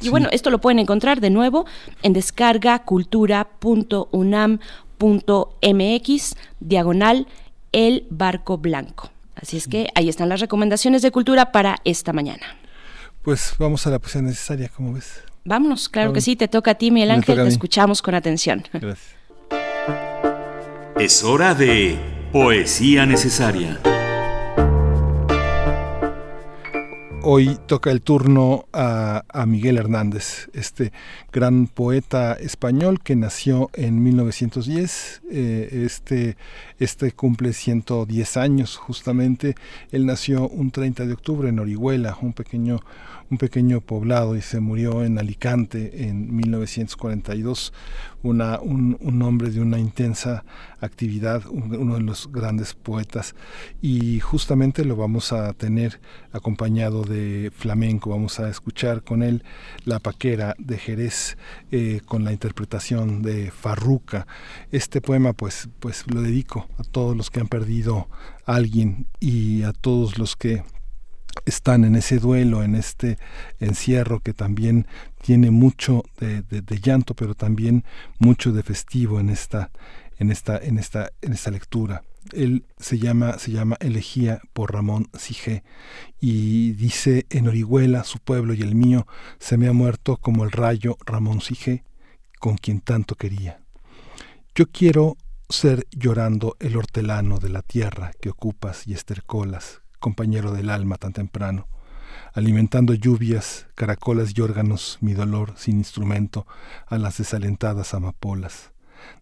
y bueno, esto lo pueden encontrar de nuevo en descarga.cultura.unam.mx, diagonal El Barco Blanco. Así es que ahí están las recomendaciones de cultura para esta mañana. Pues vamos a la poesía necesaria, ¿cómo ves? Vámonos, claro que sí, te toca a ti, Miguel Ángel, te escuchamos con atención. Gracias. Es hora de poesía necesaria. Hoy toca el turno a, Miguel Hernández, este gran poeta español que nació en 1910. Eh, este, este cumple 110 años justamente. Él nació un 30 de octubre en Orihuela, un pequeño un pequeño poblado y se murió en Alicante en 1942, una, un, un hombre de una intensa actividad, uno de los grandes poetas. Y justamente lo vamos a tener acompañado de flamenco, vamos a escuchar con él La Paquera de Jerez eh, con la interpretación de Farruca. Este poema pues, pues lo dedico a todos los que han perdido a alguien y a todos los que están en ese duelo, en este encierro que también tiene mucho de, llanto, pero también mucho de festivo en esta, en esta, en esta, en esta lectura. Él se llama, se llama Elegía por Ramón Sige y dice en Orihuela, su pueblo y el mío, se me ha muerto como el rayo Ramón Sige, con quien tanto quería. Yo quiero ser llorando el hortelano de la tierra que ocupas y estercolas, compañero del alma tan temprano, alimentando lluvias, caracolas y órganos, mi dolor sin instrumento, a las desalentadas amapolas.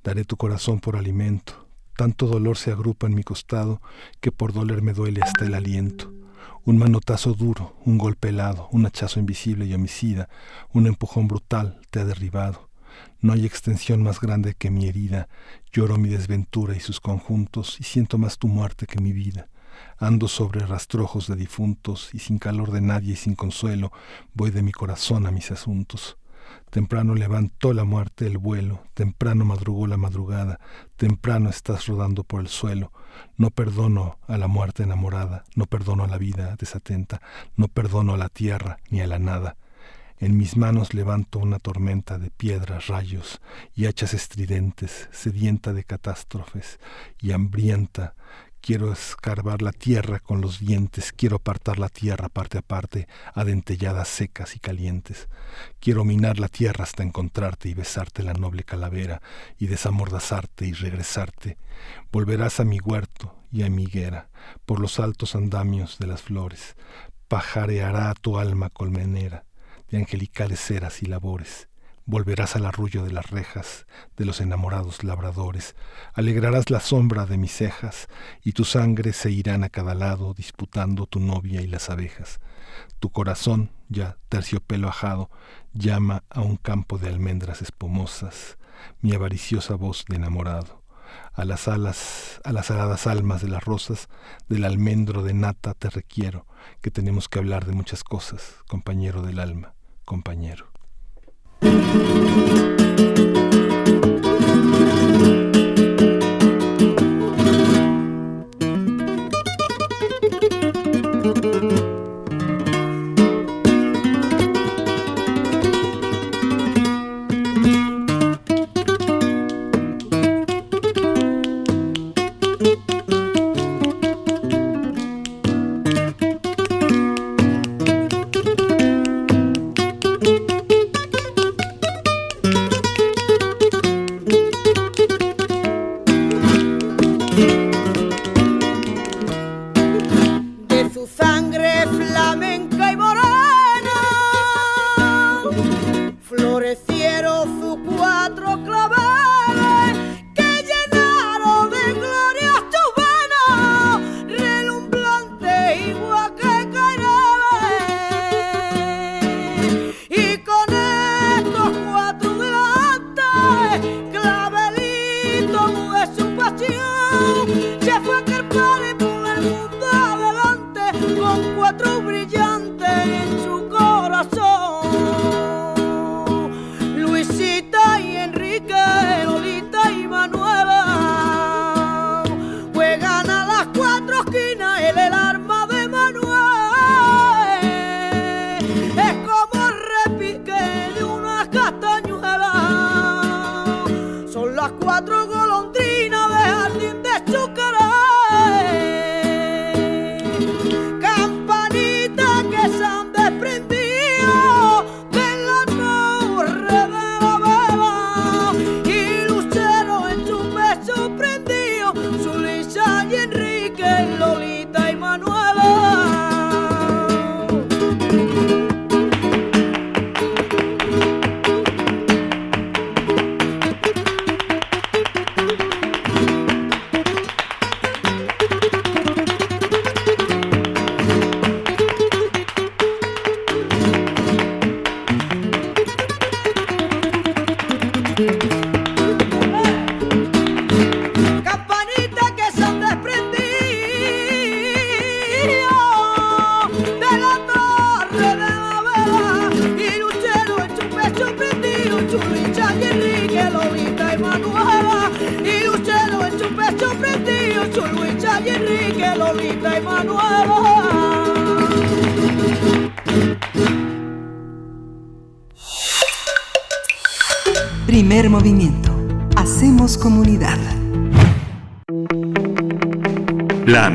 Daré tu corazón por alimento, tanto dolor se agrupa en mi costado que por doler me duele hasta el aliento. Un manotazo duro, un golpe helado, un hachazo invisible y homicida, un empujón brutal te ha derribado. No hay extensión más grande que mi herida, lloro mi desventura y sus conjuntos, y siento más tu muerte que mi vida. Ando sobre rastrojos de difuntos y sin calor de nadie y sin consuelo voy de mi corazón a mis asuntos. Temprano levantó la muerte el vuelo, temprano madrugó la madrugada, temprano estás rodando por el suelo. No perdono a la muerte enamorada, no perdono a la vida desatenta, no perdono a la tierra ni a la nada. En mis manos levanto una tormenta de piedras, rayos y hachas estridentes, sedienta de catástrofes y hambrienta Quiero escarbar la tierra con los dientes, quiero apartar la tierra parte a parte, a dentelladas secas y calientes. Quiero minar la tierra hasta encontrarte y besarte la noble calavera, y desamordazarte y regresarte. Volverás a mi huerto y a mi higuera, por los altos andamios de las flores. Pajareará tu alma colmenera, de angelicales ceras y labores Volverás al arrullo de las rejas de los enamorados labradores, alegrarás la sombra de mis cejas, y tu sangre se irán a cada lado disputando tu novia y las abejas. Tu corazón, ya terciopelo ajado, llama a un campo de almendras espumosas, mi avariciosa voz de enamorado. A las alas, a las aladas almas de las rosas, del almendro de nata te requiero, que tenemos que hablar de muchas cosas, compañero del alma, compañero. Thank you.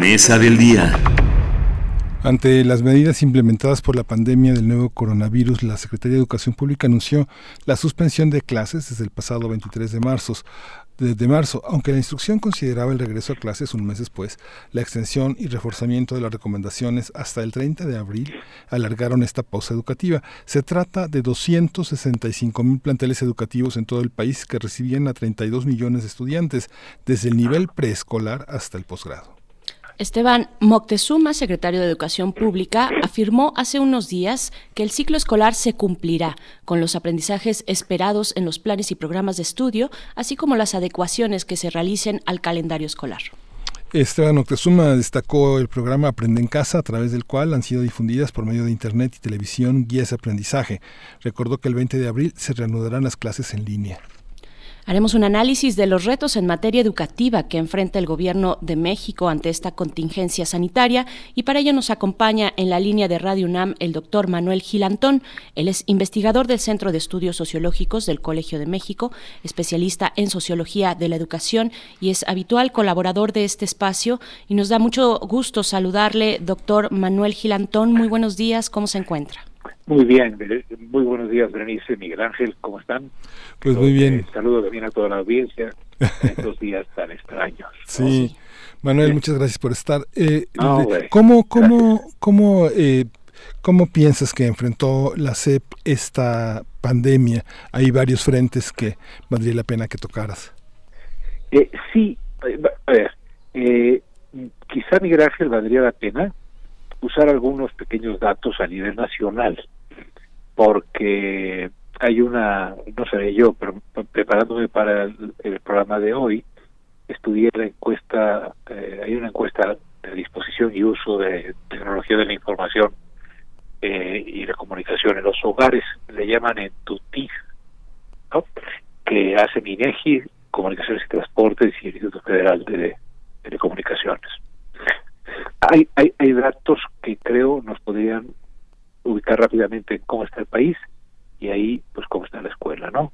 Del día. Ante las medidas implementadas por la pandemia del nuevo coronavirus, la Secretaría de Educación Pública anunció la suspensión de clases desde el pasado 23 de marzo. De, marzo, aunque la instrucción consideraba el regreso a clases un mes después, la extensión y reforzamiento de las recomendaciones hasta el 30 de abril alargaron esta pausa educativa. Se trata de 265 mil planteles educativos en todo el país que recibían a 32 millones de estudiantes, desde el nivel preescolar hasta el posgrado. Esteban Moctezuma, secretario de Educación Pública, afirmó hace unos días que el ciclo escolar se cumplirá con los aprendizajes esperados en los planes y programas de estudio, así como las adecuaciones que se realicen al calendario escolar. Esteban Octezuma destacó el programa Aprende en Casa, a través del cual han sido difundidas por medio de Internet y televisión guías de aprendizaje. Recordó que el 20 de abril se reanudarán las clases en línea. Haremos un análisis de los retos en materia educativa que enfrenta el Gobierno de México ante esta contingencia sanitaria y para ello nos acompaña en la línea de Radio UNAM el doctor Manuel Gilantón. Él es investigador del Centro de Estudios Sociológicos del Colegio de México, especialista en sociología de la educación y es habitual colaborador de este espacio y nos da mucho gusto saludarle, doctor Manuel Gilantón. Muy buenos días, ¿cómo se encuentra? Muy bien, muy buenos días, Berenice, Miguel Ángel, ¿cómo están? Pues muy bien. saludo también a toda la audiencia en estos días tan extraños. Sí, Manuel, muchas gracias por estar. Eh, ¿Cómo, cómo, cómo, eh, cómo piensas que enfrentó la CEP esta pandemia? Hay varios frentes que valdría la pena que tocaras. Eh, sí, a ver, eh, quizá Miguel Ángel valdría la pena usar algunos pequeños datos a nivel nacional porque hay una, no sé yo, pero preparándome para el, programa de hoy, estudié la encuesta, eh, hay una encuesta de disposición y uso de tecnología de la información eh, y la comunicación en los hogares, le llaman en ¿no? que hace MINEGI, Comunicaciones y Transportes y el Instituto Federal de Telecomunicaciones. Hay, hay, hay datos que creo nos podrían ubicar rápidamente cómo está el país y ahí pues cómo está la escuela, ¿no?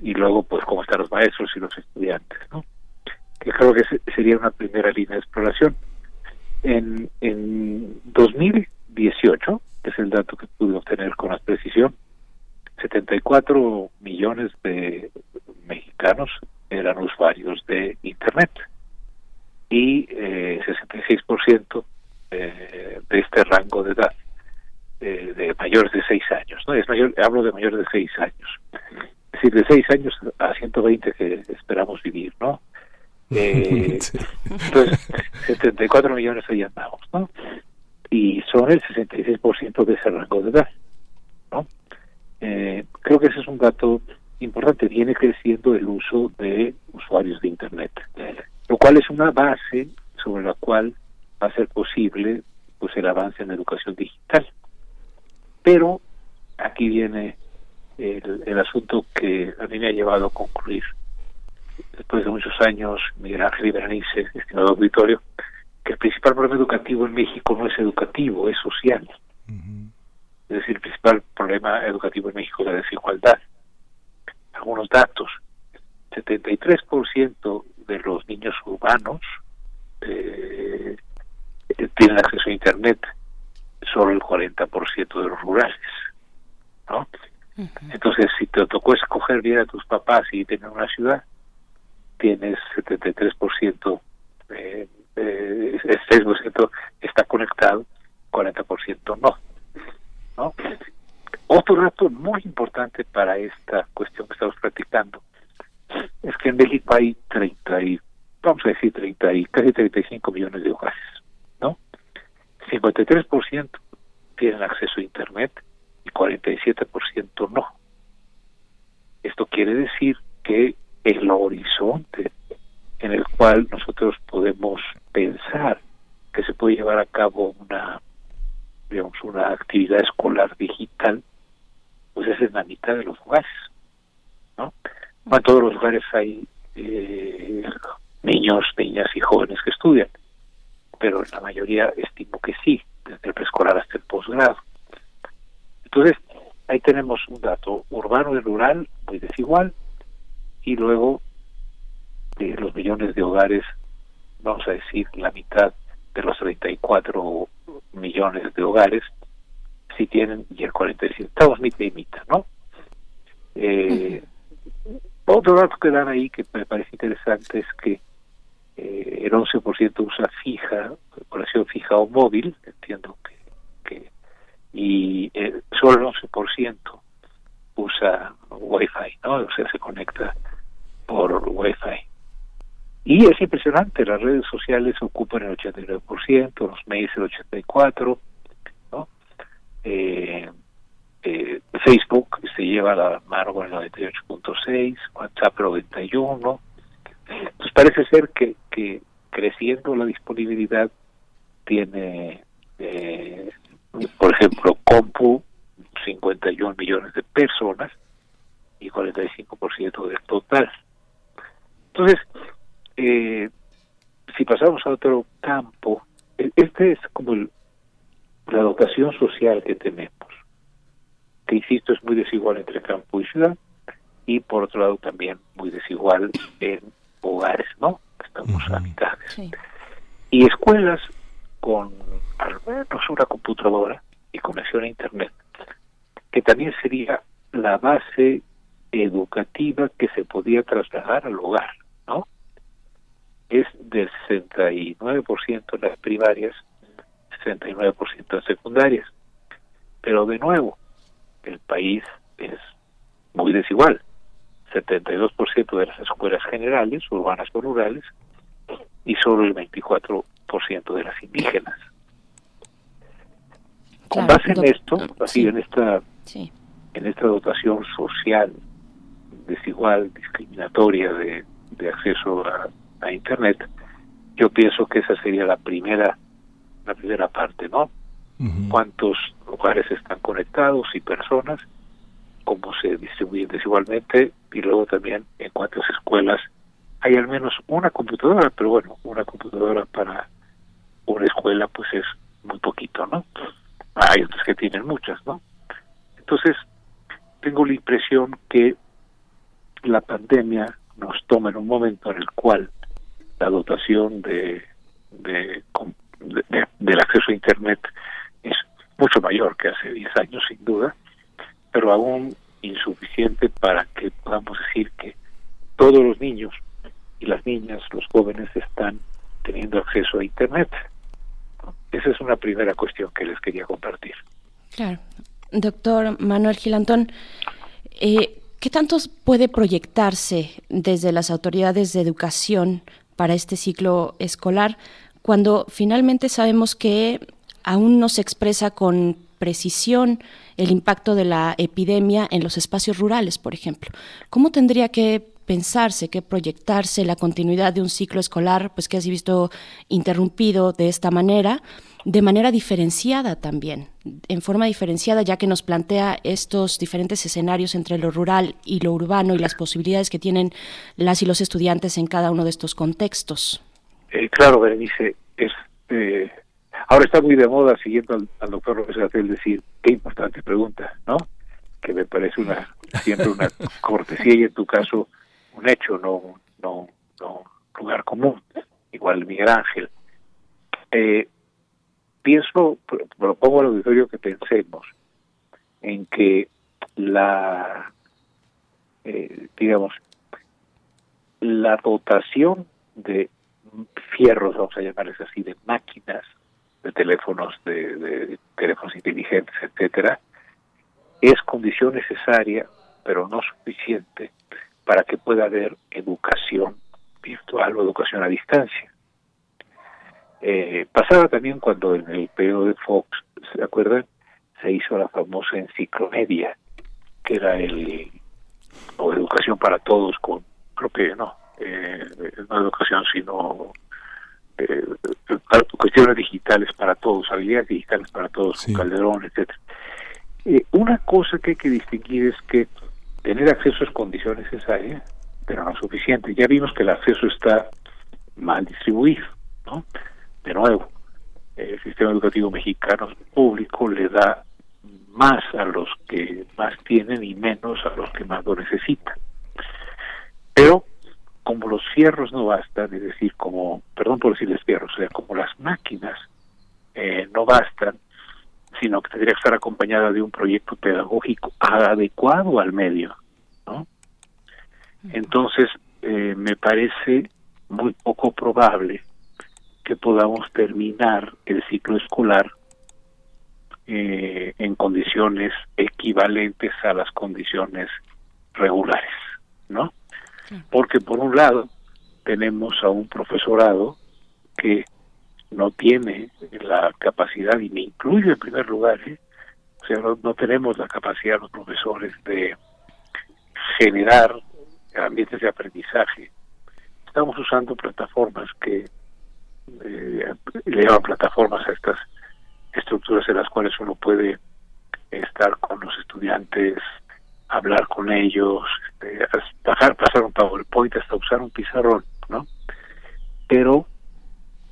Y luego pues cómo están los maestros y los estudiantes, ¿no? Que creo que sería una primera línea de exploración. En, en 2018, que es el dato que pude obtener con más precisión, 74 millones de mexicanos eran usuarios de Internet y eh, 66% eh, de este rango de edad de, mayores de 6 años, ¿no? Es mayor, hablo de mayores de 6 años. Es decir, de 6 años a 120 que esperamos vivir, ¿no? Eh, Entonces, 74 millones ahí andamos, ¿no? Y son el 66% de ese rango de edad, ¿no? Eh, creo que ese es un dato importante. Viene creciendo el uso de usuarios de Internet, lo cual es una base sobre la cual va a ser posible pues el avance en la educación digital. Pero aquí viene el, asunto que a mí me ha llevado a concluir, después de muchos años, Miguel Ángel y Berenice, estimado auditorio, que el principal problema educativo en México no es educativo, es social. Es decir, el principal problema educativo en México es la desigualdad. Algunos datos. 73% de los niños urbanos eh, tienen acceso a Internet solo el 40% de los rurales, ¿no? Entonces, si te tocó escoger bien a tus papás y tener una ciudad, tienes 73%, eh, eh, 6% está conectado, 40% no, ¿no? Otro dato muy importante para esta cuestión que estamos platicando es que en México hay 30 y, vamos a decir 30 y casi 35 millones de hogares 53% tienen acceso a Internet y 47% no. Esto quiere decir que el horizonte en el cual nosotros podemos pensar que se puede llevar a cabo una digamos una actividad escolar digital pues es en la mitad de los hogares no, en todos los hogares hay eh, niños niñas y jóvenes que estudian pero en la mayoría estimo que sí, desde el preescolar hasta el posgrado. Entonces, ahí tenemos un dato urbano y rural muy desigual, y luego de los millones de hogares, vamos a decir la mitad de los 34 millones de hogares, si tienen, y el 47, estamos mitad y mitad, ¿no? Eh, otro dato que dan ahí que me parece interesante es que eh, el 11% usa fija, conexión fija o móvil, entiendo que, que y eh, solo el 11% usa Wi-Fi, ¿no? O sea, se conecta por Wi-Fi. Y es impresionante, las redes sociales ocupan el 89%, los mails el 84%, ¿no? Eh, eh, Facebook se lleva la mano con el 98.6, WhatsApp el 91, pues parece ser que, creciendo la disponibilidad, tiene, eh, por ejemplo, Compu, 51 millones de personas y 45% del total. Entonces, eh, si pasamos a otro campo, e-, este es como la dotación social que tenemos, que insisto es muy desigual entre campo y ciudad, y por otro lado también muy desigual en hogares, ¿no? Estamos a mitad. Y escuelas con al menos una computadora y conexión a internet, que también sería la base educativa que se podía trasladar al hogar, ¿no? Es del 69% en las primarias, 69% en secundarias. Pero de nuevo, el país es muy desigual. 72% de las escuelas generales, urbanas o rurales, y solo el 24% de las indígenas. Con base en esto, así en esta en esta dotación social desigual, discriminatoria de, acceso a, internet, yo pienso que esa sería la primera la primera parte, ¿no? Cuántos lugares están conectados y personas, cómo se distribuyen desigualmente y luego también en cuántas escuelas hay al menos una computadora, pero bueno, una computadora para una escuela pues es muy poquito, ¿no? Hay otras que tienen muchas, ¿no? Entonces, tengo la impresión que la pandemia nos toma en un momento en el cual la dotación de, de, del acceso a Internet es mucho mayor que hace 10 años, sin duda, pero aún insuficiente para que podamos decir que todos los niños y las niñas, los jóvenes están teniendo acceso a Internet. Esa es una primera cuestión que les quería compartir. Claro. Doctor Manuel Gilantón, eh, ¿qué tanto puede proyectarse desde las autoridades de educación para este ciclo escolar cuando finalmente sabemos que aún no se expresa con precisión el impacto de la epidemia en los espacios rurales, por ejemplo. ¿Cómo tendría que pensarse, que proyectarse la continuidad de un ciclo escolar, pues que ha visto interrumpido de esta manera, de manera diferenciada también, en forma diferenciada, ya que nos plantea estos diferentes escenarios entre lo rural y lo urbano y las posibilidades que tienen las y los estudiantes en cada uno de estos contextos. Eh, claro, Berenice, es, eh, ahora está muy de moda, siguiendo al, doctor López Gatel, decir, qué importante pregunta, ¿no? Que me parece una siempre una cortesía y en tu caso un hecho, no, no, no lugar común, igual Miguel Ángel. Eh, pienso, propongo al auditorio que pensemos en que la, eh, digamos, la dotación de fierros, vamos a llamarles así, de máquinas, de teléfonos, de, de teléfonos inteligentes, etcétera, es condición necesaria, pero no suficiente para que pueda haber educación virtual o educación a distancia. Eh, pasaba también cuando en el periodo de Fox, ¿se acuerdan? Se hizo la famosa enciclomedia, que era el, o educación para todos, con, creo que no, eh, no educación, sino eh, cuestiones digitales para todos, habilidades digitales para todos, Calderón, etcétera. Eh, una cosa que hay que distinguir es que tener acceso es condición necesaria, pero no suficiente. Ya vimos que el acceso está mal distribuido, ¿no? De nuevo, el sistema educativo mexicano público le da más a los que más tienen y menos a los que más lo necesitan. Pero como los fierros no bastan, es decir, como, perdón por decirles fierros, o sea, como las máquinas eh, no bastan, sino que tendría que estar acompañada de un proyecto pedagógico adecuado al medio, ¿no? Entonces, eh, me parece muy poco probable que podamos terminar el ciclo escolar eh, en condiciones equivalentes a las condiciones regulares, ¿no? Porque por un lado tenemos a un profesorado que no tiene la capacidad, y me incluye en primer lugar, ¿eh? o sea, no, tenemos la capacidad los profesores de generar ambientes de aprendizaje. Estamos usando plataformas que eh, le llaman plataformas a estas estructuras en las cuales uno puede estar con los estudiantes, hablar con ellos, pasar, pasar un PowerPoint, hasta usar un pizarrón, ¿no? Pero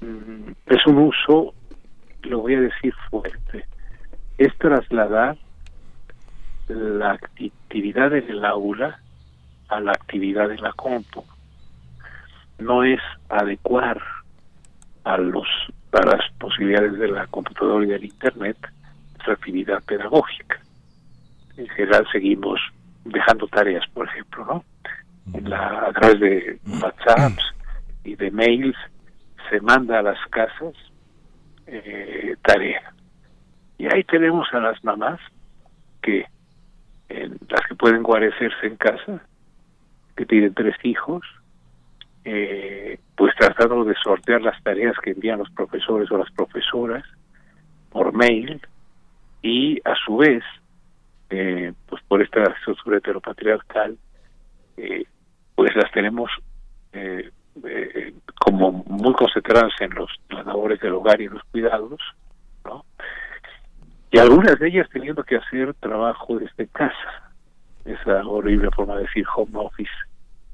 mm, es un uso, lo voy a decir fuerte, es trasladar la actividad en el aula a la actividad en la compu. No es adecuar a los a las posibilidades de la computadora y del internet su actividad pedagógica. En general seguimos dejando tareas, por ejemplo, ¿no? A través de WhatsApps y de mails se manda a las casas eh, tarea. Y ahí tenemos a las mamás que en las que pueden guarecerse en casa, que tienen tres hijos, eh, pues tratando de sortear las tareas que envían los profesores o las profesoras por mail y a su vez, eh, pues por esta estructura heteropatriarcal, eh, pues las tenemos eh, eh, como muy concentradas en los las labores del hogar y los cuidados, ¿no? Y algunas de ellas teniendo que hacer trabajo desde casa, esa horrible forma de decir home office,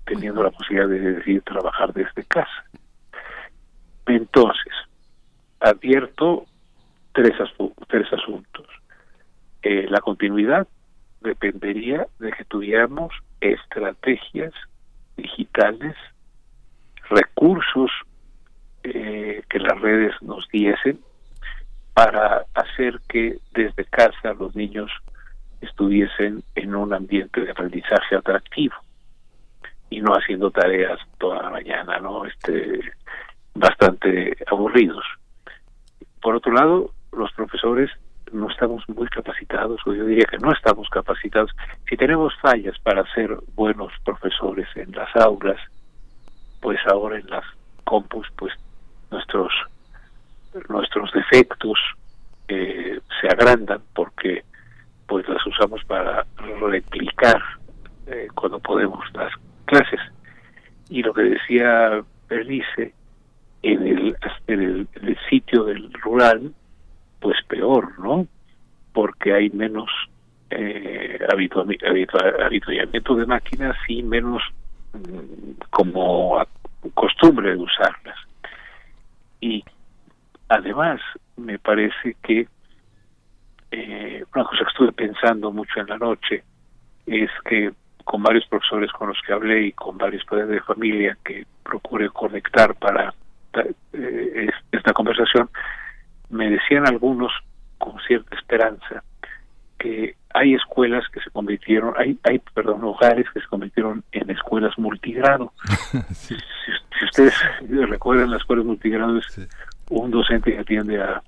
teniendo la posibilidad de decir trabajar desde casa. Entonces, advierto tres, tres asuntos. La continuidad dependería de que tuviéramos estrategias digitales, recursos eh, que las redes nos diesen para hacer que desde casa los niños estuviesen en un ambiente de aprendizaje atractivo y no haciendo tareas toda la mañana, ¿no? Este, bastante aburridos. Por otro lado, los profesores no estamos muy capacitados, o yo diría que no estamos capacitados. Si tenemos fallas para ser buenos profesores en las aulas, pues ahora en las compus, pues nuestros nuestros defectos eh, se agrandan porque pues las usamos para replicar eh, cuando podemos las clases. Y lo que decía Bernice, en el, en el, en el sitio del rural, pues peor, ¿no? Porque hay menos eh, de máquinas y menos mm, como costumbre de usarlas. Y además me parece que eh, una cosa que estuve pensando mucho en la noche es que con varios profesores con los que hablé y con varios padres de familia que procure conectar para eh, esta conversación, me decían algunos con cierta esperanza que hay escuelas que se convirtieron, hay, hay perdón, hogares que se convirtieron en escuelas multigrado. si, ustedes recuerdan las escuelas multigrado es un docente que atiende a,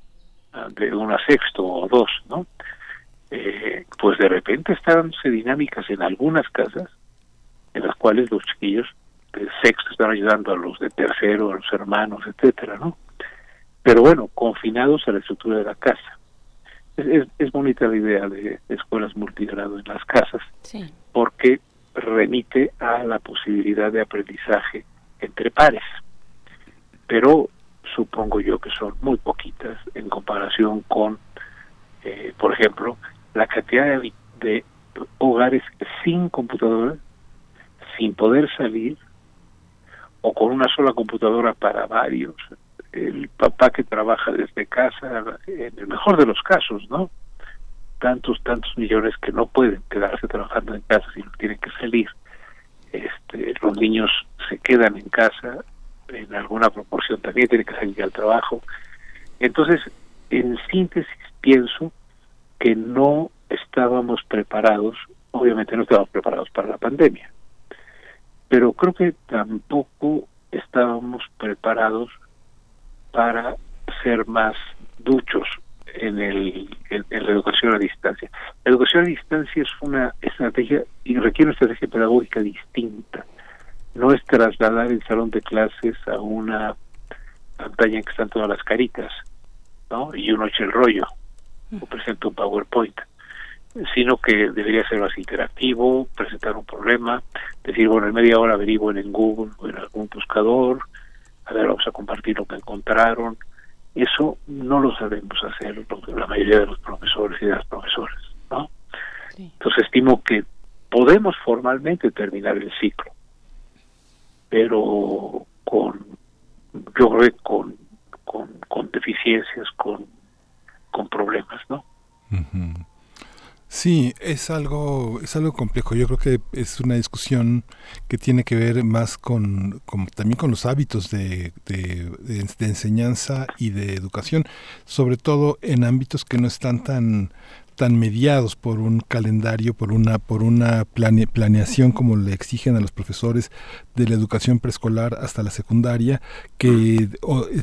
a, de una sexto o dos, ¿no? Eh, pues de repente están dinámicas en algunas casas en las cuales los chiquillos de sexto están ayudando a los de tercero, a los hermanos, etcétera, ¿no? Pero bueno, confinados a la estructura de la casa. Es, es, bonita la idea de, escuelas multigrado en las casas, porque remite a la posibilidad de aprendizaje entre pares. Pero supongo yo que son muy poquitas en comparación con, eh, por ejemplo, la cantidad de, hogares sin computadora, sin poder salir, o con una sola computadora para varios, el papá que trabaja desde casa, en el mejor de los casos, ¿no? Tantos, tantos millones que no pueden quedarse trabajando en casa, sino tienen que salir. Este, los niños se quedan en casa, en alguna proporción también tienen que salir al trabajo. Entonces, en síntesis, pienso que no estábamos preparados, obviamente no estábamos preparados para la pandemia, pero creo que tampoco estábamos preparados para ser más duchos en, el, en, la educación a distancia. La educación a distancia es una estrategia y requiere una estrategia pedagógica distinta. No es trasladar el salón de clases a una pantalla en que están todas las caritas, ¿no? Y uno echa el rollo o presenta un PowerPoint, sino que debería ser más interactivo, presentar un problema, decir, bueno, en media hora averiguo en Google o en algún buscador, a ver, vamos a compartir lo que encontraron. Eso no lo sabemos hacer la mayoría de los profesores y de las profesoras, ¿no? Entonces estimo que podemos formalmente terminar el ciclo, pero con, yo creo con, con, con deficiencias, con, con problemas, ¿no? Sí, es algo, es algo complejo. Yo creo que es una discusión que tiene que ver más con, también con los hábitos de, de, enseñanza y de educación, sobre todo en ámbitos que no están tan tan mediados por un calendario, por una, por una planeación como le exigen a los profesores de la educación preescolar hasta la secundaria, que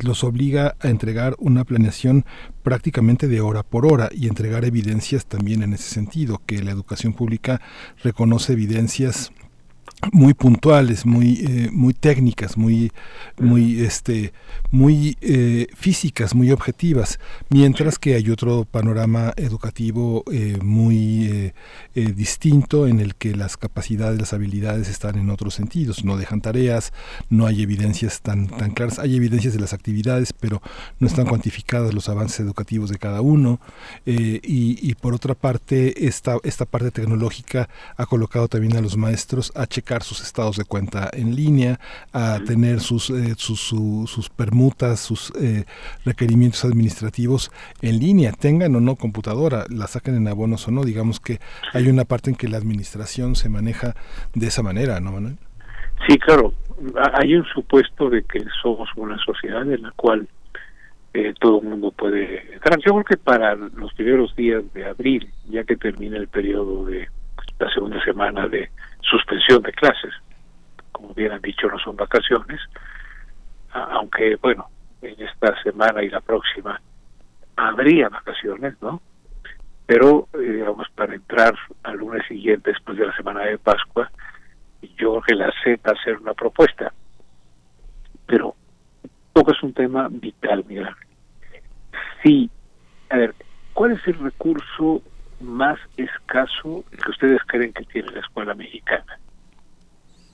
los obliga a entregar una planeación prácticamente de hora por hora y entregar evidencias también en ese sentido, que la educación pública reconoce evidencias muy puntuales, muy eh, muy técnicas, muy muy este muy eh, físicas, muy objetivas, mientras que hay otro panorama educativo eh, muy distinto en el que las capacidades, las habilidades están en otros sentidos, no dejan tareas, no hay evidencias tan tan claras, hay evidencias de las actividades, pero no están cuantificadas los avances educativos de cada uno. Y, y, por otra parte esta esta parte tecnológica ha colocado también a los maestros a checar sus estados de cuenta en línea, a tener sus, eh, sus, sus, permutas, sus eh, requerimientos administrativos en línea, tengan o no computadora, la saquen en abonos o no. Digamos que hay una parte en que la administración se maneja de esa manera, ¿no, Manuel? Sí, claro. Hay un supuesto de que somos una sociedad en la cual eh, todo el mundo puede entrar. Yo creo que para los primeros días de abril, ya que termina el periodo de la segunda semana de suspensión de clases. Como bien han dicho, no son vacaciones, aunque, bueno, en esta semana y la próxima habría vacaciones, ¿no? Pero, eh, digamos, para entrar al lunes siguiente, después de la semana de Pascua, yo la a hacer una propuesta. Pero es un tema vital, mira. Sí, a ver, ¿cuál es el recurso más escaso que ustedes creen que tiene la escuela mexicana?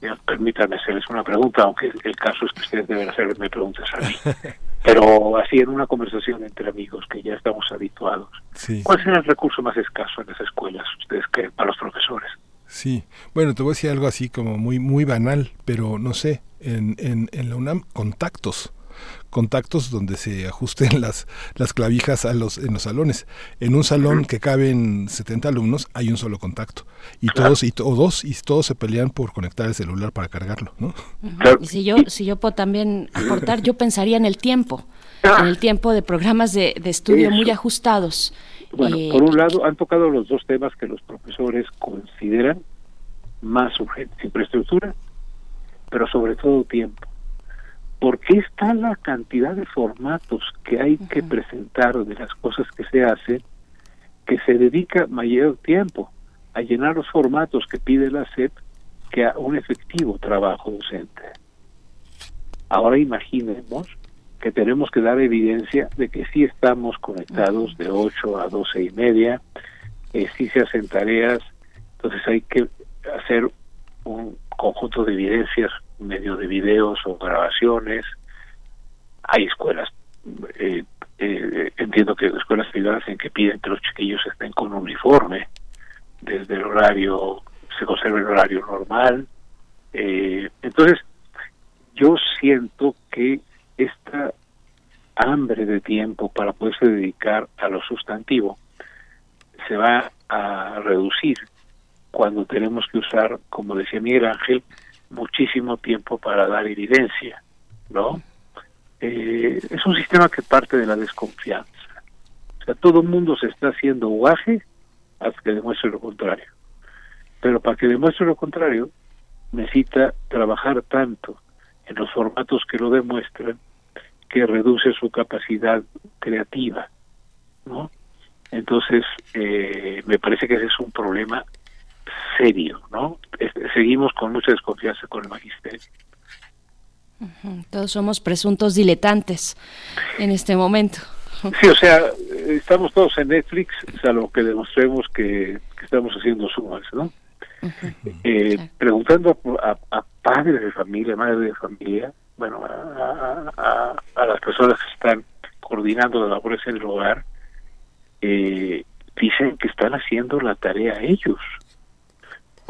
Ya, permítanme hacerles una pregunta, aunque el caso es que ustedes deben hacerme preguntas a mí. Pero así en una conversación entre amigos que ya estamos habituados. ¿Cuál será el recurso más escaso en las escuelas, ustedes creen, para los profesores? Sí, bueno, te voy a decir algo así como muy muy banal, pero no sé, en, en, en la UNAM, contactos contactos donde se ajusten las, las clavijas a los, en los salones. En un salón que caben 70 alumnos hay un solo contacto. Y todos y dos y todos se pelean por conectar el celular para cargarlo, ¿no? Y si yo si yo puedo también aportar, yo pensaría en el tiempo, en el tiempo de programas de, estudio muy ajustados. Bueno, eh, por un lado han tocado los dos temas que los profesores consideran más urgentes, infraestructura, pero sobre todo tiempo porque está la cantidad de formatos que hay que presentar de las cosas que se hacen que se dedica mayor tiempo a llenar los formatos que pide la SEP que a un efectivo trabajo docente. Ahora imaginemos que tenemos que dar evidencia de que sí estamos conectados de 8 a 12 y media, que sí se hacen tareas, entonces hay que hacer un conjunto de evidencias medio de videos o grabaciones. Hay escuelas, eh, eh, entiendo que escuelas privadas en que piden que los chiquillos estén con uniforme, desde el horario, se conserve el horario normal. Eh, entonces, yo siento que esta hambre de tiempo para poderse dedicar a lo sustantivo se va a reducir cuando tenemos que usar, como decía Miguel Ángel, muchísimo tiempo para dar evidencia, ¿no? Eh, es un sistema que parte de la desconfianza. O sea, todo el mundo se está haciendo guaje hasta que demuestre lo contrario. Pero para que demuestre lo contrario, necesita trabajar tanto en los formatos que lo demuestran que reduce su capacidad creativa, ¿no? Entonces, eh, me parece que ese es un problema serio, ¿no? Seguimos con mucha desconfianza con el magisterio. Todos somos presuntos diletantes en este momento. Sí, o sea, estamos todos en Netflix, salvo que demostremos que, estamos haciendo sumas, ¿no? Eh, preguntando a, padres de familia, madres de familia, bueno, a, las personas que están coordinando las labores en el hogar, eh, dicen que están haciendo la tarea ellos,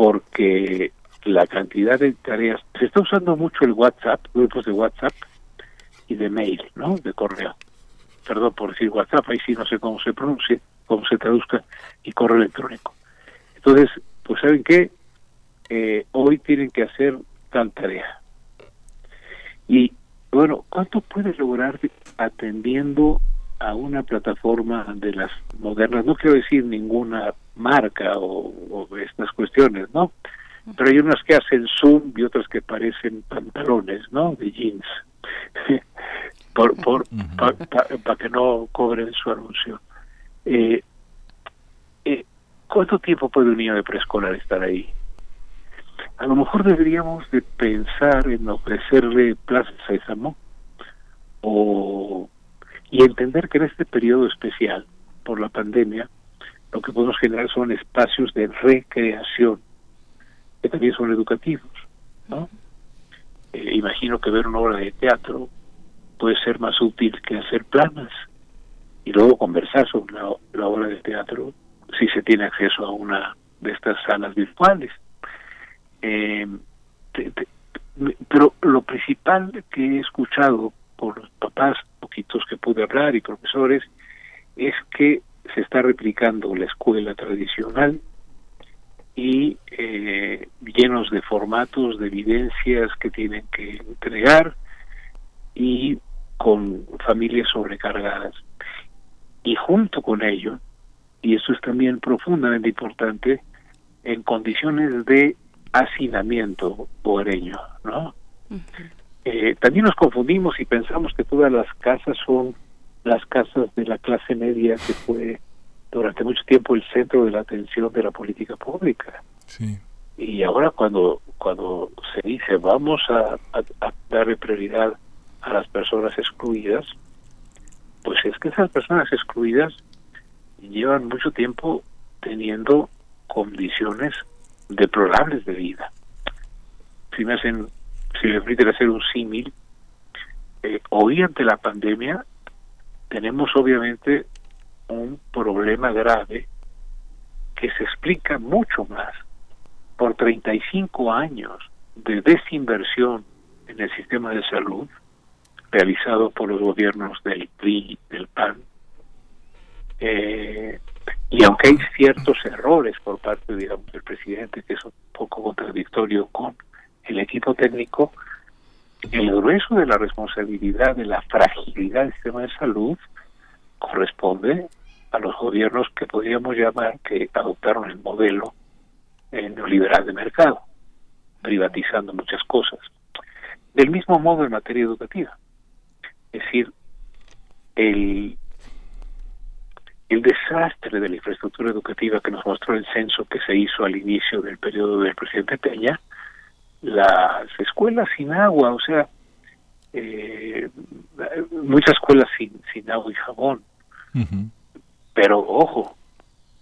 porque la cantidad de tareas, se está usando mucho el WhatsApp, grupos de WhatsApp y de mail, ¿no? De correo. Perdón por decir WhatsApp, ahí sí no sé cómo se pronuncia, cómo se traduzca, y correo electrónico. Entonces, pues ¿saben qué? Eh, hoy tienen que hacer tal tarea. Y bueno, ¿cuánto puedes lograr atendiendo a una plataforma de las modernas? No quiero decir ninguna marca o, o estas cuestiones, ¿no? Pero hay unas que hacen zoom y otras que parecen pantalones, ¿no? De jeans. por, por, para que no cobren su anuncio. Eh, eh, ¿Cuánto tiempo puede un niño de preescolar estar ahí? A lo mejor deberíamos de pensar en ofrecerle plazas a o y entender que en este periodo especial por la pandemia lo que podemos generar son espacios de recreación que también son educativos. Eh, imagino que ver una obra de teatro puede ser más útil que hacer planas y luego conversar sobre la, obra de teatro si se tiene acceso a una de estas salas virtuales. Eh, pero lo principal que he escuchado por los papás, poquitos que pude hablar y profesores, es que se está replicando la escuela tradicional y eh, llenos de formatos, de evidencias que tienen que entregar y con familias sobrecargadas. Y junto con ello, y eso es también profundamente importante, en condiciones de hacinamiento hogareño, ¿no? Eh, también nos confundimos y pensamos que todas las casas son las casas de la clase media que fue durante mucho tiempo el centro de la atención de la política pública. Y ahora cuando cuando se dice vamos a, a, darle prioridad a las personas excluidas, pues es que esas personas excluidas llevan mucho tiempo teniendo condiciones deplorables de vida. Si me hacen, si me permiten hacer un símil, eh, hoy ante la pandemia tenemos obviamente un problema grave que se explica mucho más por 35 años de desinversión en el sistema de salud realizado por los gobiernos del PRI, del PAN. Eh, y aunque hay ciertos errores por parte, digamos, del presidente, que es un poco contradictorio con el equipo técnico, el grueso de la responsabilidad de la fragilidad del sistema de salud corresponde a los gobiernos que podríamos llamar que adoptaron el modelo eh, neoliberal de mercado, privatizando muchas cosas. Del mismo modo en materia educativa. Es decir, el, el desastre de la infraestructura educativa que nos mostró el censo que se hizo al inicio del periodo del presidente Peña, las escuelas sin agua, o sea, eh, muchas escuelas sin, sin agua y jabón, pero ojo,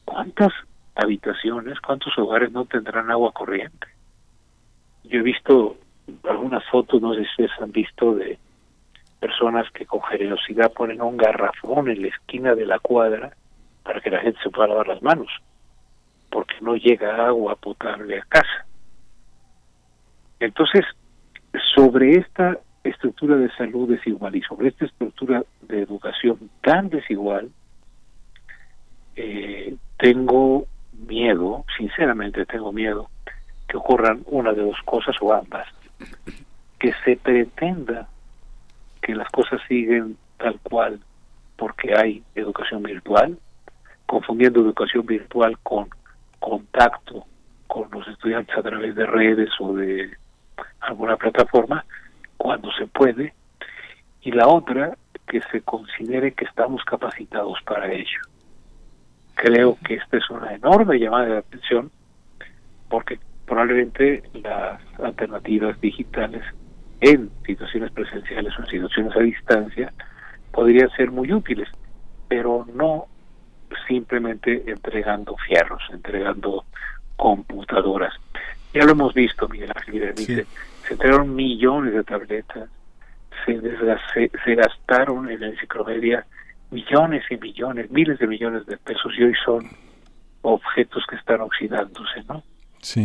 ¿cuántas habitaciones, cuántos hogares no tendrán agua corriente? Yo he visto algunas fotos, no sé si ustedes han visto, de personas que con generosidad ponen un garrafón en la esquina de la cuadra para que la gente se pueda lavar las manos, porque no llega agua potable a casa. Entonces, sobre esta estructura de salud desigual y sobre esta estructura de educación tan desigual, eh, tengo miedo, sinceramente tengo miedo, que ocurran una de dos cosas o ambas. Que se pretenda que las cosas siguen tal cual porque hay educación virtual, confundiendo educación virtual con contacto con los estudiantes a través de redes o de alguna plataforma, cuando se puede, y la otra, que se considere que estamos capacitados para ello creo que esta es una enorme llamada de atención porque probablemente las alternativas digitales en situaciones presenciales o en situaciones a distancia podrían ser muy útiles, pero no simplemente entregando fierros, entregando computadoras. Ya lo hemos visto, Miguel Ángel, dice, se entregaron millones de tabletas, se, se, se gastaron en la enciclopedia millones y millones, miles de millones de pesos y hoy son objetos que están oxidándose, ¿no? Sí.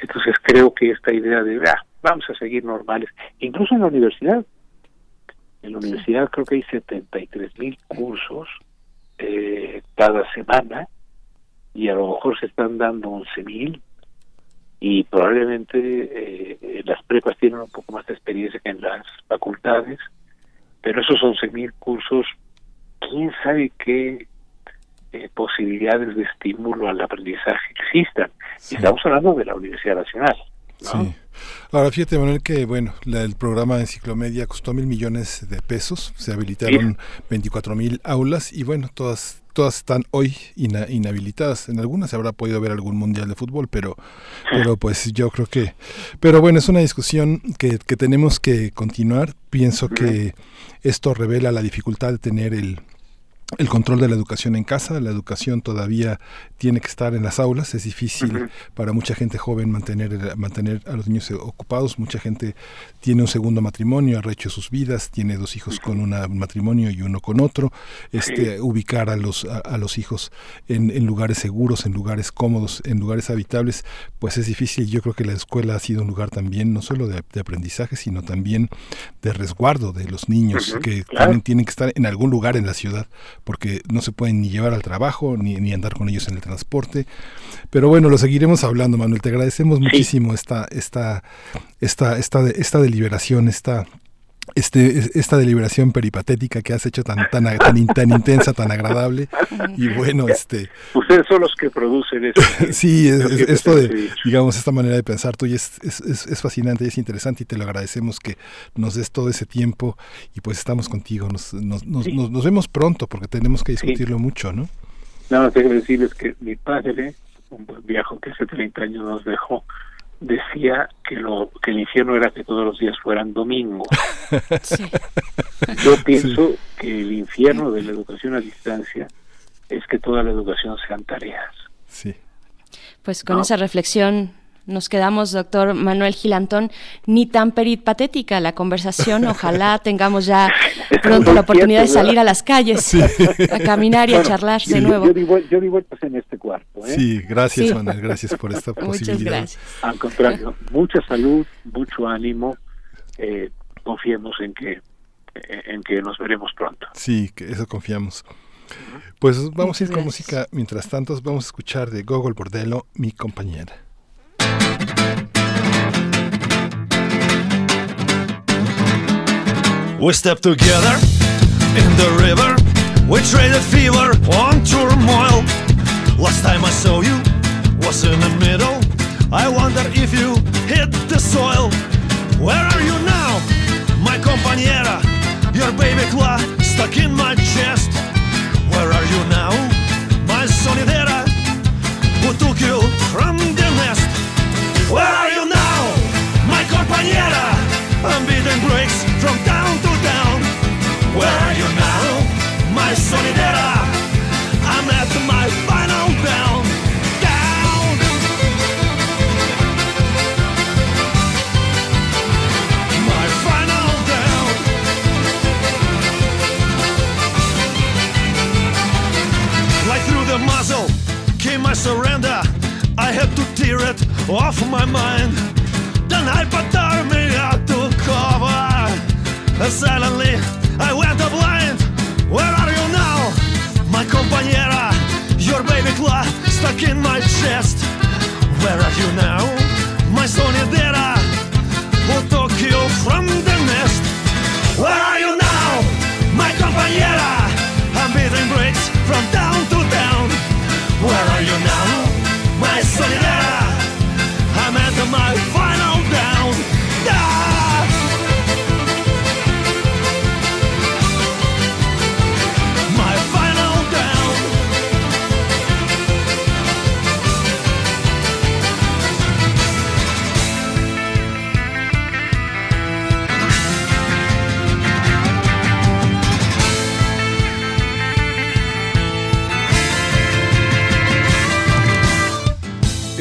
Entonces creo que esta idea de, ah, vamos a seguir normales, incluso en la universidad, en la universidad creo que hay 73 mil cursos eh, cada semana y a lo mejor se están dando 11 mil y probablemente eh, las prepas tienen un poco más de experiencia que en las facultades, pero esos 11 mil cursos, quién sabe qué eh, posibilidades de estímulo al aprendizaje existan. Y estamos hablando de la Universidad Nacional. Sí. Ahora fíjate, Manuel, que bueno, el programa de Enciclomedia costó mil millones de pesos, se habilitaron 24 mil aulas y bueno, todas todas están hoy inhabilitadas. En algunas se habrá podido ver algún mundial de fútbol, pero, pero pues yo creo que... Pero bueno, es una discusión que, que tenemos que continuar. Pienso que esto revela la dificultad de tener el, el control de la educación en casa, la educación todavía tiene que estar en las aulas, es difícil para mucha gente joven mantener, mantener a los niños ocupados, mucha gente tiene un segundo matrimonio, ha rehecho sus vidas, tiene dos hijos con un matrimonio y uno con otro, este, ubicar a los, a, los hijos en, en, lugares seguros, en lugares cómodos, en lugares habitables, pues es difícil, yo creo que la escuela ha sido un lugar también no solo de, aprendizaje, sino también de resguardo de los niños que tienen, tienen que estar en algún lugar en la ciudad porque no se pueden ni llevar al trabajo ni, ni andar con ellos en el transporte. Pero bueno, lo seguiremos hablando, Manuel. Te agradecemos muchísimo esta, esta, esta, esta, esta deliberación, esta este, esta deliberación peripatética que has hecho tan, tan, tan, tan intensa, tan agradable. Y bueno, este... Ustedes son los que producen eso. sí, esto de, digamos, esta manera de pensar tuya es, es, es, fascinante y es interesante y te lo agradecemos que nos des todo ese tiempo y pues estamos contigo. Nos, nos, nos, vemos pronto porque tenemos que discutirlo mucho, ¿no? Nada más tengo que decirles que mi padre, un viejo que hace 30 años nos dejó, decía que lo que el infierno era que todos los días fueran domingos. Yo pienso que el infierno de la educación a distancia es que toda la educación sean tareas. Sí. Pues con esa reflexión nos quedamos, doctor Manuel Gilantón, ni tan patética la conversación. Ojalá tengamos ya pronto la oportunidad de salir a las calles, a caminar y a charlar de nuevo. Yo yo en este cuarto. ¿eh? Sí, gracias Manuel, gracias por esta posibilidad. Muchas gracias. Al contrario, mucha salud, mucho ánimo. Eh, confiemos en que en que nos veremos pronto. Sí, que eso confiamos. Pues vamos a ir con música. Mientras tanto, vamos a escuchar de Gogol Bordello, mi compañera. We stepped together in the river. We traded fever on turmoil. Last time I saw you was in the middle. I wonder if you hit the soil. Where are you now, my compañera? Your baby claw stuck in my chest. Where are you now, my sonidera? Who took you from the nest? Where are you now, my compañera? I'm beating breaks from town to. Where are you now, my sonidera? I'm at my final down. Down. My final down. Right through the muzzle came my surrender. I had to tear it off my mind. Then I put me out to cover. And suddenly I went blind. Where are you now, my compañera? Your baby claw stuck in my chest. Where are you now, my sonidera? Who took you from the nest? Where are you now, my compañera?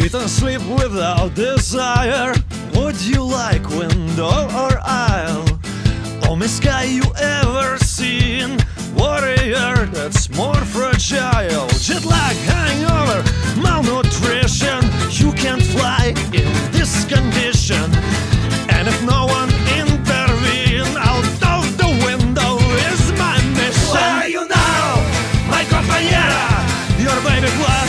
Eat and sleep without desire. Would you like window or aisle? Oh, Calmest sky you ever seen. Warrior that's more fragile. Jet lag, hangover, malnutrition. You can't fly in this condition. And if no one intervene, out of the window is my mission. Where are you now, my compañera? Your baby blood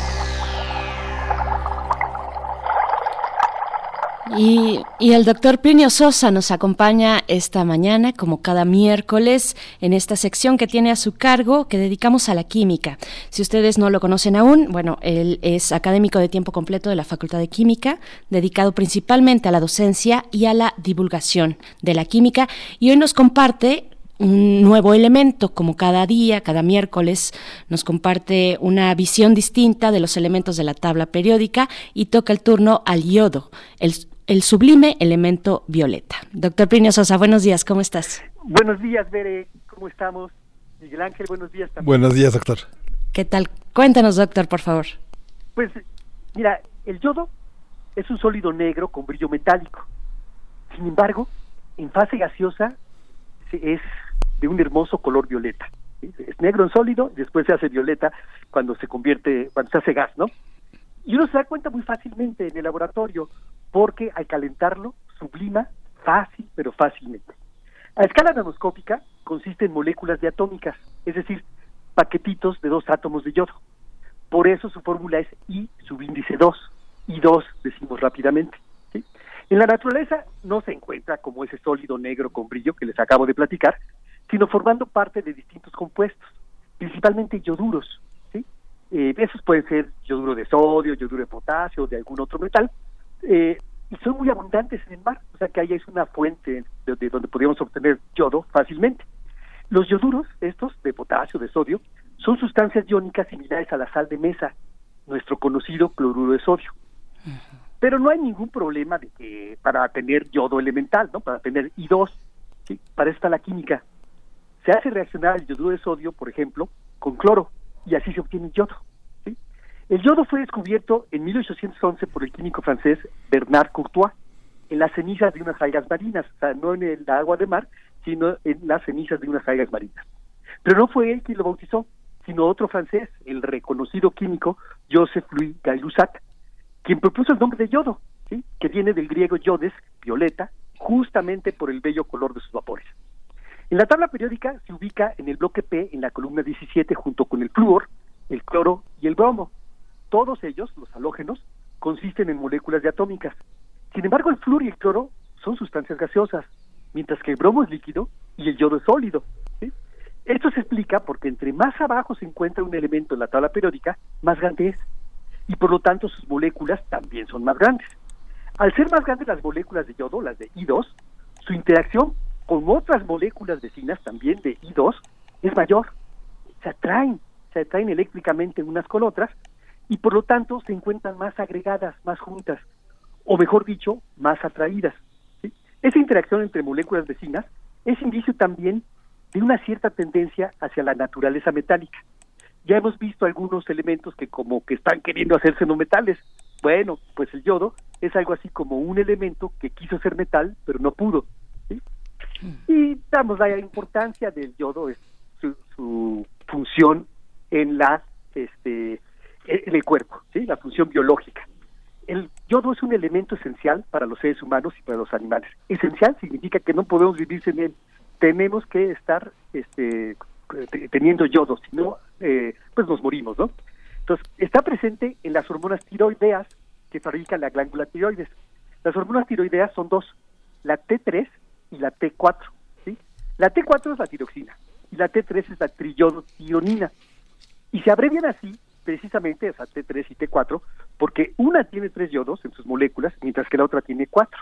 Y, el doctor Plinio Sosa nos acompaña esta mañana, como cada miércoles, en esta sección que tiene a su cargo, que dedicamos a la química. Si ustedes no lo conocen aún, bueno, él es académico de tiempo completo de la Facultad de Química, dedicado principalmente a la docencia y a la divulgación de la química, y hoy nos comparte un nuevo elemento, como cada día, cada miércoles, nos comparte una visión distinta de los elementos de la tabla periódica y toca el turno al yodo, el, el sublime elemento violeta. Doctor Plinio Sosa, buenos días, ¿cómo estás? Buenos días, Bere, ¿cómo estamos? Miguel Ángel, buenos días también. Buenos días, doctor. ¿Qué tal? Cuéntanos, doctor, por favor. Pues, mira, el yodo es un sólido negro con brillo metálico. Sin embargo, en fase gaseosa se- es de un hermoso color violeta. Es negro en sólido, después se hace violeta cuando se convierte, cuando se hace gas, ¿no? Y uno se da cuenta muy fácilmente en el laboratorio porque al calentarlo sublima fácil, pero fácilmente. A escala nanoscópica consiste en moléculas diatómicas, es decir, paquetitos de dos átomos de yodo. Por eso su fórmula es I subíndice 2, I2 decimos rápidamente. ¿sí? En la naturaleza no se encuentra como ese sólido negro con brillo que les acabo de platicar, sino formando parte de distintos compuestos, principalmente yoduros. ¿sí? Eh, esos pueden ser yoduro de sodio, yoduro de potasio, de algún otro metal, eh, y son muy abundantes en el mar, o sea que ahí es una fuente de, de donde podríamos obtener yodo fácilmente. Los yoduros, estos de potasio, de sodio, son sustancias iónicas similares a la sal de mesa, nuestro conocido cloruro de sodio. Pero no hay ningún problema de que para tener yodo elemental, ¿no? Para tener I2, ¿sí? para está la química. Se hace reaccionar el yoduro de sodio, por ejemplo, con cloro y así se obtiene yodo. El yodo fue descubierto en 1811 por el químico francés Bernard Courtois en las cenizas de unas algas marinas, o sea, no en el agua de mar, sino en las cenizas de unas algas marinas. Pero no fue él quien lo bautizó, sino otro francés, el reconocido químico Joseph Louis Gay-Lussac, quien propuso el nombre de yodo, que viene del griego yodes, violeta, justamente por el bello color de sus vapores. En la tabla periódica se ubica en el bloque P en la columna 17 junto con el flúor, el cloro y el bromo. Todos ellos, los halógenos, consisten en moléculas diatómicas. Sin embargo, el flúor y el cloro son sustancias gaseosas, mientras que el bromo es líquido y el yodo es sólido. Esto se explica porque entre más abajo se encuentra un elemento en la tabla periódica, más grande es. Y por lo tanto sus moléculas también son más grandes. Al ser más grandes las moléculas de yodo, las de I2, su interacción con otras moléculas vecinas también de I2 es mayor. Se atraen, se atraen eléctricamente unas con otras y por lo tanto se encuentran más agregadas, más juntas, o mejor dicho, más atraídas. Esa interacción entre moléculas vecinas es indicio también de una cierta tendencia hacia la naturaleza metálica. Ya hemos visto algunos elementos que como que están queriendo hacerse no metales. Bueno, pues el yodo es algo así como un elemento que quiso ser metal, pero no pudo. Y damos la importancia del yodo, es su, su función en la este en el cuerpo, ¿sí? la función biológica. el yodo es un elemento esencial para los seres humanos y para los animales. Esencial significa que no podemos vivir sin él. Tenemos que estar este, teniendo yodo, si no, eh, pues nos morimos, ¿no? Entonces, está presente en las hormonas tiroideas que fabrica la glándula tiroides. Las hormonas tiroideas son dos, la T3 y la T4. ¿sí? La T4 es la tiroxina y la T3 es la triyodotionina. Y se abrevian así precisamente esa T3 y T4 porque una tiene tres yodos en sus moléculas mientras que la otra tiene cuatro.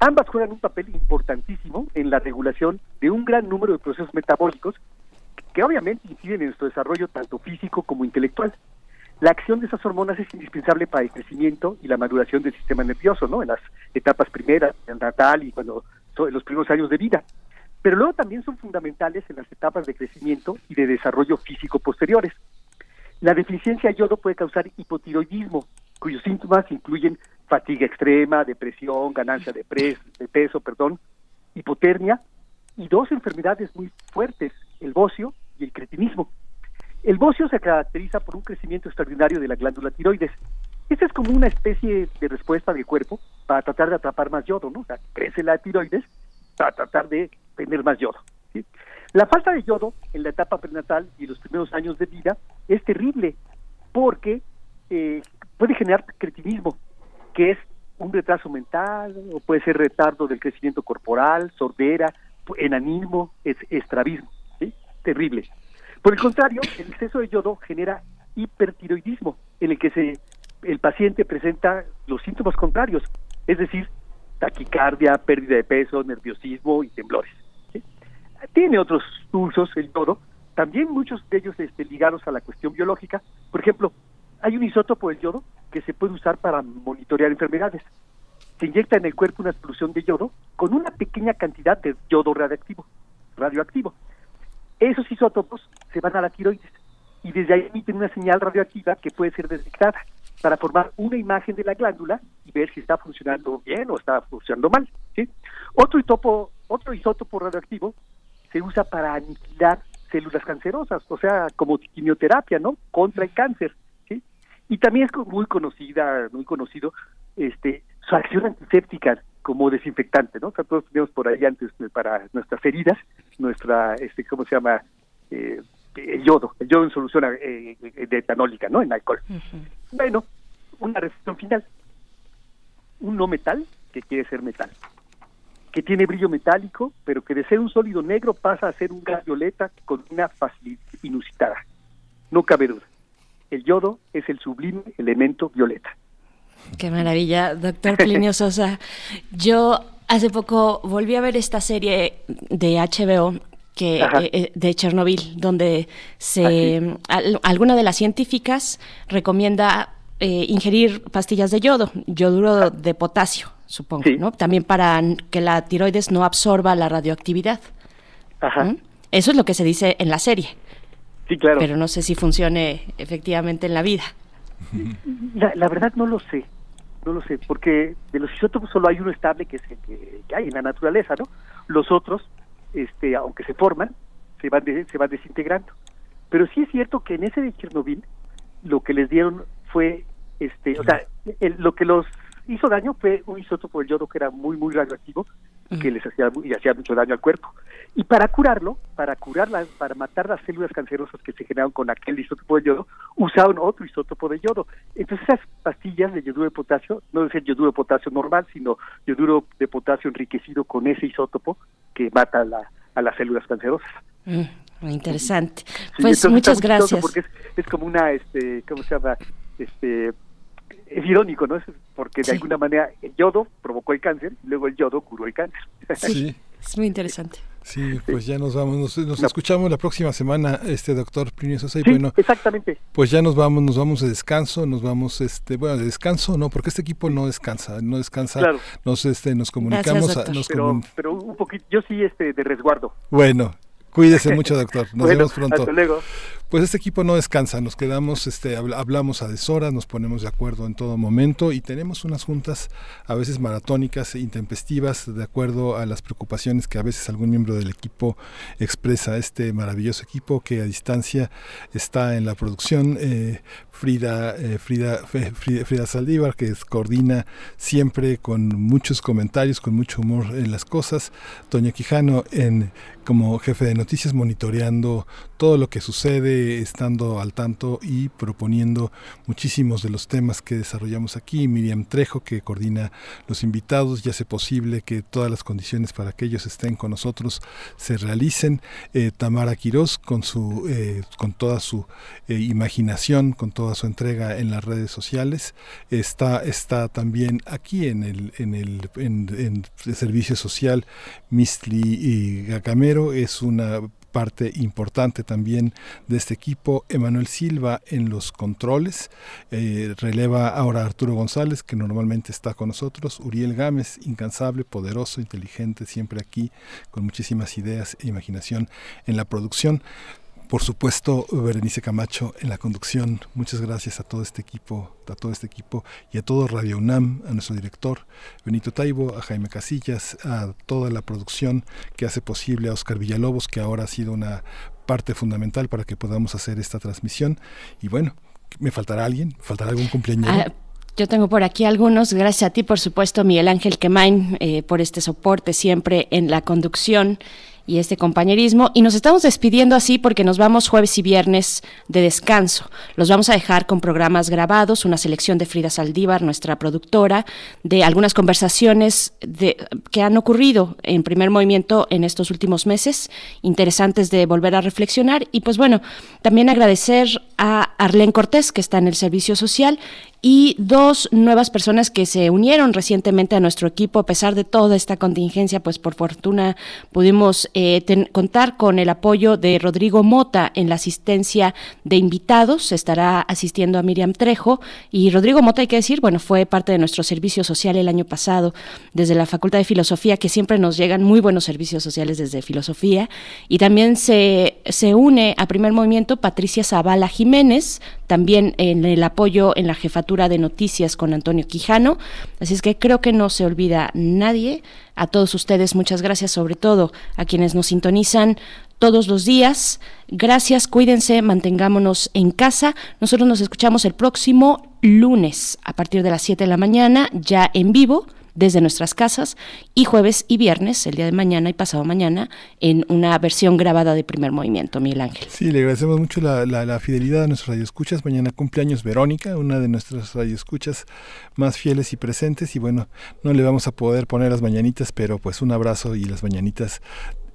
Ambas juegan un papel importantísimo en la regulación de un gran número de procesos metabólicos que obviamente inciden en nuestro desarrollo tanto físico como intelectual. La acción de esas hormonas es indispensable para el crecimiento y la maduración del sistema nervioso, ¿no? En las etapas primeras, en natal y cuando en los primeros años de vida. Pero luego también son fundamentales en las etapas de crecimiento y de desarrollo físico posteriores. La deficiencia de yodo puede causar hipotiroidismo, cuyos síntomas incluyen fatiga extrema, depresión, ganancia de, de peso, perdón, hipotermia y dos enfermedades muy fuertes, el bocio y el cretinismo. El bocio se caracteriza por un crecimiento extraordinario de la glándula tiroides. Esta es como una especie de respuesta del cuerpo para tratar de atrapar más yodo, ¿no? O sea, crece la tiroides para tratar de tener más yodo. La falta de yodo en la etapa prenatal y los primeros años de vida es terrible porque eh, puede generar cretinismo, que es un retraso mental o puede ser retardo del crecimiento corporal, sordera, enanismo, es estrabismo, terrible. Por el contrario, el exceso de yodo genera hipertiroidismo, en el que se, el paciente presenta los síntomas contrarios, es decir, taquicardia, pérdida de peso, nerviosismo y temblores. Tiene otros usos el yodo, también muchos de ellos este, ligados a la cuestión biológica. Por ejemplo, hay un isótopo del yodo que se puede usar para monitorear enfermedades. Se inyecta en el cuerpo una solución de yodo con una pequeña cantidad de yodo radioactivo. radioactivo. Esos isótopos se van a la tiroides y desde ahí emiten una señal radioactiva que puede ser detectada para formar una imagen de la glándula y ver si está funcionando bien o está funcionando mal. ¿sí? Otro, isótopo, otro isótopo radioactivo se usa para aniquilar células cancerosas, o sea, como quimioterapia, ¿no? Contra el cáncer, ¿sí? Y también es muy conocida, muy conocido, este, su acción antiséptica como desinfectante, ¿no? O sea, todos tenemos por ahí antes eh, para nuestras heridas, nuestra, este, ¿cómo se llama? Eh, el yodo, el yodo en solución eh, de etanólica, ¿no? En alcohol. Bueno, una reflexión final. Un no metal que quiere ser metal, que tiene brillo metálico, pero que de ser un sólido negro pasa a ser un gas violeta con una facilidad inusitada. No cabe duda. El yodo es el sublime elemento violeta. Qué maravilla, doctor Plinio Sosa. Yo hace poco volví a ver esta serie de HBO que eh, eh, de Chernobyl, donde se alguna de las científicas recomienda eh, ingerir pastillas de yodo, yoduro de potasio, supongo, ¿no? También para que la tiroides no absorba la radioactividad. Ajá. ¿Mm? Eso es lo que se dice en la serie. Sí, claro. Pero no sé si funcione efectivamente en la vida. La, verdad no lo sé, no lo sé, porque de los isótopos solo hay uno estable que es el que, hay en la naturaleza, ¿no? Los otros, este, aunque se forman, se van, se van desintegrando. Pero sí es cierto que en ese de Chernobyl lo que les dieron fue, este, o sea, lo que los hizo daño fue un isótopo del yodo que era muy, muy radioactivo que les hacía y hacía mucho daño al cuerpo. Y para curarlo, para curarla, para matar las células cancerosas que se generaron con aquel isótopo de yodo, usaron otro isótopo de yodo. Entonces esas pastillas de yoduro de potasio, no es el yoduro de potasio normal, sino yoduro de potasio enriquecido con ese isótopo que mata a las células cancerosas. Mm, muy interesante. pues muchas gracias. Porque es, es, como una, este, ¿cómo se llama? Este, es irónico, ¿no? Porque de alguna manera el yodo provocó el cáncer, y luego el yodo curó el cáncer. Sí, es muy interesante. Sí, pues ya nos vamos, nos, escuchamos la próxima semana, este doctor Plinio Sosa, y bueno, exactamente. Pues ya nos vamos, nos vamos de descanso, nos vamos, este, bueno, de descanso no, porque este equipo no descansa, no descansa, nos, este, nos comunicamos, pero, pero un poquito, yo sí, este, de resguardo. Bueno, Cuídese mucho, doctor. Nos vemos pronto. Hasta luego. Pues este equipo no descansa, nos quedamos, este, hablamos a deshoras, nos ponemos de acuerdo en todo momento y tenemos unas juntas a veces maratónicas e intempestivas de acuerdo a las preocupaciones que a veces algún miembro del equipo expresa. Este maravilloso equipo que a distancia está en la producción. Eh, Frida, eh, Frida, Frida, Saldívar, que coordina siempre con muchos comentarios, con mucho humor en las cosas. Toña Quijano en, como jefe de noticias, monitoreando todo lo que sucede, estando al tanto y proponiendo muchísimos de los temas que desarrollamos aquí. Miriam Trejo, que coordina los invitados, y hace posible que todas las condiciones para que ellos estén con nosotros se realicen. Eh, Tamara Quirós, con, su, eh, con toda su imaginación, con todo su entrega en las redes sociales. Está, está también aquí en el, en el, servicio social Mistli Gacamero. Es una parte importante también de este equipo. Emanuel Silva en los controles, eh, releva ahora Arturo González, que normalmente está con nosotros, Uriel Gámez, incansable, poderoso, inteligente, siempre aquí, con muchísimas ideas e imaginación en la producción por supuesto Berenice Camacho en la conducción. Muchas gracias a todo este equipo, a todo este equipo y a todo Radio UNAM, a nuestro director Benito Taibo, a Jaime Casillas, a toda la producción que hace posible a Oscar Villalobos, que ahora ha sido una parte fundamental para que podamos hacer esta transmisión. Y bueno, ¿me faltará alguien? ¿Faltará algún cumpleaños? Ah, yo tengo por aquí algunos. Gracias a ti, por supuesto, Miguel Ángel Quemain, eh, por este soporte siempre en la conducción y este compañerismo. Y nos estamos despidiendo así porque nos vamos jueves y viernes de descanso. Los vamos a dejar con programas grabados, una selección de Frida Saldívar, nuestra productora, de algunas conversaciones de, que han ocurrido en primer movimiento en estos últimos meses, interesantes de volver a reflexionar. Y pues bueno, también agradecer a Arlene Cortés, que está en el servicio social, y dos nuevas personas que se unieron recientemente a nuestro equipo. A pesar de toda esta contingencia, pues por fortuna pudimos eh, contar con el apoyo de Rodrigo Mota en la asistencia de invitados, estará asistiendo a Miriam Trejo. Y Rodrigo Mota hay que decir, bueno, fue parte de nuestro servicio social el año pasado desde la Facultad de Filosofía, que siempre nos llegan muy buenos servicios sociales desde Filosofía. Y también se, se une a primer movimiento Patricia Zavala Jiménez, también en el apoyo en la jefatura de noticias con Antonio Quijano. Así es que creo que no se olvida nadie. A todos ustedes muchas gracias, sobre todo a quienes nos sintonizan todos los días. Gracias, cuídense, mantengámonos en casa. Nosotros nos escuchamos el próximo lunes a partir de las 7 de la mañana, ya en vivo desde nuestras casas y jueves y viernes, el día de mañana y pasado mañana, en una versión grabada de primer movimiento, Miguel Ángel. Sí, le agradecemos mucho la, la, fidelidad a nuestros radioescuchas. Mañana cumpleaños Verónica, una de nuestras radioescuchas más fieles y presentes. Y bueno, no le vamos a poder poner las mañanitas, pero pues un abrazo y las mañanitas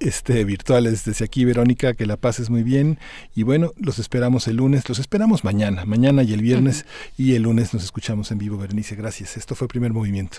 este, virtuales desde aquí, Verónica, que la pases muy bien. Y bueno, los esperamos el lunes, los esperamos mañana, mañana y el viernes, y el lunes nos escuchamos en vivo, Berenice. Gracias. Esto fue Primer Movimiento.